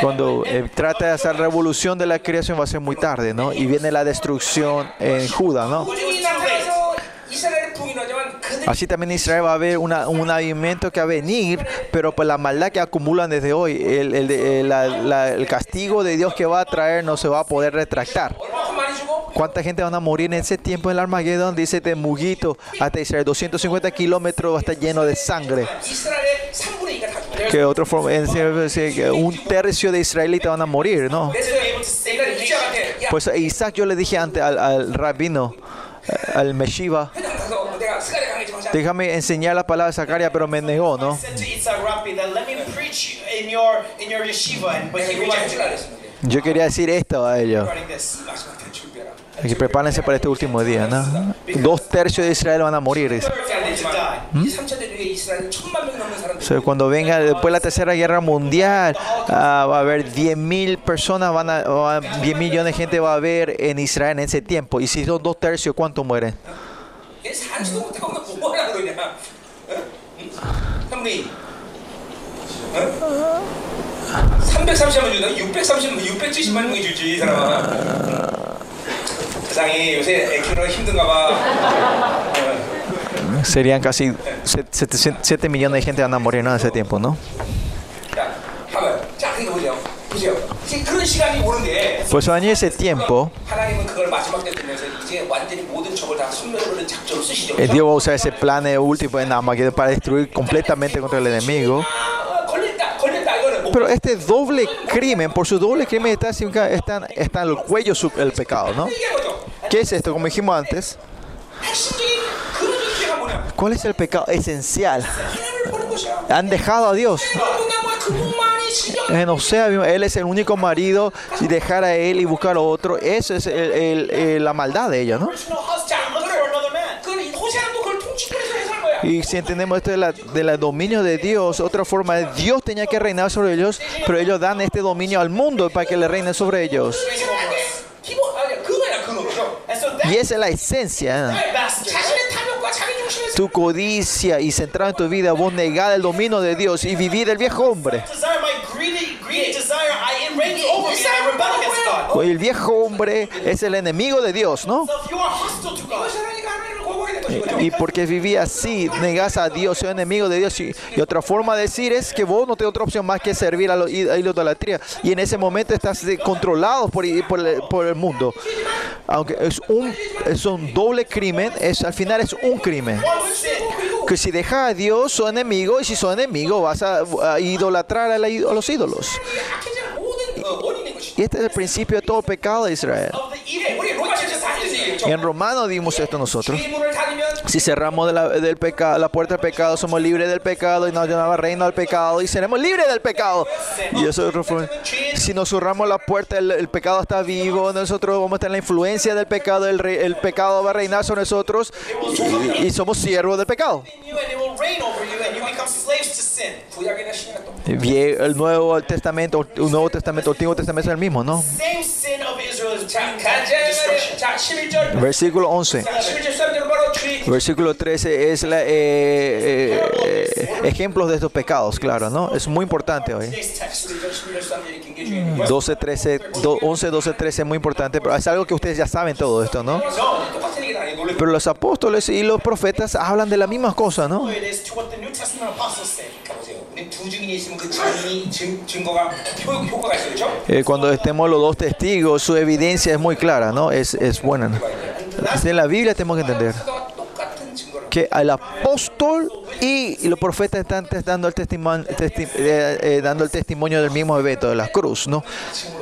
cuando eh, eh, trata de hacer revolución de la creación va a ser muy tarde, ¿no? Y viene la destrucción en Judas, ¿no? Así también Israel va a haber una, un avivamiento que va a venir, pero por la maldad que acumulan desde hoy, el, el, el, la, la, el, castigo de Dios que va a traer no se va a poder retractar. ¿Cuánta gente van a morir en ese tiempo en el Armagedón? Dice de Muguito hasta Israel, 250 kilómetros va a estar lleno de sangre que otra forma, pues, eh, un tercio de israelitas van a morir, ¿no? Pues a Isaac yo le dije antes al, al rabino, eh, al Meshiva, déjame enseñar la palabra de Zacaria, pero me negó, ¿no? Yo quería decir esto a ellos. Aquí prepárense para este último día. ¿no? Dos tercios de Israel van a morir. ¿Mm? Cuando venga después la tercera guerra mundial, uh, va a haber 10.000 personas, van a, uh, 10 millones de gente va a haber en Israel en ese tiempo. Y si son dos tercios, ¿cuántos mueren? 얘 살지도 못하고 너 뭐하라 그러냐? 응? 응? 형님, 응? 330만 주다 630만 670만 명이 주지 이 사람아. 세상이 요새 애 키우느라 힘든가 봐. 응. Serían casi 7 millones de gente van a morir ¿no? en ese tiempo, ¿no? 자, 한번 자, 그러니까 보세요. 보세요. 이제 그런 시간이 오는데 Pues en ese tiempo, 하나님은 그걸 마지막 때 되면서 이제 완전히 모든 적을 다 순면으로 작전을 쓰시죠. eh, Dios va a usar ese plan eh, último en Armageddon para destruir completamente contra el enemigo. Pero este doble crimen, por su doble crimen está, está, está en el cuello el pecado, ¿no? ¿Qué es esto? Como dijimos antes. ¿Cuál es el pecado esencial? Han dejado a Dios. En Osea, él es el único marido. Si dejar a él y buscar a otro, eso es el, el, el, la maldad de ella, ¿no? Y si entendemos esto del la, de la dominio de Dios, otra forma, es Dios tenía que reinar sobre ellos, pero ellos dan este dominio al mundo para que le reine sobre ellos. Y esa es la esencia. Tu codicia y centrado en tu vida, vos negar el dominio de Dios y vivir el viejo hombre. El viejo hombre es el enemigo de Dios, ¿no? y porque vivía así, negás a Dios, soy enemigo de Dios. Y, otra forma de decir es que vos no tenés otra opción más que servir a, la idolatría. Y en ese momento estás controlado por, el, mundo. Aunque es un, es un doble crimen, es, al final es un crimen. Que si dejas a Dios, sos enemigo, y si sos enemigo, vas a, idolatrar a, los ídolos. Y este es el principio de todo pecado de Israel. En Romano dimos esto nosotros. Si cerramos de la, del pecado, la puerta del pecado, somos libres del pecado y nos llamaba reino al pecado y seremos libres del pecado. Y eso es Si nos cerramos la puerta, el, el, pecado está vivo, nosotros vamos a estar la influencia del pecado, el, el pecado va a reinar sobre nosotros y, y somos siervos del pecado. El Nuevo Testamento, el Nuevo Testamento, el Antiguo Testamento es el mismo, ¿no? Versículo 11. Versículo 13 es la, eh, eh, ejemplos de estos pecados, claro, ¿no? Es muy importante hoy. 12, 13, 11, 12, 13 es muy importante, pero es algo que ustedes ya saben todo esto, ¿no? Pero los apóstoles y los profetas hablan de la misma cosa, ¿no? Cuando estemos los dos testigos, su evidencia es muy clara, ¿no? Es, es buena. En la Biblia tenemos que entender que el apóstol y los profetas están dando el, testimonio, eh, eh, dando el testimonio del mismo evento, de la cruz. ¿no?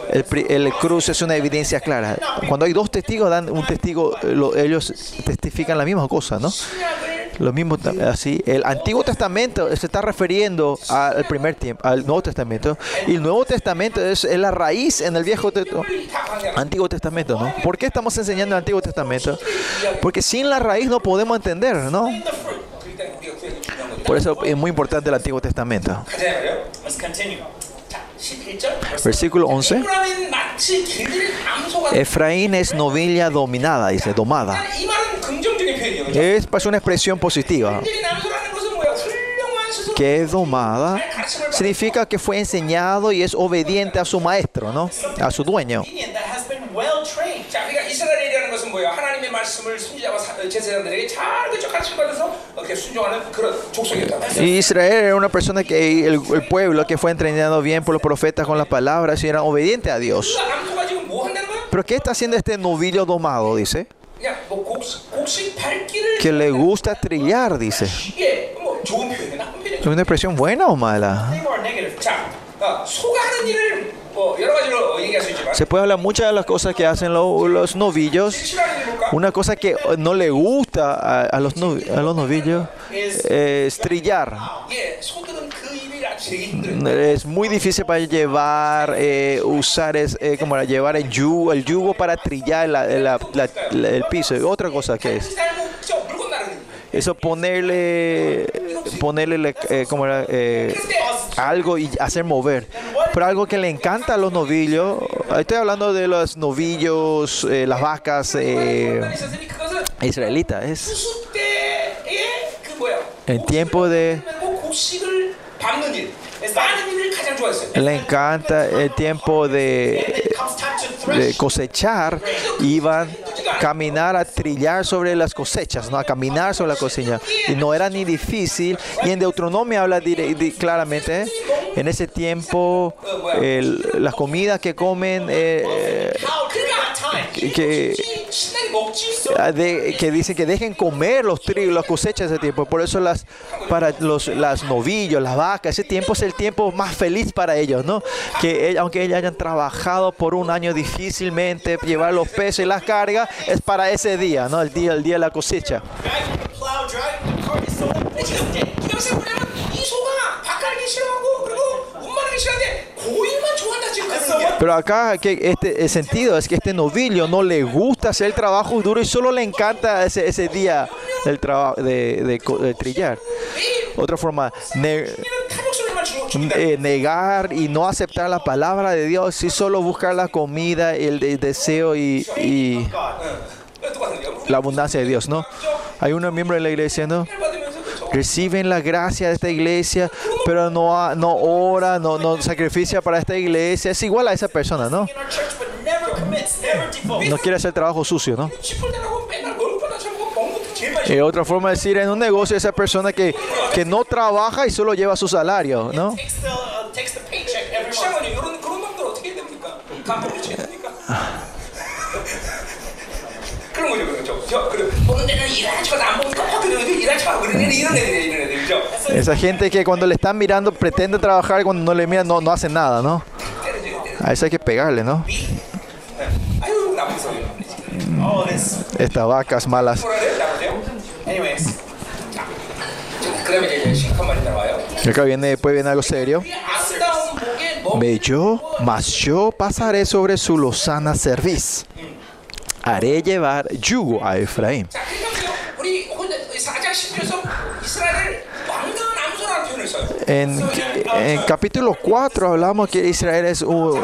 El, el, cruz es una evidencia clara. Cuando hay dos testigos, dan un testigo, eh, ellos testifican la misma cosa. ¿no? Lo mismo así, el Antiguo Testamento se está refiriendo al primer tiempo, al Nuevo Testamento. Y el Nuevo Testamento es, la raíz en el Viejo Testamento, Antiguo Testamento, ¿no? ¿Por qué estamos enseñando el Antiguo Testamento? Porque sin la raíz no podemos entender, ¿no? Por eso es muy importante el Antiguo Testamento. Versículo 11. Efraín es novilla dominada, dice, domada. Es, es una expresión positiva. Que es domada significa que fue enseñado y es obediente a su maestro, ¿no? A su dueño. Israel era una persona que el, pueblo que fue entrenado bien por los profetas con las palabras y era obediente a Dios. Pero ¿qué está haciendo este novillo domado? Dice. Que le gusta trillar, dice. ¿Es una expresión buena o mala? Se puede hablar muchas de las cosas que hacen los novillos. Una cosa que no le gusta a, los, a los novillos es trillar. Es muy difícil para llevar, eh, usar, eh, como para llevar el yugo, el yugo para trillar el piso. Otra cosa que es eso ponerle, ponerle eh, como era, eh, algo y hacer mover. Pero algo que le encanta a los novillos, estoy hablando de los novillos, eh, las vacas eh, israelitas, es en tiempo de... Le encanta el tiempo de, de cosechar, iban caminar a trillar sobre las cosechas, no a caminar sobre la cosecha. Y no era ni difícil. Y en Deuteronomio habla claramente, en ese tiempo, las comidas que comen, eh, que, ah, de, que dice que dejen comer los trigos, las cosechas de ese tiempo. Por eso las, para los las novillos, las vacas, ese tiempo es el tiempo más feliz para ellos, ¿no? Que e, aunque ellos hayan trabajado por un año difícilmente, llevar los pesos y las cargas, es para ese día, ¿no? El día, el día de la cosecha. Pero acá este, el sentido es que este novillo no le gusta hacer el trabajo duro y solo le encanta ese, ese día del trabajo de, trillar. Otra forma, eh, negar y no aceptar la palabra de Dios y solo buscar la comida, el, el deseo y, y la abundancia de Dios, ¿no? Hay un miembro de la iglesia, ¿no? reciben la gracia de esta iglesia, pero no, no ora, no, no sacrificia para esta iglesia. Es igual a esa persona, ¿no? No quiere hacer trabajo sucio, ¿no? Y otra forma de decir, en un negocio esa persona que, que no trabaja y solo lleva su salario, ¿no? Esa gente que cuando le están mirando pretende trabajar cuando no le miran no, no hace nada, ¿no? A eso hay que pegarle, ¿no? Estas vacas malas. Acá viene, después viene algo serio. Ve yo, mas yo pasaré sobre su lozana cerviz. Haré llevar yugo a Efraín. En, en capítulo 4 hablamos que Israel es un,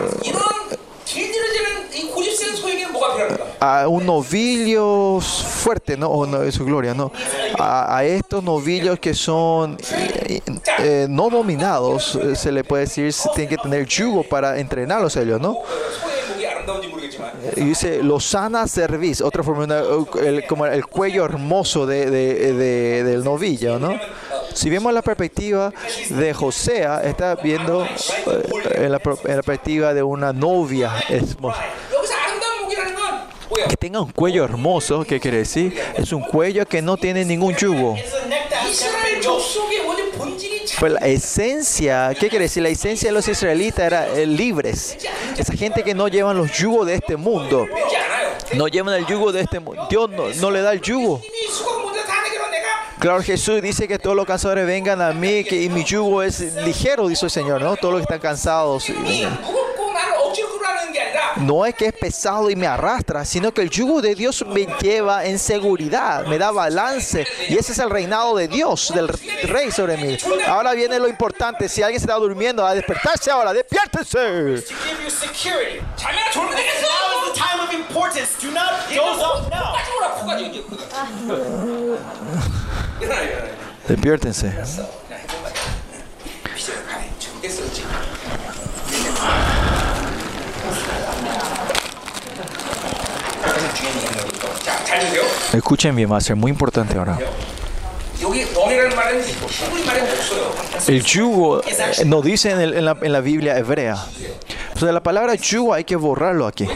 a un novillo fuerte, ¿no? O su gloria, ¿no? A, estos novillos que son eh, eh, no dominados, eh, se le puede decir, tienen que tener yugo para entrenarlos ellos, ¿no? Y dice, Lozana cerviz, otra fórmula, el, como el cuello hermoso de, de, de, del novillo, ¿no? Si vemos la perspectiva de Josea, está viendo eh, en, la, en la perspectiva de una novia que tenga un cuello hermoso, ¿qué quiere decir? Es un cuello que no tiene ningún yugo fue la esencia, ¿qué quiere decir? La esencia de los israelitas era eh, libres. Esa gente que no llevan los yugos de este mundo. No llevan el yugo de este mundo. Dios no, no le da el yugo. Claro, Jesús dice que todos los cansadores vengan a mí, que y mi yugo es ligero, dice el Señor, ¿no? Todos los que están cansados. No es que es pesado y me arrastra, sino que el yugo de Dios me lleva en seguridad, me da balance. Y ese es el reinado de Dios, del rey sobre mí. Ahora viene lo importante. Si alguien se está durmiendo, a despertarse ahora, despiértese. To Escuchen bien, va a muy importante ahora. El yugo eh, no dice en, la, Biblia hebrea. O sea, la palabra yugo hay que borrarlo aquí.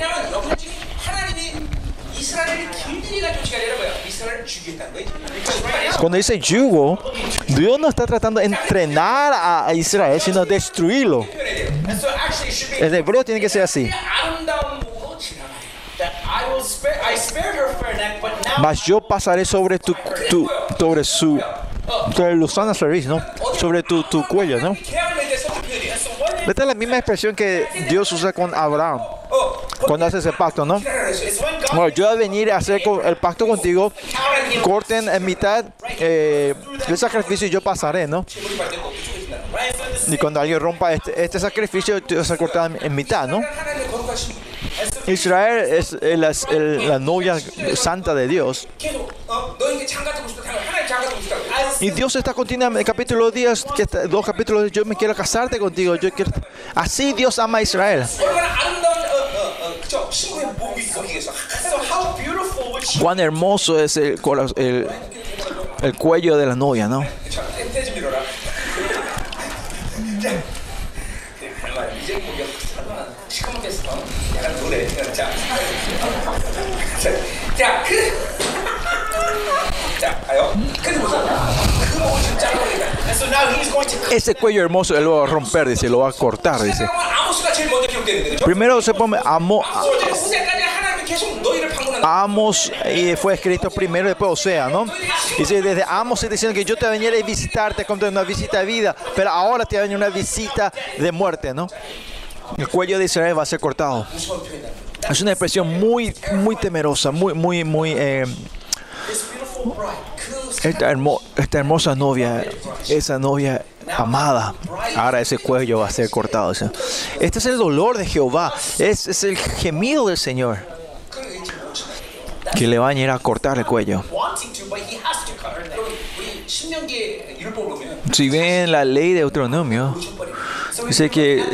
Cuando dice yugo, Dios no está tratando de entrenar a Israel, sino destruirlo. El hebreo tiene que ser así. Mas yo pasaré sobre tu, tu sobre su sobre Luzana Service, ¿no? Sobre tu, tu cuello, ¿no? Esta es la misma expresión que Dios usa con Abraham cuando hace ese pacto, ¿no? Bueno, yo voy a venir a hacer el pacto contigo, corten en mitad eh, el sacrificio y yo pasaré, ¿no? Y cuando alguien rompa este, este sacrificio, se corta en mitad, ¿no? Israel es la, la novia santa de Dios. Y Dios está continuamente, el capítulo 10, que está, dos capítulos, yo me quiero casarte contigo. Yo quiero, así Dios ama a Israel. Cuán hermoso es el, el, el cuello de la novia, ¿no? Ese cuello hermoso él lo va a romper, dice, lo va a cortar, dice. Primero se pone Amo, Amos eh, fue escrito primero, después Osea, ¿no? Dice, desde Amos se diciendo que yo te venía a visitar, te conté una visita de vida, pero ahora te va a venir una visita de muerte, ¿no? El cuello de Israel va a ser cortado. Es una expresión muy, muy temerosa, muy, muy, muy... Eh, esta, hermo, esta, hermosa novia, esa novia amada, ahora ese cuello va a ser cortado. Este es el dolor de Jehová, es, el gemido del Señor que le van a ir a cortar el cuello. Si ven la ley de Deuteronomio, dice que eh,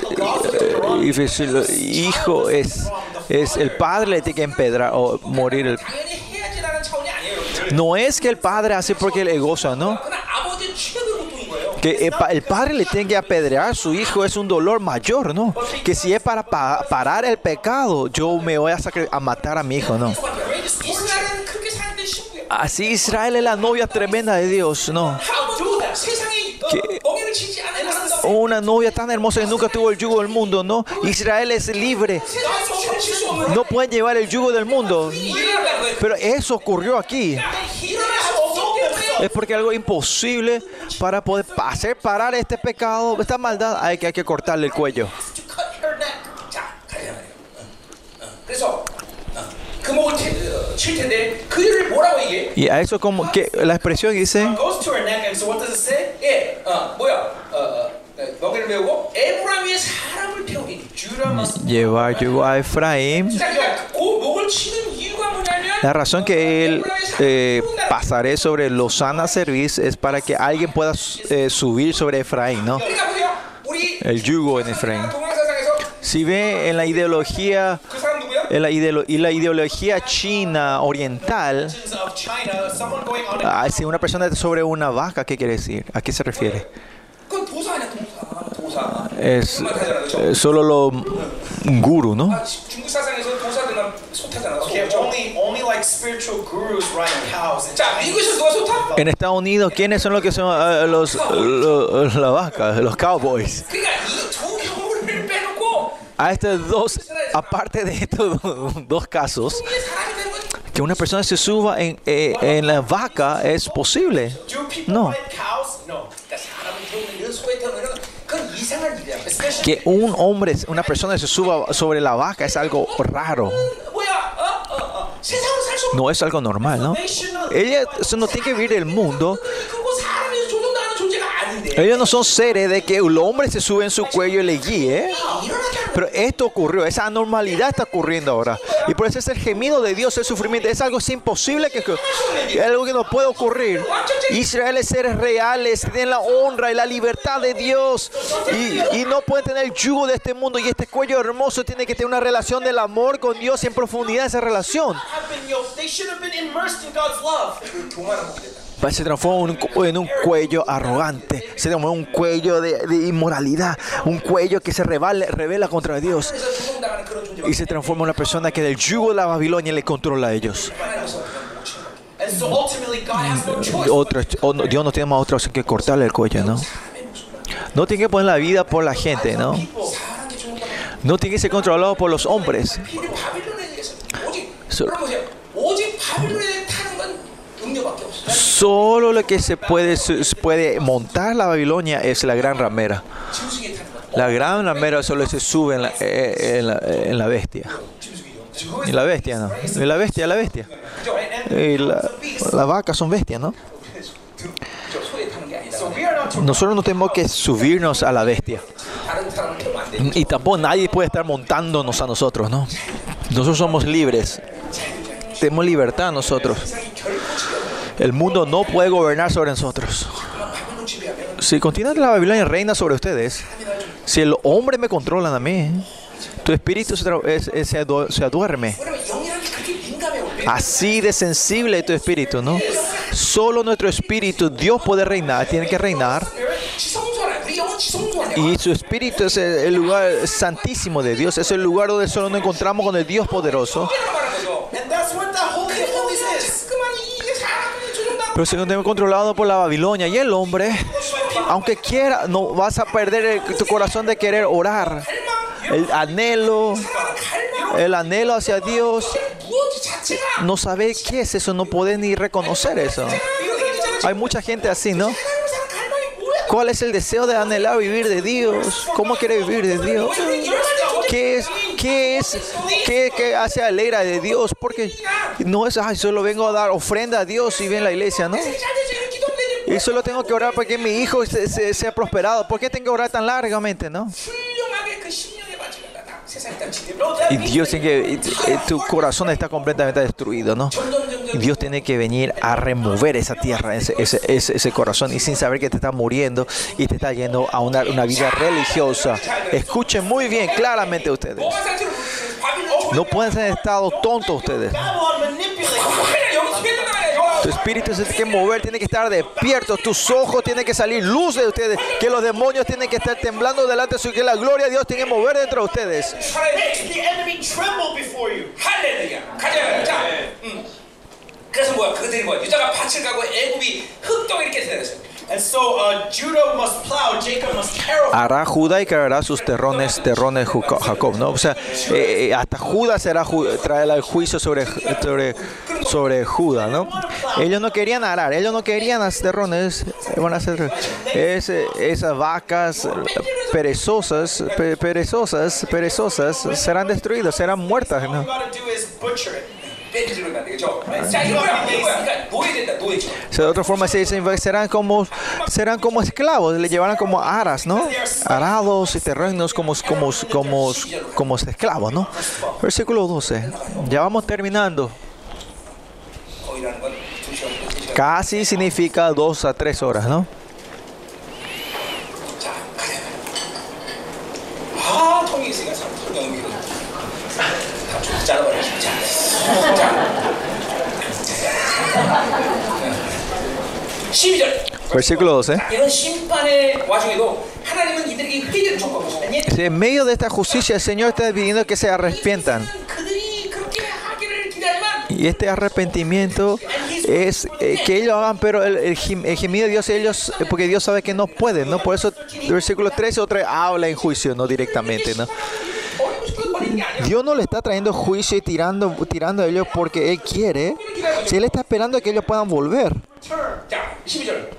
hijo es es el padre le tiene que empedrar o morir. No es que el padre hace porque le goza, ¿no? Que el padre le tiene que apedrear a su hijo es un dolor mayor, ¿no? Que si es para parar el pecado, yo me voy a, a matar a mi hijo, ¿no? Así Israel es la novia tremenda de Dios, ¿no? Que una novia tan hermosa que nunca tuvo el yugo del mundo, ¿no? Israel es libre no pueden llevar el yugo del mundo. Pero eso ocurrió aquí. Es porque algo imposible para poder hacer parar este pecado, esta maldad, hay que, hay que cortarle el cuello. Y a eso como que la expresión dice Llevar lleva a Efraín. La razón que él eh, pasaré sobre Lozana Service es para que alguien pueda eh, subir sobre Efraín, ¿no? El yugo en Efraín. Si ve en la ideología en la ideolo y la ideología china oriental, si ah, una persona sobre una vaca, ¿qué quiere decir? ¿A qué se refiere? es eh, solo lo guru, ¿no? En Estados Unidos, ¿quiénes son los que son uh, los, los, las vacas, los cowboys? A estos dos, aparte de estos dos casos, que una persona se suba en, eh, en la vaca es posible. No que un hombre, una persona se suba sobre la vaca es algo raro. No es algo normal, ¿no? Ella no tiene que vivir el mundo. Ellos no son seres de que el hombre se sube en su cuello y le guíe. Pero esto ocurrió, esa anormalidad está ocurriendo ahora. Y por eso es el gemido de Dios, el sufrimiento. Es algo imposible que, que- es algo que no puede ocurrir. Israel es seres reales, tienen la honra y la libertad de Dios. Y, y no pueden tener el yugo de este mundo. Y este cuello hermoso tiene que tener una relación del amor con Dios y en profundidad esa relación. Pues se transformó en un, en un cuello arrogante, se transformó en un cuello de, de inmoralidad, un cuello que se revela, revela contra Dios y se transforma en una persona que del yugo de la Babilonia le controla a ellos. Otro, Dios no tiene más otra opción que cortarle el cuello, ¿no? No tiene que poner la vida por la gente, ¿no? No tiene que ser controlado por los hombres. So, Solo lo que se puede, montar la Babilonia es la gran ramera. La gran ramera solo se sube en la, eh, eh, bestia. Eh, en la bestia, ¿no? En la bestia, la bestia. Y la, la vaca son bestias, ¿no? Nosotros no tenemos que subirnos a la bestia. Y tampoco nadie puede estar montándonos a nosotros, ¿no? Nosotros somos libres. Tenemos libertad nosotros. El mundo no puede gobernar sobre nosotros. Si continúa la Babilonia reina sobre ustedes, si el hombre me controla a mí, tu espíritu se, se. Así de sensible es tu espíritu, ¿no? Solo nuestro espíritu, Dios puede reinar, tiene que reinar. Y su espíritu es el lugar santísimo de Dios, es el lugar donde solo nos encontramos con el Dios poderoso. Pero si no te controlado por la Babilonia y el hombre, aunque quiera, no vas a perder tu corazón de querer orar. El anhelo, el anhelo hacia Dios. No sabe qué es eso, no podés ni reconocer eso. Hay mucha gente así, ¿no? ¿Cuál es el deseo de anhelar vivir de Dios? ¿Cómo quiere vivir de Dios? ¿Qué es ¿Qué es? ¿Qué, qué hace alegra de Dios? Porque no es, ay, solo vengo a dar ofrenda a Dios y ven la iglesia, ¿no? Y solo tengo que orar para que mi hijo sea se, se prosperado. ¿Por qué tengo que orar tan largamente, no? Y Dios tiene que, tu corazón está completamente destruido, ¿no? Dios tiene que venir a remover esa tierra, ese, corazón, y sin saber que te está muriendo y te está yendo a una, vida religiosa. Escuchen muy bien, claramente ustedes. No pueden ser estado tontos ustedes. Tu espíritu se tiene que mover, tiene que estar despierto. Tus ojos tienen que salir luz de ustedes. Que los demonios tienen que estar temblando delante de su que la gloria de Dios tiene que mover dentro de ustedes. 그래서 뭐야? 그들이 뭐야? 유다가 밭을 가고 애굽이 흙덩이 이렇게 되었어요. And so uh, Judah must plow, Jacob must harrow. Hará Judá y cargará sus terrones, terrones Juca- Jacob, ¿no? O sea, eh, eh, hasta Judá será ju- traerá el juicio sobre, sobre, sobre Judá, ¿no? Ellos no querían arar, ellos no querían hacer terrones, eh, van a hacer es, eh, esas vacas perezosas, pe- perezosas, perezosas serán destruidas, serán muertas, All ¿no? De otra forma se pues, serán como, serán como esclavos, le llevarán como aras, ¿no? Arados y terrenos como, como, como, como esclavos, ¿no? Versículo 12. Ya vamos terminando. Casi significa dos a tres horas, ¿no? Versículo pues 12. ¿eh? En medio de esta justicia, el Señor está pidiendo que se arrepientan. Y este arrepentimiento es eh, que ellos hagan, pero el, el, gemido de Dios, ellos, eh, porque Dios sabe que no pueden, ¿no? Por eso, el versículo 13, otra habla en juicio, ¿no? Directamente, ¿no? Dios no le está trayendo juicio y tirando, tirando a ellos porque Él quiere. Si Él está esperando a que ellos puedan volver.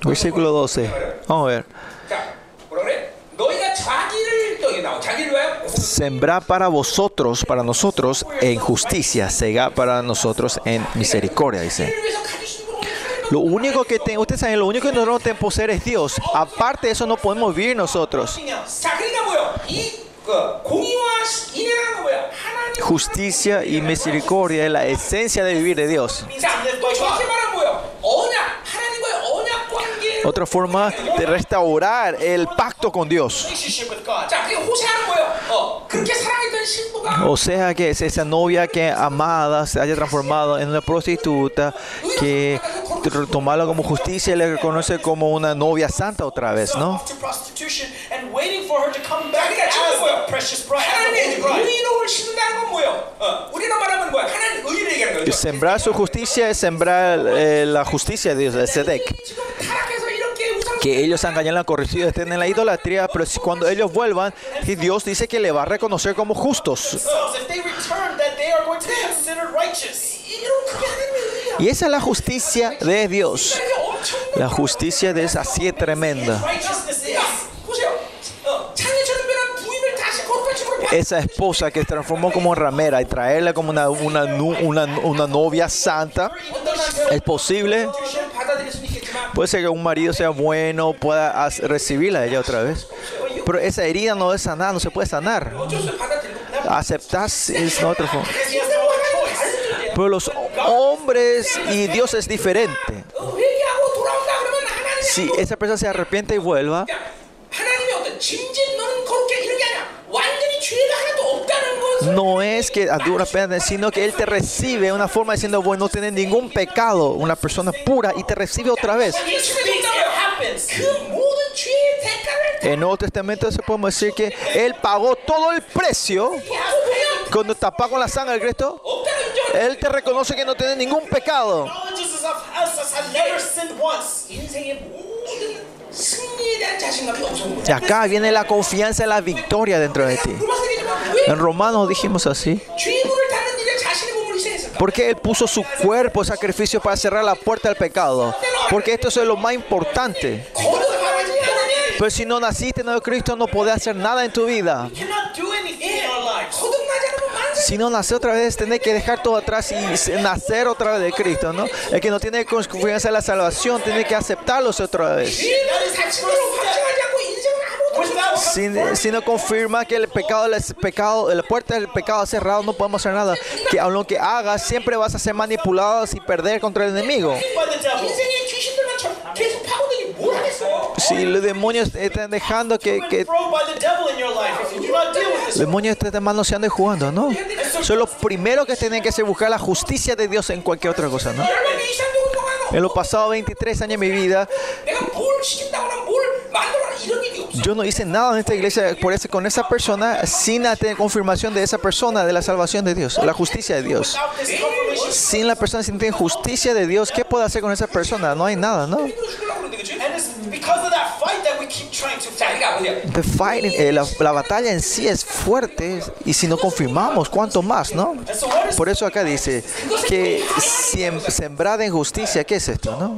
Versículo 12. Vamos a ver. Sembrar para vosotros, para nosotros, en justicia. Segar para nosotros en misericordia, dice. Lo único que te, ustedes saben, lo único que nosotros tenemos poseer es Dios. Aparte de eso no podemos vivir nosotros. Justicia y misericordia es la esencia de vivir de Dios otra forma de restaurar el pacto con Dios. O sea que es esa novia que amada se haya transformado en una prostituta que tomarlo como justicia y le reconoce como una novia santa otra vez, ¿no? Sembrar su justicia es sembrar eh, la justicia de Dios, el Sedek que ellos han caído en la corrupción, estén en la idolatría, pero cuando ellos vuelvan, Dios dice que le va a reconocer como justos. Y esa es la justicia de Dios. La justicia de esa así es tremenda. Esa esposa que se transformó como ramera y traerla como una, una, una, una novia santa, es posible Puede ser que un marido sea bueno, pueda recibirla a ella otra vez. Pero esa herida no es sanada, no se puede sanar. Aceptar es otra forma. Pero los hombres y Dios es diferente. Si esa persona se arrepiente y vuelva, no es que a dura pena, sino que Él te recibe una forma diciendo, bueno, no tienes ningún pecado, una persona pura, y te recibe otra vez. En Nuevo Testamento se podemos decir que Él pagó todo el precio. Cuando tapas con la sangre el Cristo, Él te reconoce que no tiene ningún pecado. Y acá viene la confianza y la victoria dentro de ti. En Romanos dijimos así. Porque Él puso su cuerpo sacrificio para cerrar la puerta al pecado. Porque esto es lo más importante. Pero si no naciste en el Cristo, no podés hacer nada en tu vida. Si no nacer otra vez, tiene que dejar todo atrás y nacer otra vez de Cristo, ¿no? El que no tiene confianza en la salvación tiene que aceptarlos otra vez. Si, si, no confirma que el pecado, el pecado, la puerta del pecado cerrada, no podemos hacer nada. Que aun lo que hagas, siempre vas a ser manipulado y perder contra el enemigo. Si los demonios están dejando que, que los demonios están manoseando y jugando, ¿no? Son los primeros que tienen que hacer buscar la justicia de Dios en cualquier otra cosa, ¿no? En los pasados 23 años de mi vida, yo no hice nada en esta iglesia por ese, con esa persona sin la confirmación de esa persona, de la salvación de Dios, la justicia de Dios. Sin la persona, sin la justicia de Dios, ¿qué puedo hacer con esa persona? No hay nada, ¿no? The fight, eh, la, la, batalla en sí es fuerte y si no confirmamos, cuánto más, ¿no? Por eso acá dice que sembrada en ¿qué es esto, no?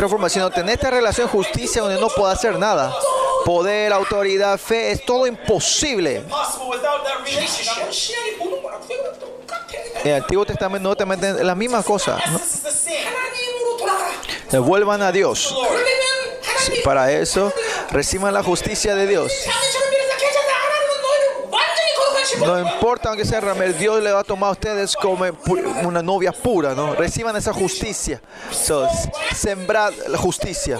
reforma, sino tener esta relación justicia donde no puedo hacer nada. Poder, autoridad, fe, es todo imposible. El Antiguo Testamento, Nuevo Testamento, la misma cosa. ¿no? Vuelvan a Dios. Para eso, reciban la justicia de Dios no importa aunque sea Ramel, Dios le va a tomar a ustedes como una novia pura, ¿no? Reciban esa justicia, so, sembrad la justicia.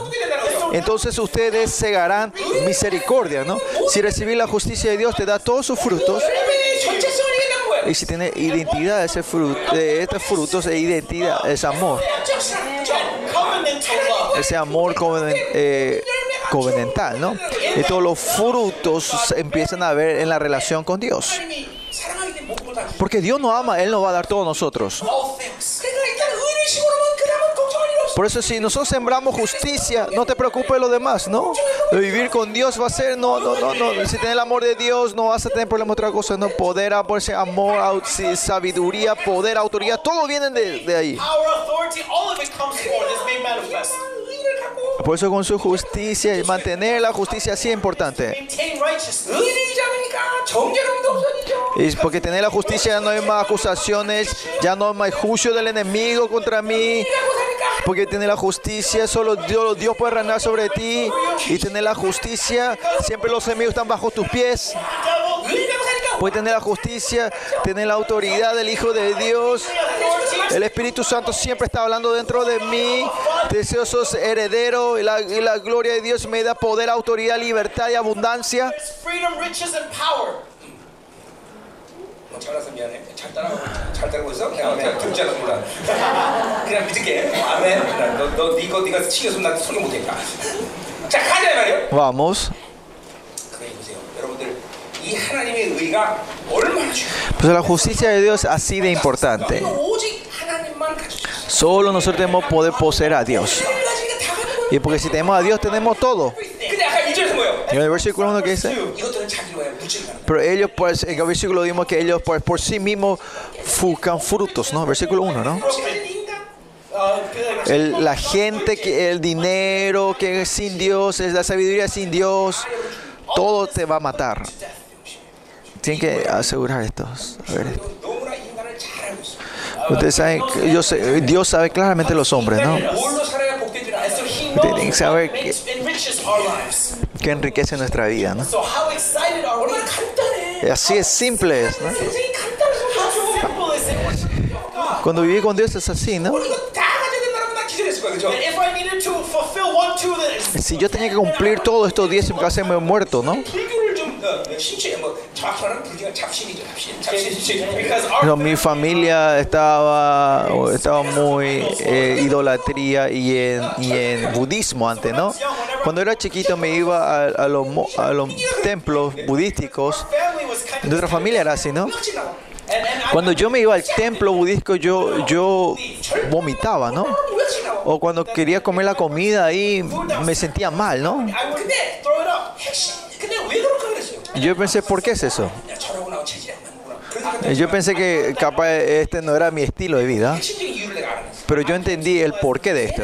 Entonces ustedes segarán misericordia, ¿no? Si recibís la justicia de Dios te da todos sus frutos. Y si tiene identidad ese fruto, estos frutos es identidad, es amor. Ese amor como eh, covenantal, ¿no? Y todos los frutos empiezan a ver en la relación con Dios. Porque Dios nos ama, Él nos va a dar todo a nosotros. Por eso si nosotros sembramos justicia, no te preocupes de lo demás, ¿no? Vivir con Dios va a ser, no, no, no, no. Si tienes el amor de Dios, no vas a tener problema otra cosa, no. Poder, amor, sabiduría, poder, autoridad, todo viene de, de ahí. Por eso con su justicia y mantener la justicia sí es importante. Y porque tener la justicia ya no hay más acusaciones, ya no hay más juicio del enemigo contra mí. Porque tener la justicia, solo Dios, puede reinar sobre ti. Y tener la justicia, siempre los enemigos están bajo tus pies. Puedes tener la justicia, tener la autoridad del Hijo de Dios. El Espíritu Santo siempre está hablando dentro de mí. Deseosos heredero y la, y la gloria de Dios me da poder, autoridad, libertad y abundancia. freedom, riches, and power. 어, 잘나서 미안해. 잘 따라가고 잘 따라고 있어? 내가 그냥 듣지 않아서 몰라. 그냥 믿을게. 어, 아멘. 너너 네거 네가 시켜서 나 설교 못하니까. 자 가자 말이요. Vamos. 그래 보세요, 여러분들 이 하나님의 의가 얼마나 중요해요. Pues la justicia de Dios es así de importante. 너희는 오직 Solo nosotros tenemos poder poseer a Dios. Y porque si tenemos a Dios, tenemos todo. Y el versículo 1 que dice, pero ellos, por, en el versículo vimos que ellos por, por sí mismos buscan frutos, ¿no? Versículo 1, ¿no? La gente, que, el dinero que es sin Dios, es la sabiduría sin Dios, todo te va a matar. Tienen que asegurar estos. A ver. esto. Ustedes saben, yo sé, Dios sabe claramente los hombres, ¿no? Tienen que saber que, que enriquece nuestra vida, ¿no? Así es simple, ¿no? Cuando viví con Dios es así, ¿no? Si yo tenía que cumplir todo esto 10, me muerto, ¿no? No, mi familia estaba, estaba muy eh, idolatría y en, y en budismo antes, ¿no? Cuando era chiquito me iba a, a, los, a los templos budísticos. Nuestra familia era así, ¿no? Cuando yo me iba al templo budístico, yo, yo vomitaba, ¿no? O cuando quería comer la comida ahí, me sentía mal, ¿no? yo pensé, ¿por qué es eso? Yo pensé que capaz este no era mi estilo de vida, pero yo entendí el porqué de esto.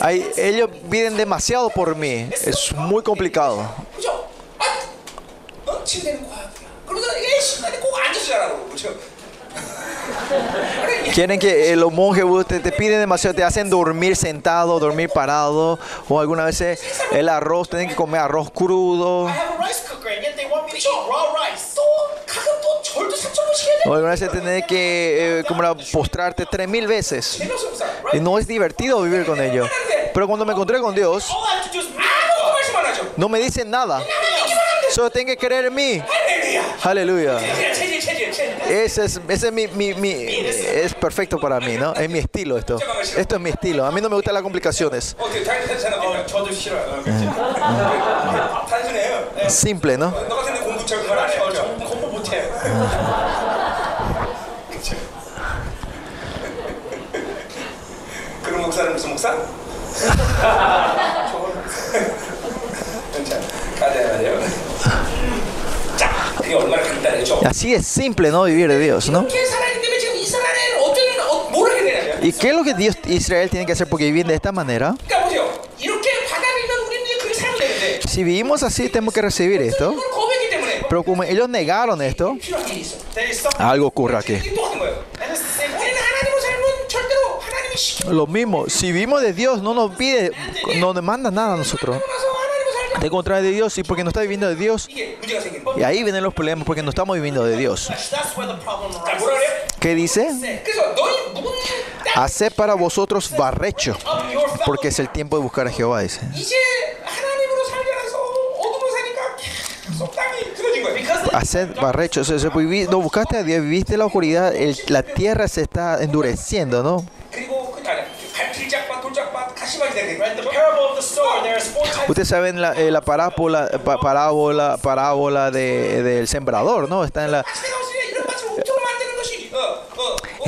Hay, ellos piden demasiado por mí, es muy complicado. Quieren que eh, los monjes te, te, piden demasiado, te hacen dormir sentado, dormir parado, o algunas veces el arroz, tienen que comer arroz crudo. O algunas veces tener que eh, como postrarte tres mil veces. Y no es divertido vivir con ellos. Pero cuando me encontré con Dios, no me dicen nada. Solo tienen que creer en mí. Aleluya. Ese es, ese es mi, mi, mi, es perfecto para mí, ¿no? Es mi estilo esto. Esto es mi estilo. A mí no me gustan las complicaciones. Simple, ¿no? Así es simple no vivir de Dios, ¿no? ¿Y qué es lo que Dios Israel tiene que hacer porque vivir de esta manera? Si vivimos así, tenemos que recibir esto. Pero como ellos negaron esto, algo ocurre aquí. Lo mismo, si vivimos de Dios, no nos pide, no nos nada a nosotros de contra de Dios y porque no está viviendo de Dios. Y ahí vienen los problemas porque no estamos viviendo de Dios. ¿Qué dice? Haced para vosotros barrecho, porque es el tiempo de buscar a Jehová, dice. Haced barrecho, o no buscaste a Dios, viviste la oscuridad, la tierra se está endureciendo, ¿no? Ustedes saben la, eh, la parábola, pa, parábola, parábola del de, de sembrador, ¿no? Está en la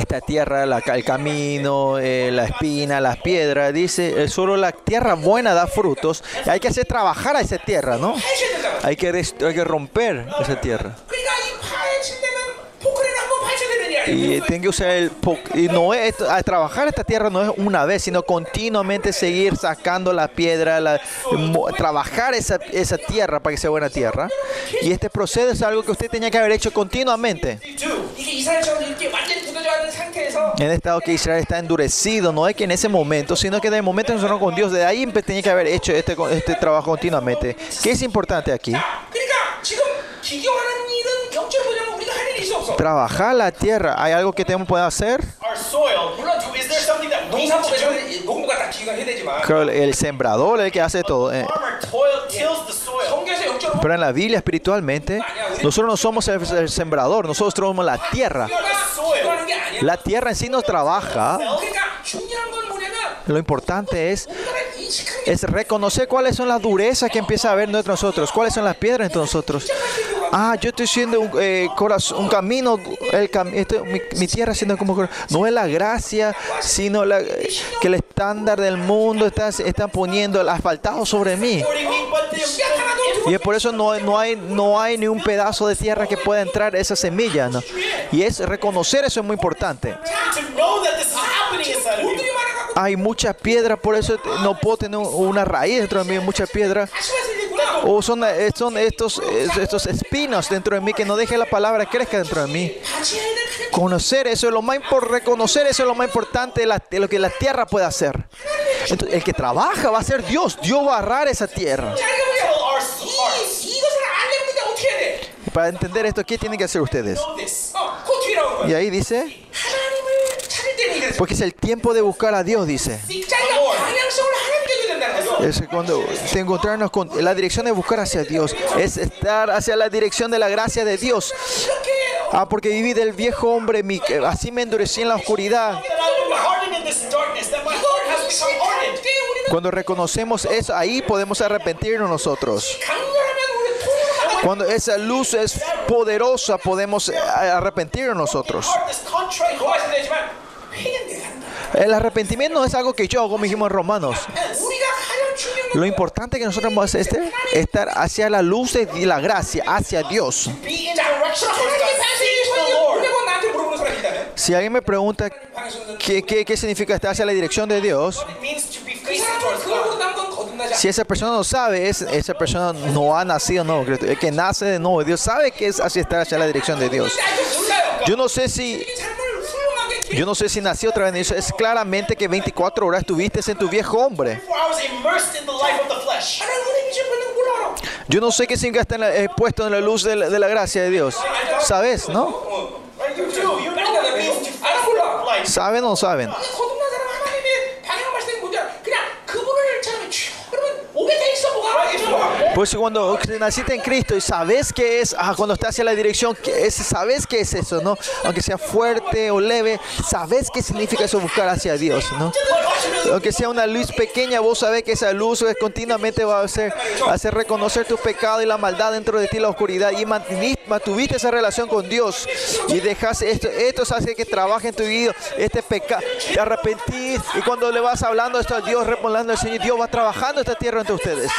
esta tierra, la, el camino, eh, la espina, las piedras. Dice, eh, solo la tierra buena da frutos. Hay que hacer trabajar a esa tierra, ¿no? Hay que, hay que romper esa tierra. Y tienen que usar el... Y no es, a trabajar esta tierra no es una vez, sino continuamente seguir sacando la piedra, la, trabajar esa, esa tierra para que sea buena tierra. Y este proceso es algo que usted tenía que haber hecho continuamente. En este estado que Israel está endurecido, no es que en ese momento, sino que de momento en nosotros con Dios, de ahí tenía que haber hecho este, este trabajo continuamente. ¿Qué es importante aquí? trabajar la tierra. ¿Hay algo que tenemos que hacer? el sembrador es el que hace todo. Eh. Pero en la Biblia espiritualmente, nosotros no somos el sembrador, nosotros somos la tierra. La tierra en sí no trabaja. Lo importante es, es reconocer cuáles son las durezas que empieza a haber entre nosotros, cuáles son las piedras entre nosotros. Ah, yo estoy siendo un, eh, corazón, un camino, el cam, esto, mi, mi, tierra siendo como no es la gracia, sino la, que el estándar del mundo está, están poniendo el asfaltado sobre mí. Y es por eso no, no, hay, no hay ni un pedazo de tierra que pueda entrar esa semilla. ¿no? Y es reconocer eso es muy importante. Hay mucha piedra, por eso no puedo tener una raíz dentro de mí, mucha piedra. O oh, son, eh, son estos, estos espinos dentro de mí que no deje la palabra crezca dentro de mí. Conocer eso es lo más importante, reconocer eso es lo más importante de, lo que la tierra puede hacer. El que trabaja va a ser Dios, Dios va a arrar esa tierra. Para entender esto, ¿qué tienen que hacer ustedes? Y ahí dice, porque es el tiempo de buscar a Dios, dice. Es cuando encontrarnos con la dirección de buscar hacia Dios. Es estar hacia la dirección de la gracia de Dios. Ah, porque viví del viejo hombre, así me endurecí en la oscuridad. Cuando reconocemos eso, ahí podemos arrepentirnos nosotros. Cuando esa luz es poderosa, podemos eh, arrepentirnos nosotros. El arrepentimiento no es algo que yo hago, dijimos en Romanos. Lo importante que nosotros vamos a hacer es este, estar hacia la luz y la gracia, hacia Dios. Si alguien me pregunta qué, qué, qué significa estar hacia la dirección de Dios, si esa persona no sabe, esa persona no ha nacido nuevo, Cristo. El que nace de nuevo, Dios sabe que es así estar hacia la dirección de Dios. Yo no sé si yo no sé si nací otra vez en eso. Es claramente que 24 horas estuviste en tu viejo hombre. Yo no sé qué significa estar expuesto eh, en la luz de la, de la gracia de Dios. ¿Sabes, no? ¿Saben o no saben? Por eso cuando naciste en Cristo y sabes qué es, cuando estás hacia la dirección, sabes qué es eso, ¿no? Aunque sea fuerte o leve, sabes qué significa eso buscar hacia Dios, ¿no? Aunque sea una luz pequeña, vos sabés que esa luz eh, continuamente va a hacer, reconocer tus pecados y la maldad dentro de ti, la oscuridad, y mantuviste esa relación con Dios y dejaste esto, esto hace que trabaje en tu vida, este pecado, te arrepentís y cuando le vas hablando esto a Dios, respondando al Señor, Dios va trabajando esta tierra entre ustedes.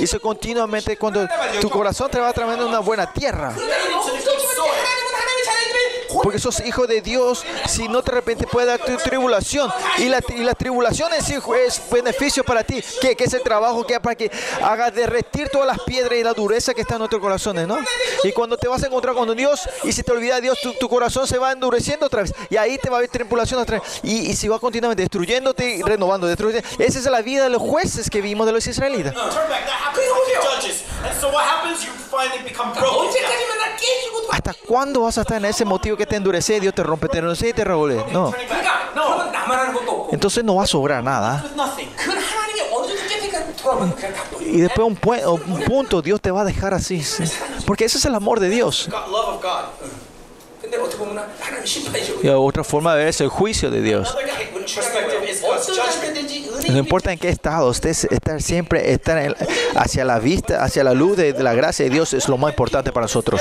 Y su continuamente cuando tu corazón te va trayendo una buena tierra. Porque sos hijo de Dios, si no te arrepientes puede dar tu tribulación. Y la, y la tribulación en sí es beneficio para ti, que, que es el trabajo que para que haga derretir todas las piedras y la dureza que está en nuestros corazones, ¿no? Y cuando te vas a encontrar con Dios y si te olvida de Dios, tu, tu corazón se va endureciendo otra vez. Y ahí te va a haber tribulación otra vez. Y, y si va continuamente destruyéndote y renovando, destruyendo. Esa es la vida de los jueces que vimos de los israelitas. ¿Hasta cuándo vas a estar en ese motivo que te endurece? Dios te rompe, te endurece y te regule. No. Entonces no va a sobrar nada. Y después un, un punto Dios te va a dejar así. Porque ese es el amor de Dios. Y otra forma de ver es el juicio de Dios no importa en qué estado, usted estar siempre estar en, hacia la vista, hacia la luz de, de la gracia de Dios es lo más importante para nosotros.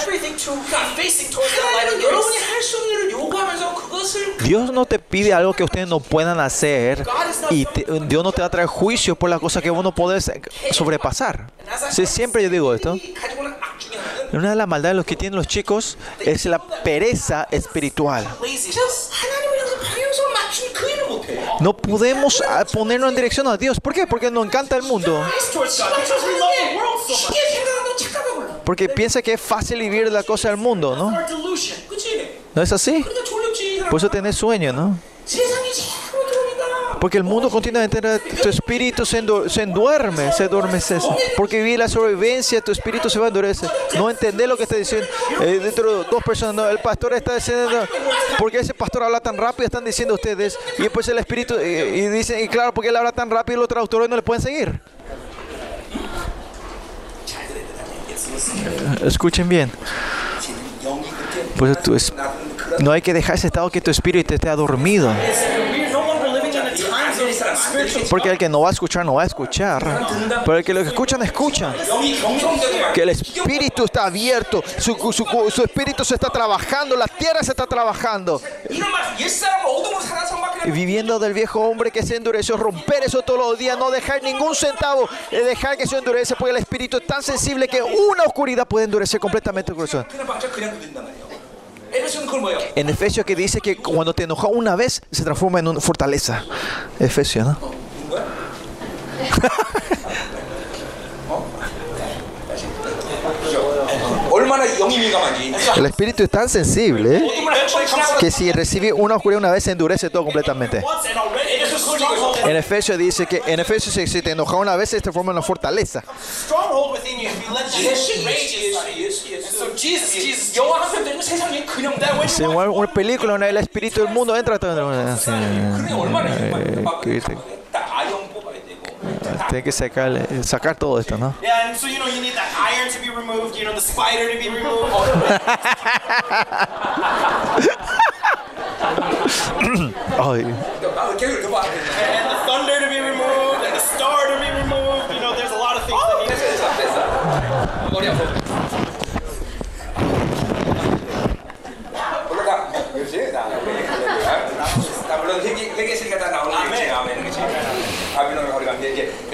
Dios no te pide algo que ustedes no puedan hacer y te, Dios no te va a traer juicio por las cosas que vos no podés sobrepasar. Siempre yo digo esto. Una de las maldades de los que tienen los chicos es la pereza espiritual. No podemos ah, ponernos en dirección a Dios. ¿Por qué? Porque nos encanta el mundo. Porque piensa que es fácil vivir la cosa del mundo, ¿no? ¿No es así? Por eso tenés sueño, ¿no? Porque el mundo continuamente, tu espíritu se, enduerme, se adormece. Porque vivir la sobrevivencia, tu espíritu se va a endurecer. No entender lo que está diciendo. Eh, dentro de dos personas, no, el pastor está diciendo, porque ese pastor habla tan rápido? Están diciendo ustedes. Y después el espíritu, y, y dicen, y claro, porque él habla tan rápido, los traductores no le pueden seguir. Escuchen bien. Pues tu, no hay que dejar ese estado que tu espíritu esté adormido. Porque el que no va a escuchar, no va a escuchar. Pero el que lo que escuchan, escucha. Que el espíritu está abierto, su, su, su espíritu se está trabajando, la tierra se está trabajando. Viviendo del viejo hombre que se endureció, romper eso todos los días, no dejar ningún centavo, eh, dejar que se endurece, porque el espíritu es tan sensible que una oscuridad puede endurecer completamente el corazón. En Efesios que dice que cuando te enojas una vez, se transforma en una fortaleza. Efesios, ¿no? El espíritu es tan sensible ¿eh? que si recibe una oscuridad una vez se endurece todo completamente. En Efesios dice que en Efesios si te enoja una vez se te forma una fortaleza. Si una película, una, el espíritu del mundo entra. Tiene que sacar, sacar todo esto, ¿no? Yeah,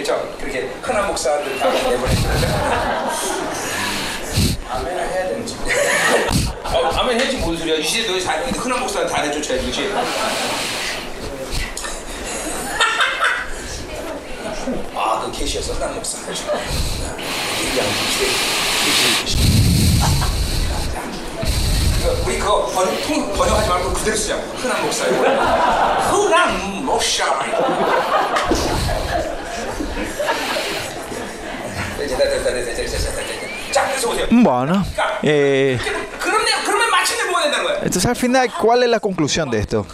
그죠? 그렇게 흔한 목사들 다 내보내시죠. 아멘 해야 되는지. 어, 아멘 해야지 뭔 소리야? 유시대 너희 다 흔한 목사들 다 내쫓아야 되지. 아, 그 캐시에서 흔한 목사. 우리 그거 번, 통, 번역하지 말고 그대로 쓰자. 흔한 목사. 흔한 목사. Bueno, eh, entonces al final, ¿cuál es la conclusión de esto?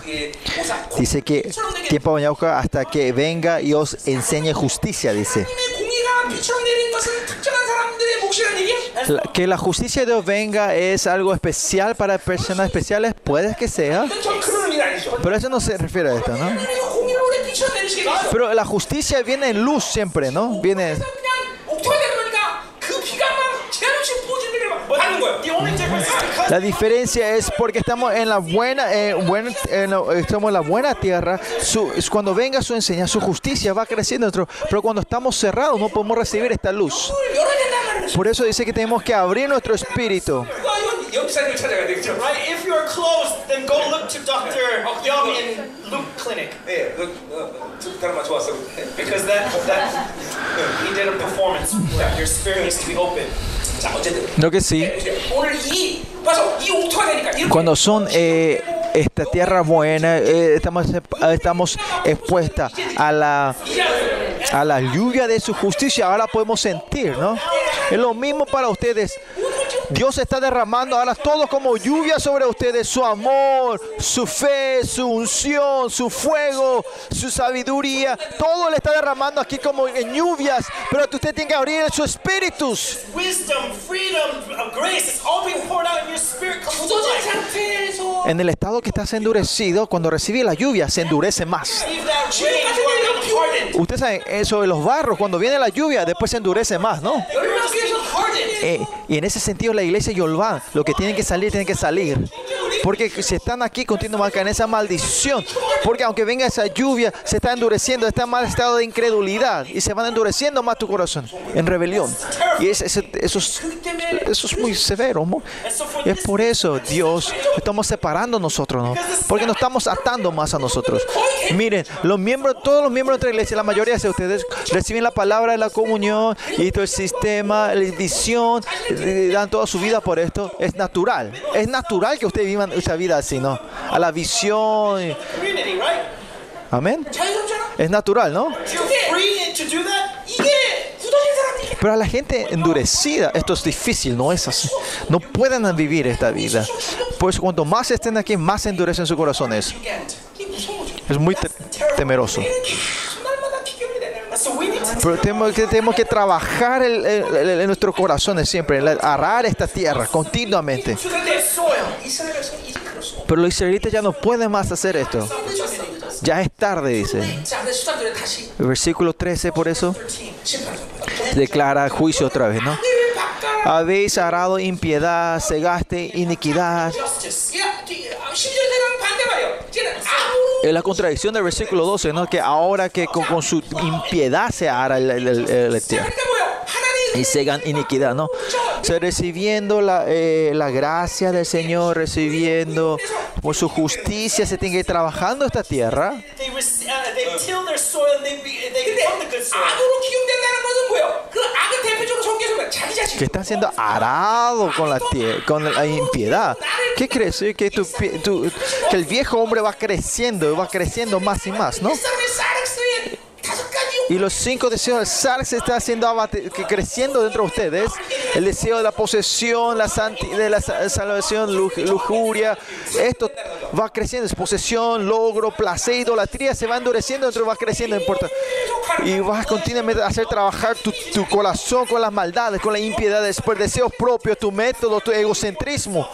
Dice que tiempo bañauca hasta que venga y os enseñe justicia, dice. Que la justicia de Dios venga es algo especial para personas especiales, puede que sea. Pero eso no se refiere a esto, ¿no? Pero la justicia viene en luz siempre, ¿no? Viene... La diferencia es porque estamos en la buena, eh, buen, eh, estamos en la buena tierra. Su, cuando venga su enseñanza, su justicia va creciendo dentro. Pero cuando estamos cerrados no podemos recibir esta luz. Por eso dice que tenemos que abrir nuestro espíritu. Lo que sí, cuando son eh, esta tierra buena, eh, estamos, estamos expuestas a la, a la lluvia de su justicia. Ahora podemos sentir, ¿no? Es lo mismo para ustedes. Dios está derramando ahora todo como lluvia sobre ustedes, su amor, su fe, su unción, su fuego, su sabiduría. Todo le está derramando aquí como en lluvias, pero usted tiene que abrir su espíritu. En el estado que estás endurecido, cuando recibe la lluvia, se endurece más. Usted sabe, eso de los barros, cuando viene la lluvia, después se endurece más, ¿no? Eh, y en ese sentido, la iglesia Yolván, lo que tienen que salir, tienen que salir. Porque si están aquí, continuamente caen en esa maldición. Porque aunque venga esa lluvia, se está endureciendo, está en mal estado de incredulidad. Y se van endureciendo más tu corazón, en rebelión. Y es, es- eso, es, eso es muy severo. ¿no? Es por eso, Dios, estamos separando nosotros, ¿no? Porque nos estamos atando más a nosotros. Miren, los miembros, todos los miembros de la iglesia, la mayoría de ustedes reciben la palabra de la comunión y todo el sistema, la visión, dan toda su vida por esto. Es natural. Es natural que ustedes vivan una, vida así, ¿no? A la visión. Amén. Es natural, ¿no? Pero a la gente endurecida, esto es difícil, no es así. No pueden vivir esta vida. Pues cuanto más estén aquí, más endurecen sus corazones. Es muy te temeroso. Pero tenemos que, tenemos que trabajar en, en, en nuestros corazones siempre, en la, arar esta tierra continuamente. Pero los israelitas ya no pueden más hacer esto. Ya es tarde, dice. Versículo 13, por eso, declara juicio otra vez, ¿no? Habéis arado impiedad, cegaste iniquidad. Es la contradicción del versículo 12, ¿no? que ahora que con, con su impiedad se hará el, el, el, el este. y segan iniquidad, ¿no? O sea, recibiendo la, eh, la, gracia del Señor, recibiendo por su justicia, se tiene que ir trabajando esta tierra. Que está siendo arado con la, con la impiedad. ¿Qué crees? Que, que el viejo hombre va creciendo, va creciendo más y más, ¿no? y los cinco deseos del zar se está haciendo creciendo dentro de ustedes. El deseo de la posesión, la de la salvación, luj lujuria, esto va creciendo, es posesión, logro, placer, idolatría, se va endureciendo dentro, va creciendo, no importa. Y vas continuamente a hacer trabajar tu, tu corazón con las maldades, con la impiedad, por deseos propios, tu método, tu egocentrismo.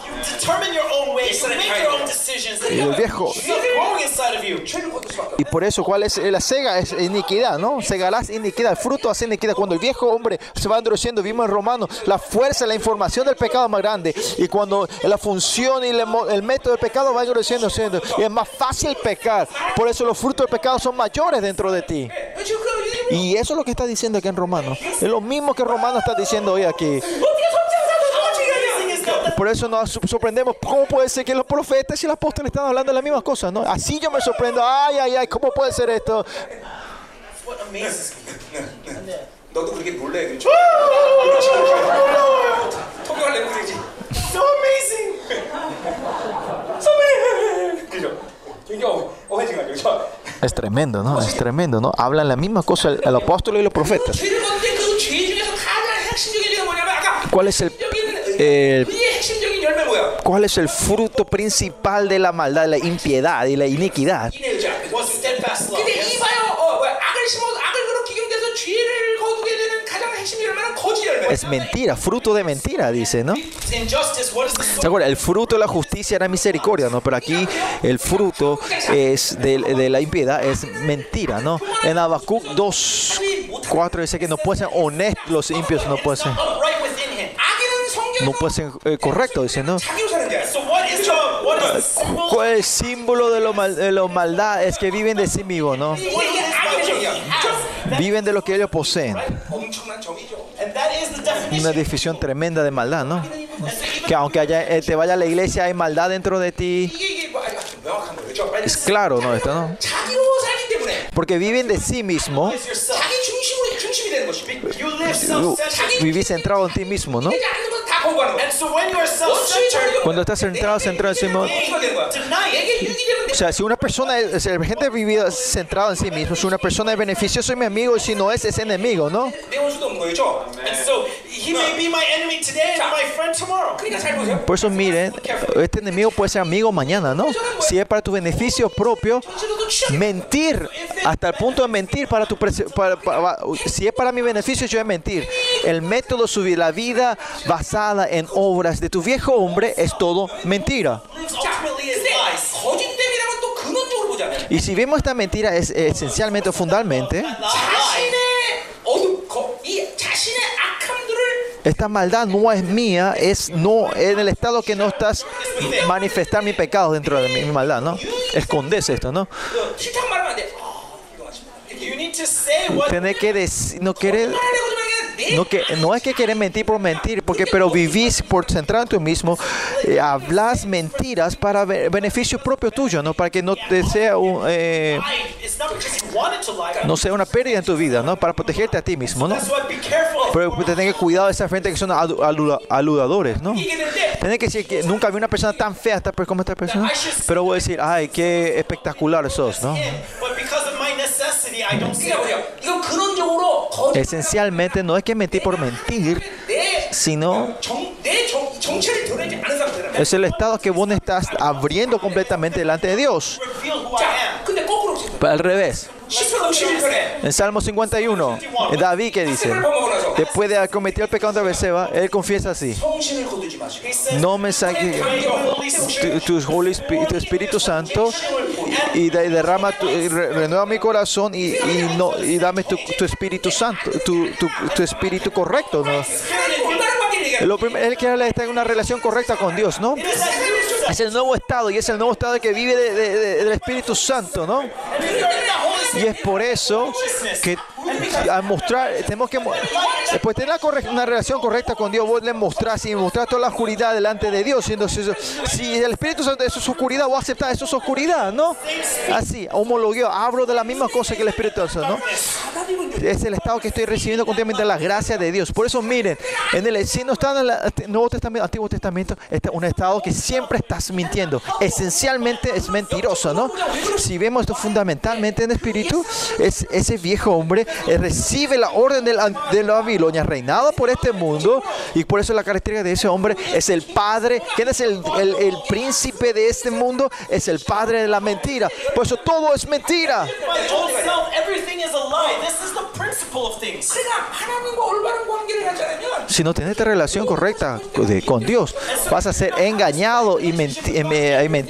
Y el viejo. Y por eso, ¿cuál es la cega? Es iniquidad, ¿no? cegalás iniquidad, fruto hace iniquidad. Cuando el viejo hombre se va endureciendo, vimos en Romano, la fuerza, la información del pecado es más grande. Y cuando la función y el, método del pecado va endureciendo, y es más fácil pecar. Por eso los frutos del pecado son mayores dentro de ti. Y eso es lo que está diciendo aquí en Romano. Es lo mismo que Romano está diciendo hoy aquí. Por eso nos sorprendemos. ¿Cómo puede ser que los profetas y los apóstoles están hablando de las mismas cosas? ¿no? Así yo me sorprendo. Ay, ay, ay, ¿cómo puede ser esto? what amazes me. 너도 그렇게 놀래 그렇죠? 통역하려면 그러지. So amazing. 그죠? 굉장히 어해지가 그렇죠? Es tremendo, ¿no? Es tremendo, ¿no? Hablan la misma cosa el, el apóstol y los profetas. 죄를 걷는데 그죄 중에서 가장 핵심적인 게 뭐냐면 아까 ¿Cuál es el, 여기는 el- 의의 핵심적인 열매 뭐야? cuál es el fruto principal de la maldad, de la impiedad y la iniquidad? Es mentira, fruto de mentira, dice, ¿no? ¿Se acuerdan? El fruto de la justicia era misericordia, ¿no? Pero aquí el fruto es de, de la impiedad es mentira, ¿no? En Habacuc 2, 4 dice que no pueden ser honestos los impios, no pueden ser, no pueden ser eh, correctos, dice, ¿no? ¿Cuál es el símbolo de la mal, maldad? Es que viven de sí mismos, ¿no? Viven de lo que ellos poseen. Una definición tremenda de maldad, ¿no? Que aunque eh, te vaya a la iglesia, hay maldad dentro de ti. Es claro, ¿no? Esto, ¿no? Porque viven de sí mismo. Vivís centrado en ti mismo, ¿no? Cuando estás centrado, centrado en sí mismo. O sea, si una persona es, la gente vivida centrada en sí mismo, si una persona es beneficioso es mi amigo, y si no es, es enemigo, ¿no? Por eso miren, este enemigo puede ser amigo mañana, ¿no? Si es para tu beneficio propio, mentir, hasta el punto de mentir para tu para, para, si es para mi beneficio, yo voy a mentir. El método subir la vida basada en obras de tu viejo hombre es todo mentira. Y si vemos esta mentira es esencialmente o fundamentalmente, Esta maldad no es mía, es no en el estado que no estás manifestar mi pecado dentro de mi, mi maldad, ¿no? Escondes esto, ¿no? Tienes que decir, no querer no, que, no es que querés mentir por mentir, porque, pero vivís por centrar en tú mismo, eh, hablas mentiras para beneficio propio tuyo, ¿no? para que no te sea un, eh, no sea una pérdida en tu vida, ¿no? para protegerte a ti mismo. ¿no? Pero pues, te tengas cuidado de esa gente que son aludadores. ¿no? Tenés que decir que nunca vi una persona tan fea hasta pues, como esta persona, pero voy a decir, ay, qué espectacular sos. ¿no? Esencialmente no es que mentir por mentir, sino es el estado que vos estás abriendo completamente delante de Dios. Al revés. En Salmo 51, David que dice, después de cometer el pecado de Beceba, él confiesa así, no me saques tu, Espíritu Santo y derrama, tu, y renueva mi corazón y, no, y dame tu, Espíritu Santo, tu, Espíritu correcto. Lo primero, él quiere estar en una relación correcta con Dios, ¿no? Es el nuevo estado y es el nuevo estado que vive de- de- de- del Espíritu Santo, ¿no? Y es por eso que al mostrar, tenemos que, de tener una relación correcta con Dios, vos le mostrás y mostrar toda la oscuridad delante de Dios. Siendo si, el Espíritu Santo es su oscuridad, vos aceptás eso es oscuridad, ¿no? Así, homologueo, hablo de la misma cosa que el Espíritu Santo, ¿no? Es el estado que estoy recibiendo continuamente la gracia de Dios. Por eso miren, en el si no está en el Nuevo Testamento, Antiguo Testamento, está un estado que siempre estás mintiendo. Esencialmente es mentiroso, ¿no? Si vemos esto fundamentalmente en espíritu, es ese viejo hombre eh, recibe la orden de la, de la Babilonia, reinada por este mundo, y por eso la característica de ese hombre es el padre. ¿Quién es el, el- el príncipe de este mundo? Es el padre de la mentira. Por eso todo es mentira. Si no tenés esta relación correcta con Dios, vas a ser engañado y,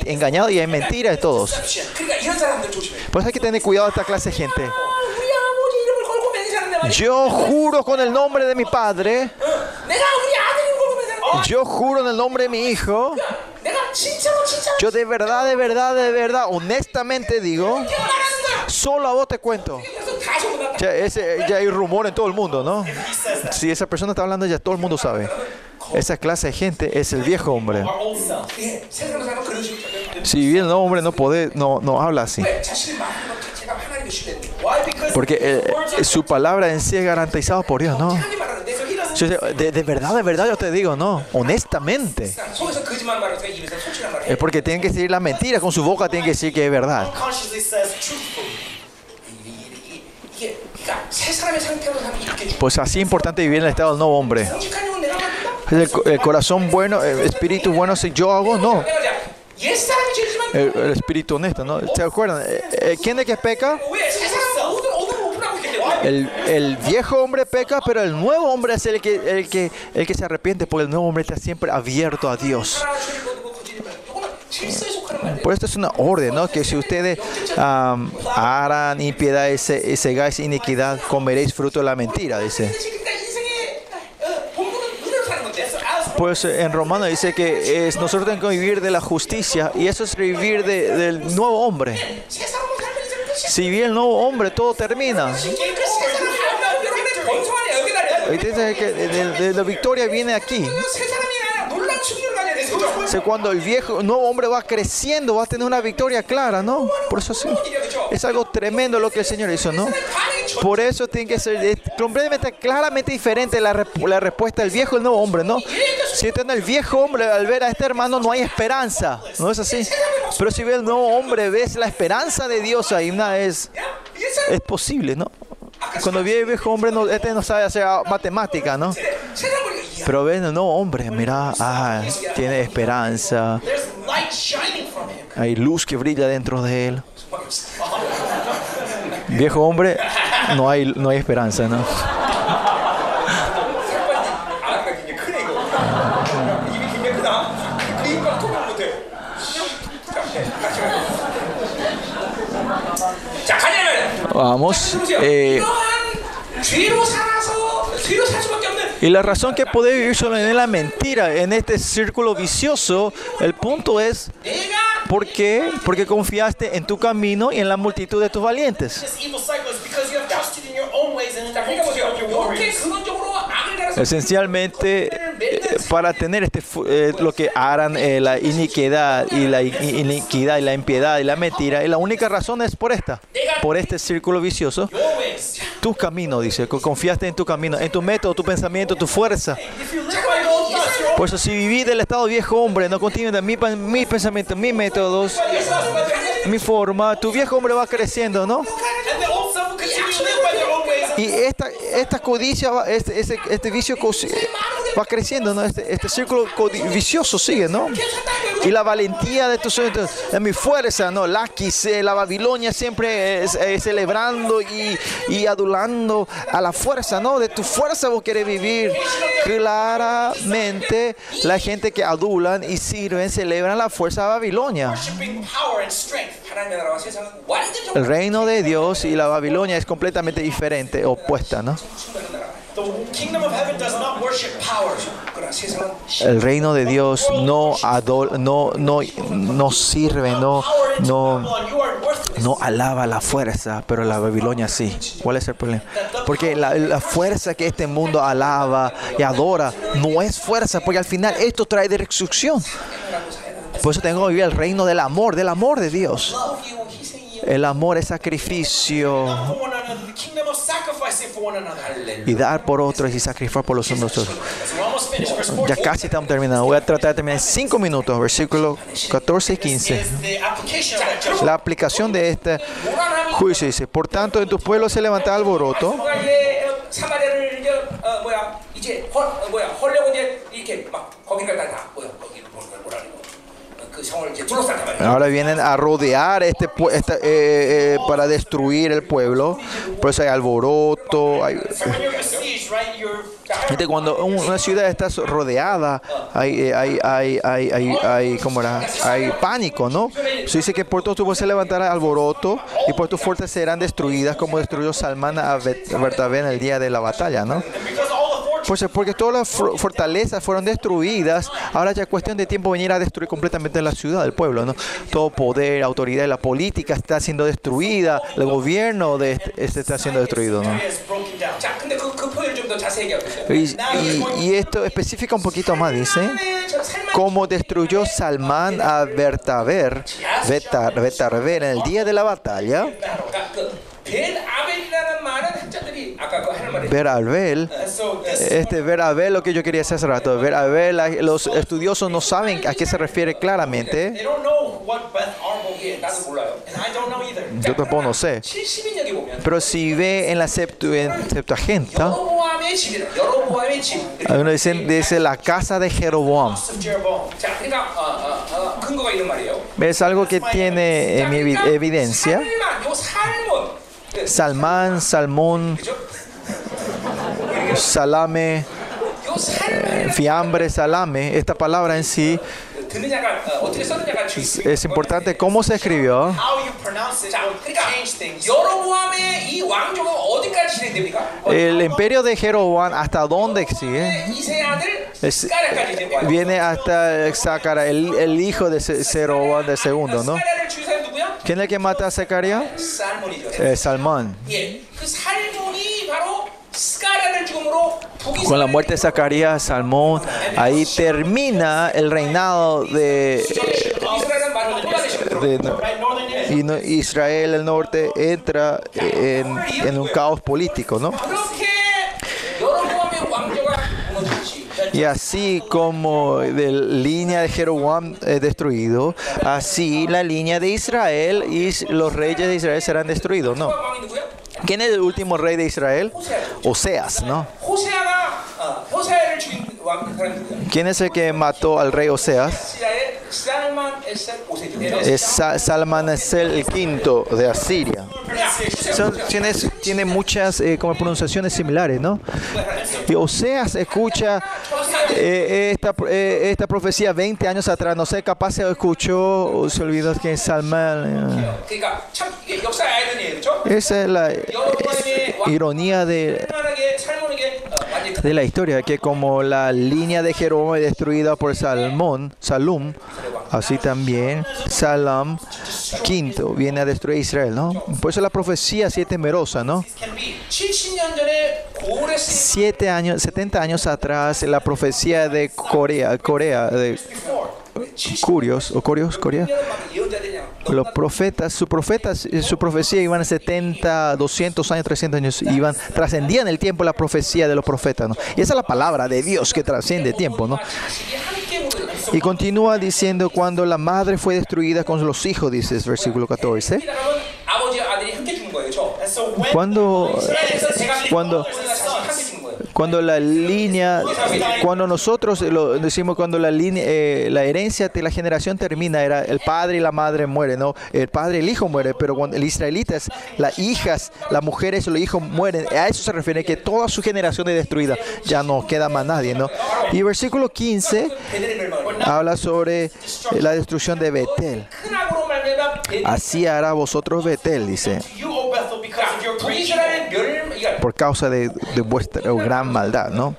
engañado y hay mentiras de todos. Por eso hay que tener cuidado de esta clase de gente. Yo juro con el nombre de mi padre. Yo juro en el nombre de mi hijo. Yo de verdad, de verdad, de verdad, honestamente digo. Solo a vos te cuento. Ya, ese, ya hay rumor en todo el mundo, ¿no? Si esa persona está hablando, ya todo el mundo sabe. Esa clase de gente es el viejo hombre. Si bien el hombre no puede, no, no habla así. Porque eh, eh su palabra en sí es garantizada por Dios, ¿no? De, de, verdad, de verdad yo te digo, no, honestamente. Es porque tienen que decir la mentira, con su boca tienen que decir que es verdad. Pues así es importante vivir en el estado del nuevo hombre. El, corazón bueno, el espíritu bueno, si yo hago, no. El, espíritu honesto, ¿no? ¿Se acuerdan? Eh, eh, ¿Quién es que peca? El, viejo hombre peca, pero el nuevo hombre es el que, el, que, el que se arrepiente, porque el nuevo hombre está siempre abierto a Dios. Eh. Por esto es una orden, ¿no? Que si ustedes um, harán impiedad y, se, y segáis iniquidad, comeréis fruto de la mentira, dice. Pues eh, en Romano dice que es, nosotros tenemos que vivir de la justicia y eso es vivir de, del nuevo hombre. Si vive el nuevo hombre, todo termina. De, de, de la victoria viene aquí. O sea, cuando el viejo, nuevo hombre va creciendo, va a tener una victoria clara, ¿no? Por eso sí. Es algo tremendo lo que el Señor hizo, ¿no? Por eso tiene que ser completamente, claramente diferente la, la respuesta del viejo y el nuevo hombre, ¿no? Si está en el viejo hombre, al ver a este hermano no hay esperanza, ¿no es así? Pero si ve el nuevo hombre, ves la esperanza de Dios ahí, una es, es posible, ¿no? Cuando vi viejo hombre, no, este no sabe hacer matemática, ¿no? Pero ven, no, hombre, mira, ah, tiene esperanza. Hay luz que brilla dentro de él. Viejo hombre, no hay, no hay esperanza, ¿no? Vamos. Eh. Y la razón que puede vivir solo en la mentira, en este círculo vicioso, el punto es ¿por qué? porque confiaste en tu camino y en la multitud de tus valientes. Esencialmente, para tener este, eh, lo que harán eh, la iniquidad y la iniquidad y la impiedad y la mentira, y la única razón es por esta, por este círculo vicioso. Tu camino, dice, confiaste en tu camino, en tu método, tu pensamiento, tu fuerza. Por eso, si viví del estado viejo hombre, no continúe de mi, mis pensamientos, mis métodos, mi forma, tu viejo hombre va creciendo, ¿no? Y esta, esta codicia, este, este, este, vicio va creciendo, ¿no? Este, este círculo vicioso sigue, ¿no? Y la valentía de tus de mi fuerza, ¿no? La la Babilonia siempre es, celebrando y, y, adulando a la fuerza, ¿no? De tu fuerza vos querés vivir. Claramente, la gente que adulan y sirven celebran la fuerza de Babilonia. El reino de Dios y la Babilonia Babilonia es completamente diferente, opuesta, ¿no? El reino de Dios no, adol, no, no, no sirve, no, no, no alaba la fuerza, pero la Babilonia sí. ¿Cuál es el problema? Porque la, la, fuerza que este mundo alaba y adora no es fuerza, porque al final esto trae destrucción. Por eso tengo que vivir el reino del amor, del amor de Dios. El amor es sacrificio. Y dar por otros y sacrificar por los unos. Ya casi estamos terminando. Voy a tratar de terminar en 5 minutos, versículos 14 y 15. La aplicación de este juicio dice, por tanto en tus pueblos se levanta alboroto. Ahora vienen a rodear este, esta- eh, eh, para destruir el pueblo. Por eso hay alboroto. Hay, cuando un- una ciudad está rodeada, hay, eh, hay, hay, hay, hay, hay, ¿cómo era? hay pánico, ¿no? Se dice que por todos tus se levantará alboroto y por tus fuerzas serán destruidas, como destruyó Salmán a Bertabé en el día de la batalla, ¿no? Pues porque todas las fortalezas fueron destruidas, ahora ya es cuestión de tiempo venir a destruir completamente la ciudad, el pueblo, ¿no? Todo poder, autoridad de la política está siendo destruida, el gobierno de este está siendo destruido, ¿no? Y, esto especifica un poquito más, dice, como destruyó Salmán a Bertaber, Betar, Betarber en el día de la batalla ver a Abel, este ver a Abel, lo que yo quería hacer hace rato, ver a Abel, los estudiosos no saben a qué se refiere claramente. Yo tampoco sé. Pero si ve en la Septuaginta, ¿ah? uno dice, la casa de Jeroboam. Es algo que tiene en evidencia. Salmán, Salmón, salame, fiambre, salame, esta palabra en sí es importante cómo se escribió. El imperio de Jeroboam, ¿hasta dónde sigue? Viene hasta Zacara, el, hijo de Jeroboam de segundo, ¿no? ¿Quién es el que mata a Zacarías? Eh, Salmón. Con la muerte de Zacarías, Salmón, ahí termina el reinado de, Israel, el norte, entra en, un caos político, ¿no? Y así como de línea de Jeroboam es destruido, así la línea de Israel y los reyes de Israel serán destruidos, ¿no? ¿Quién es el último rey de Israel? Oseas, ¿no? ¿Quién es el que mató al rey Oseas? Eh, Salman es el, quinto de Asiria. Son, tienes, tiene muchas eh, pronunciaciones similares, ¿no? Y Oseas escucha eh, esta, eh, esta, profecía 20 años atrás. No sé, capaz se escuchó o se olvidó que es Salman. Esa es la es, ironía de de la historia que como la línea de Jeroboam es destruida por Salmón, Salum, así también Salam V viene a destruir Israel, ¿no? Por eso la profecía así es temerosa, ¿no? Siete años, 70 años atrás, la profecía de Corea, Corea, de Curios, o Curios, Corea, los profetas, eh, su profecía iban 70, 200 años, 300 años, iban, trascendían el tiempo la profecía de los profetas, ¿no? Y esa es la palabra de Dios que trasciende tiempo, ¿no? Y continúa diciendo, cuando la madre fue destruida con los hijos, dice versículo 14. Cuando, cuando cuando la línea, cuando nosotros lo decimos, cuando la línea, eh, la herencia de la generación termina, era el padre y la madre mueren, ¿no? El padre y el hijo mueren, pero cuando el israelita es las hijas, las mujeres y los hijos mueren. A eso se refiere que toda su generación es destruida. Ya no queda más nadie, ¿no? Y versículo 15 habla sobre eh, la destrucción de Betel. Así hará vosotros Betel, dice por causa de, de vuestra gran maldad, ¿no?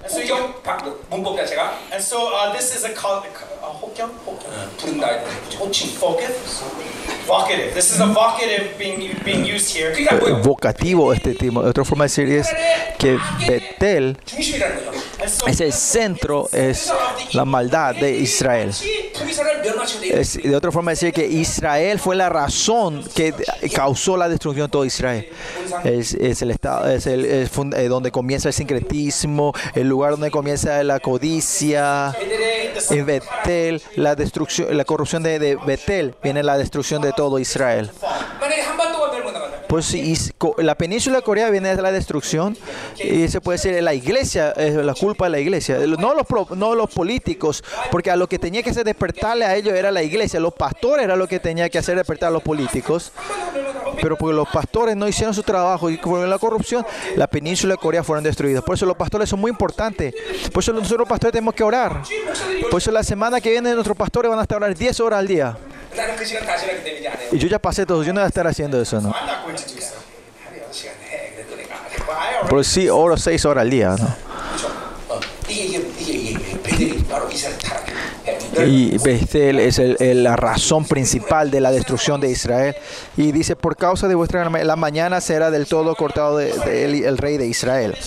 Eh, Vocativo este tema. Otra forma de decir es que Betel es el centro, es la maldad de Israel. Es de otra forma de decir que Israel fue la razón que causó la destrucción de todo Israel. Es, es el estado, es el, es eh, donde comienza el sincretismo, el lugar donde comienza la codicia. En Betel, la destrucción, la corrupción de, de Betel viene la destrucción de todo Israel. Pues y la península coreana viene de la destrucción y se puede decir la iglesia es la culpa de la iglesia, no los, no los políticos, porque a lo que tenía que hacer despertarle a ellos era la iglesia, los pastores era lo que tenía que hacer despertar a los políticos, pero porque los pastores no hicieron su trabajo y por la corrupción, la península de Corea fueron destruidas. Por eso los pastores son muy importantes, por eso nosotros pastores tenemos que orar, por eso la semana que viene nuestros pastores van a estar orar 10 horas al día. Y yo ya pasé todo, yo no voy a estar haciendo eso, ¿no? Pero sí oro seis horas al día, ¿no? Y Bethel es el, el, la razón principal de la destrucción de Israel. Y dice, por causa de vuestra la mañana será del todo cortado del de, de el, el rey de Israel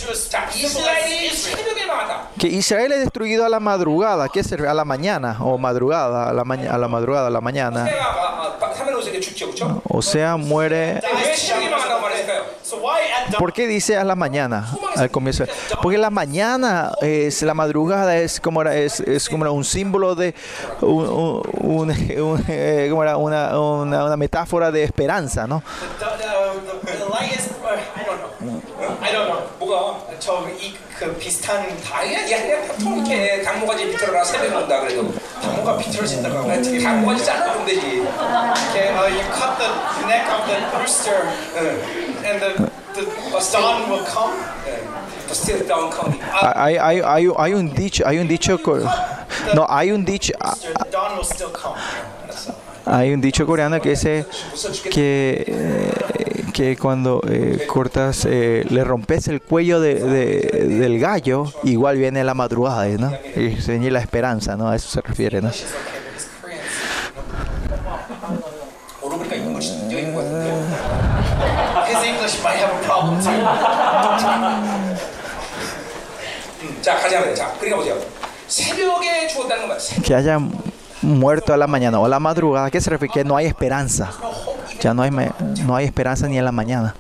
que Israel es destruido a la madrugada, ¿qué será? A la mañana o madrugada, a la, ma a la madrugada, a la mañana. O sea, muere. ¿Por qué dice a la mañana al comienzo? Porque la mañana es la madrugada es como es, como un símbolo de un, un, un, eh, como era una, una, una, metáfora de esperanza, ¿no? Uh? 저이그 비슷한 아니야, 야, 그냥 통이렇게 당모가지 비틀어라 새벽에 온다 그래도 당모가 비틀어 진다고 하면 아, 당모가지 잘라주면 되지. Okay, uh, you cut the neck of the rooster, and the the dawn will come. Hay, hay, hay, hay un dicho, hay un dicho, co- no, hay un dicho, hay un dicho coreano que dice que, eh, que cuando eh, cortas, eh, le rompes el cuello de, del gallo, igual viene la madrugada, ¿no? Y se la esperanza, ¿no? A eso se refiere, ¿no? Que haya muerto a la mañana o a la madrugada, ¿qué se refiere? Que no hay esperanza. Ya no hay, no hay esperanza ni en la mañana.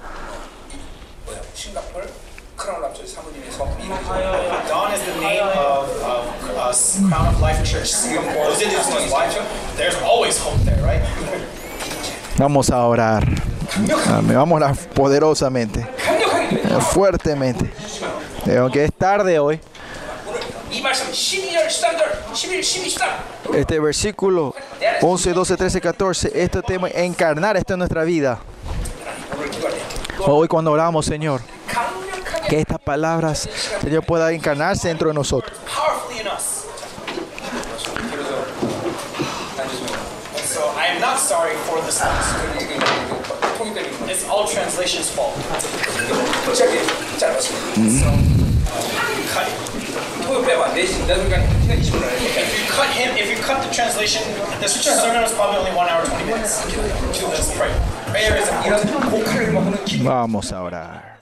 Vamos a orar. Vamos a orar poderosamente, fuertemente. Aunque es tarde hoy. Este versículo 11, 12, 13, 14, este tema, encarnar esto en nuestra vida. Hoy cuando oramos, Señor, que estas palabras, Señor, pueda encarnarse dentro de nosotros. Mm -hmm. bit about this, we're going to. If you cut him, if you cut the translation, the sermon was probably only one hour, 20 minutes. Two minutes, right. Vamos a orar.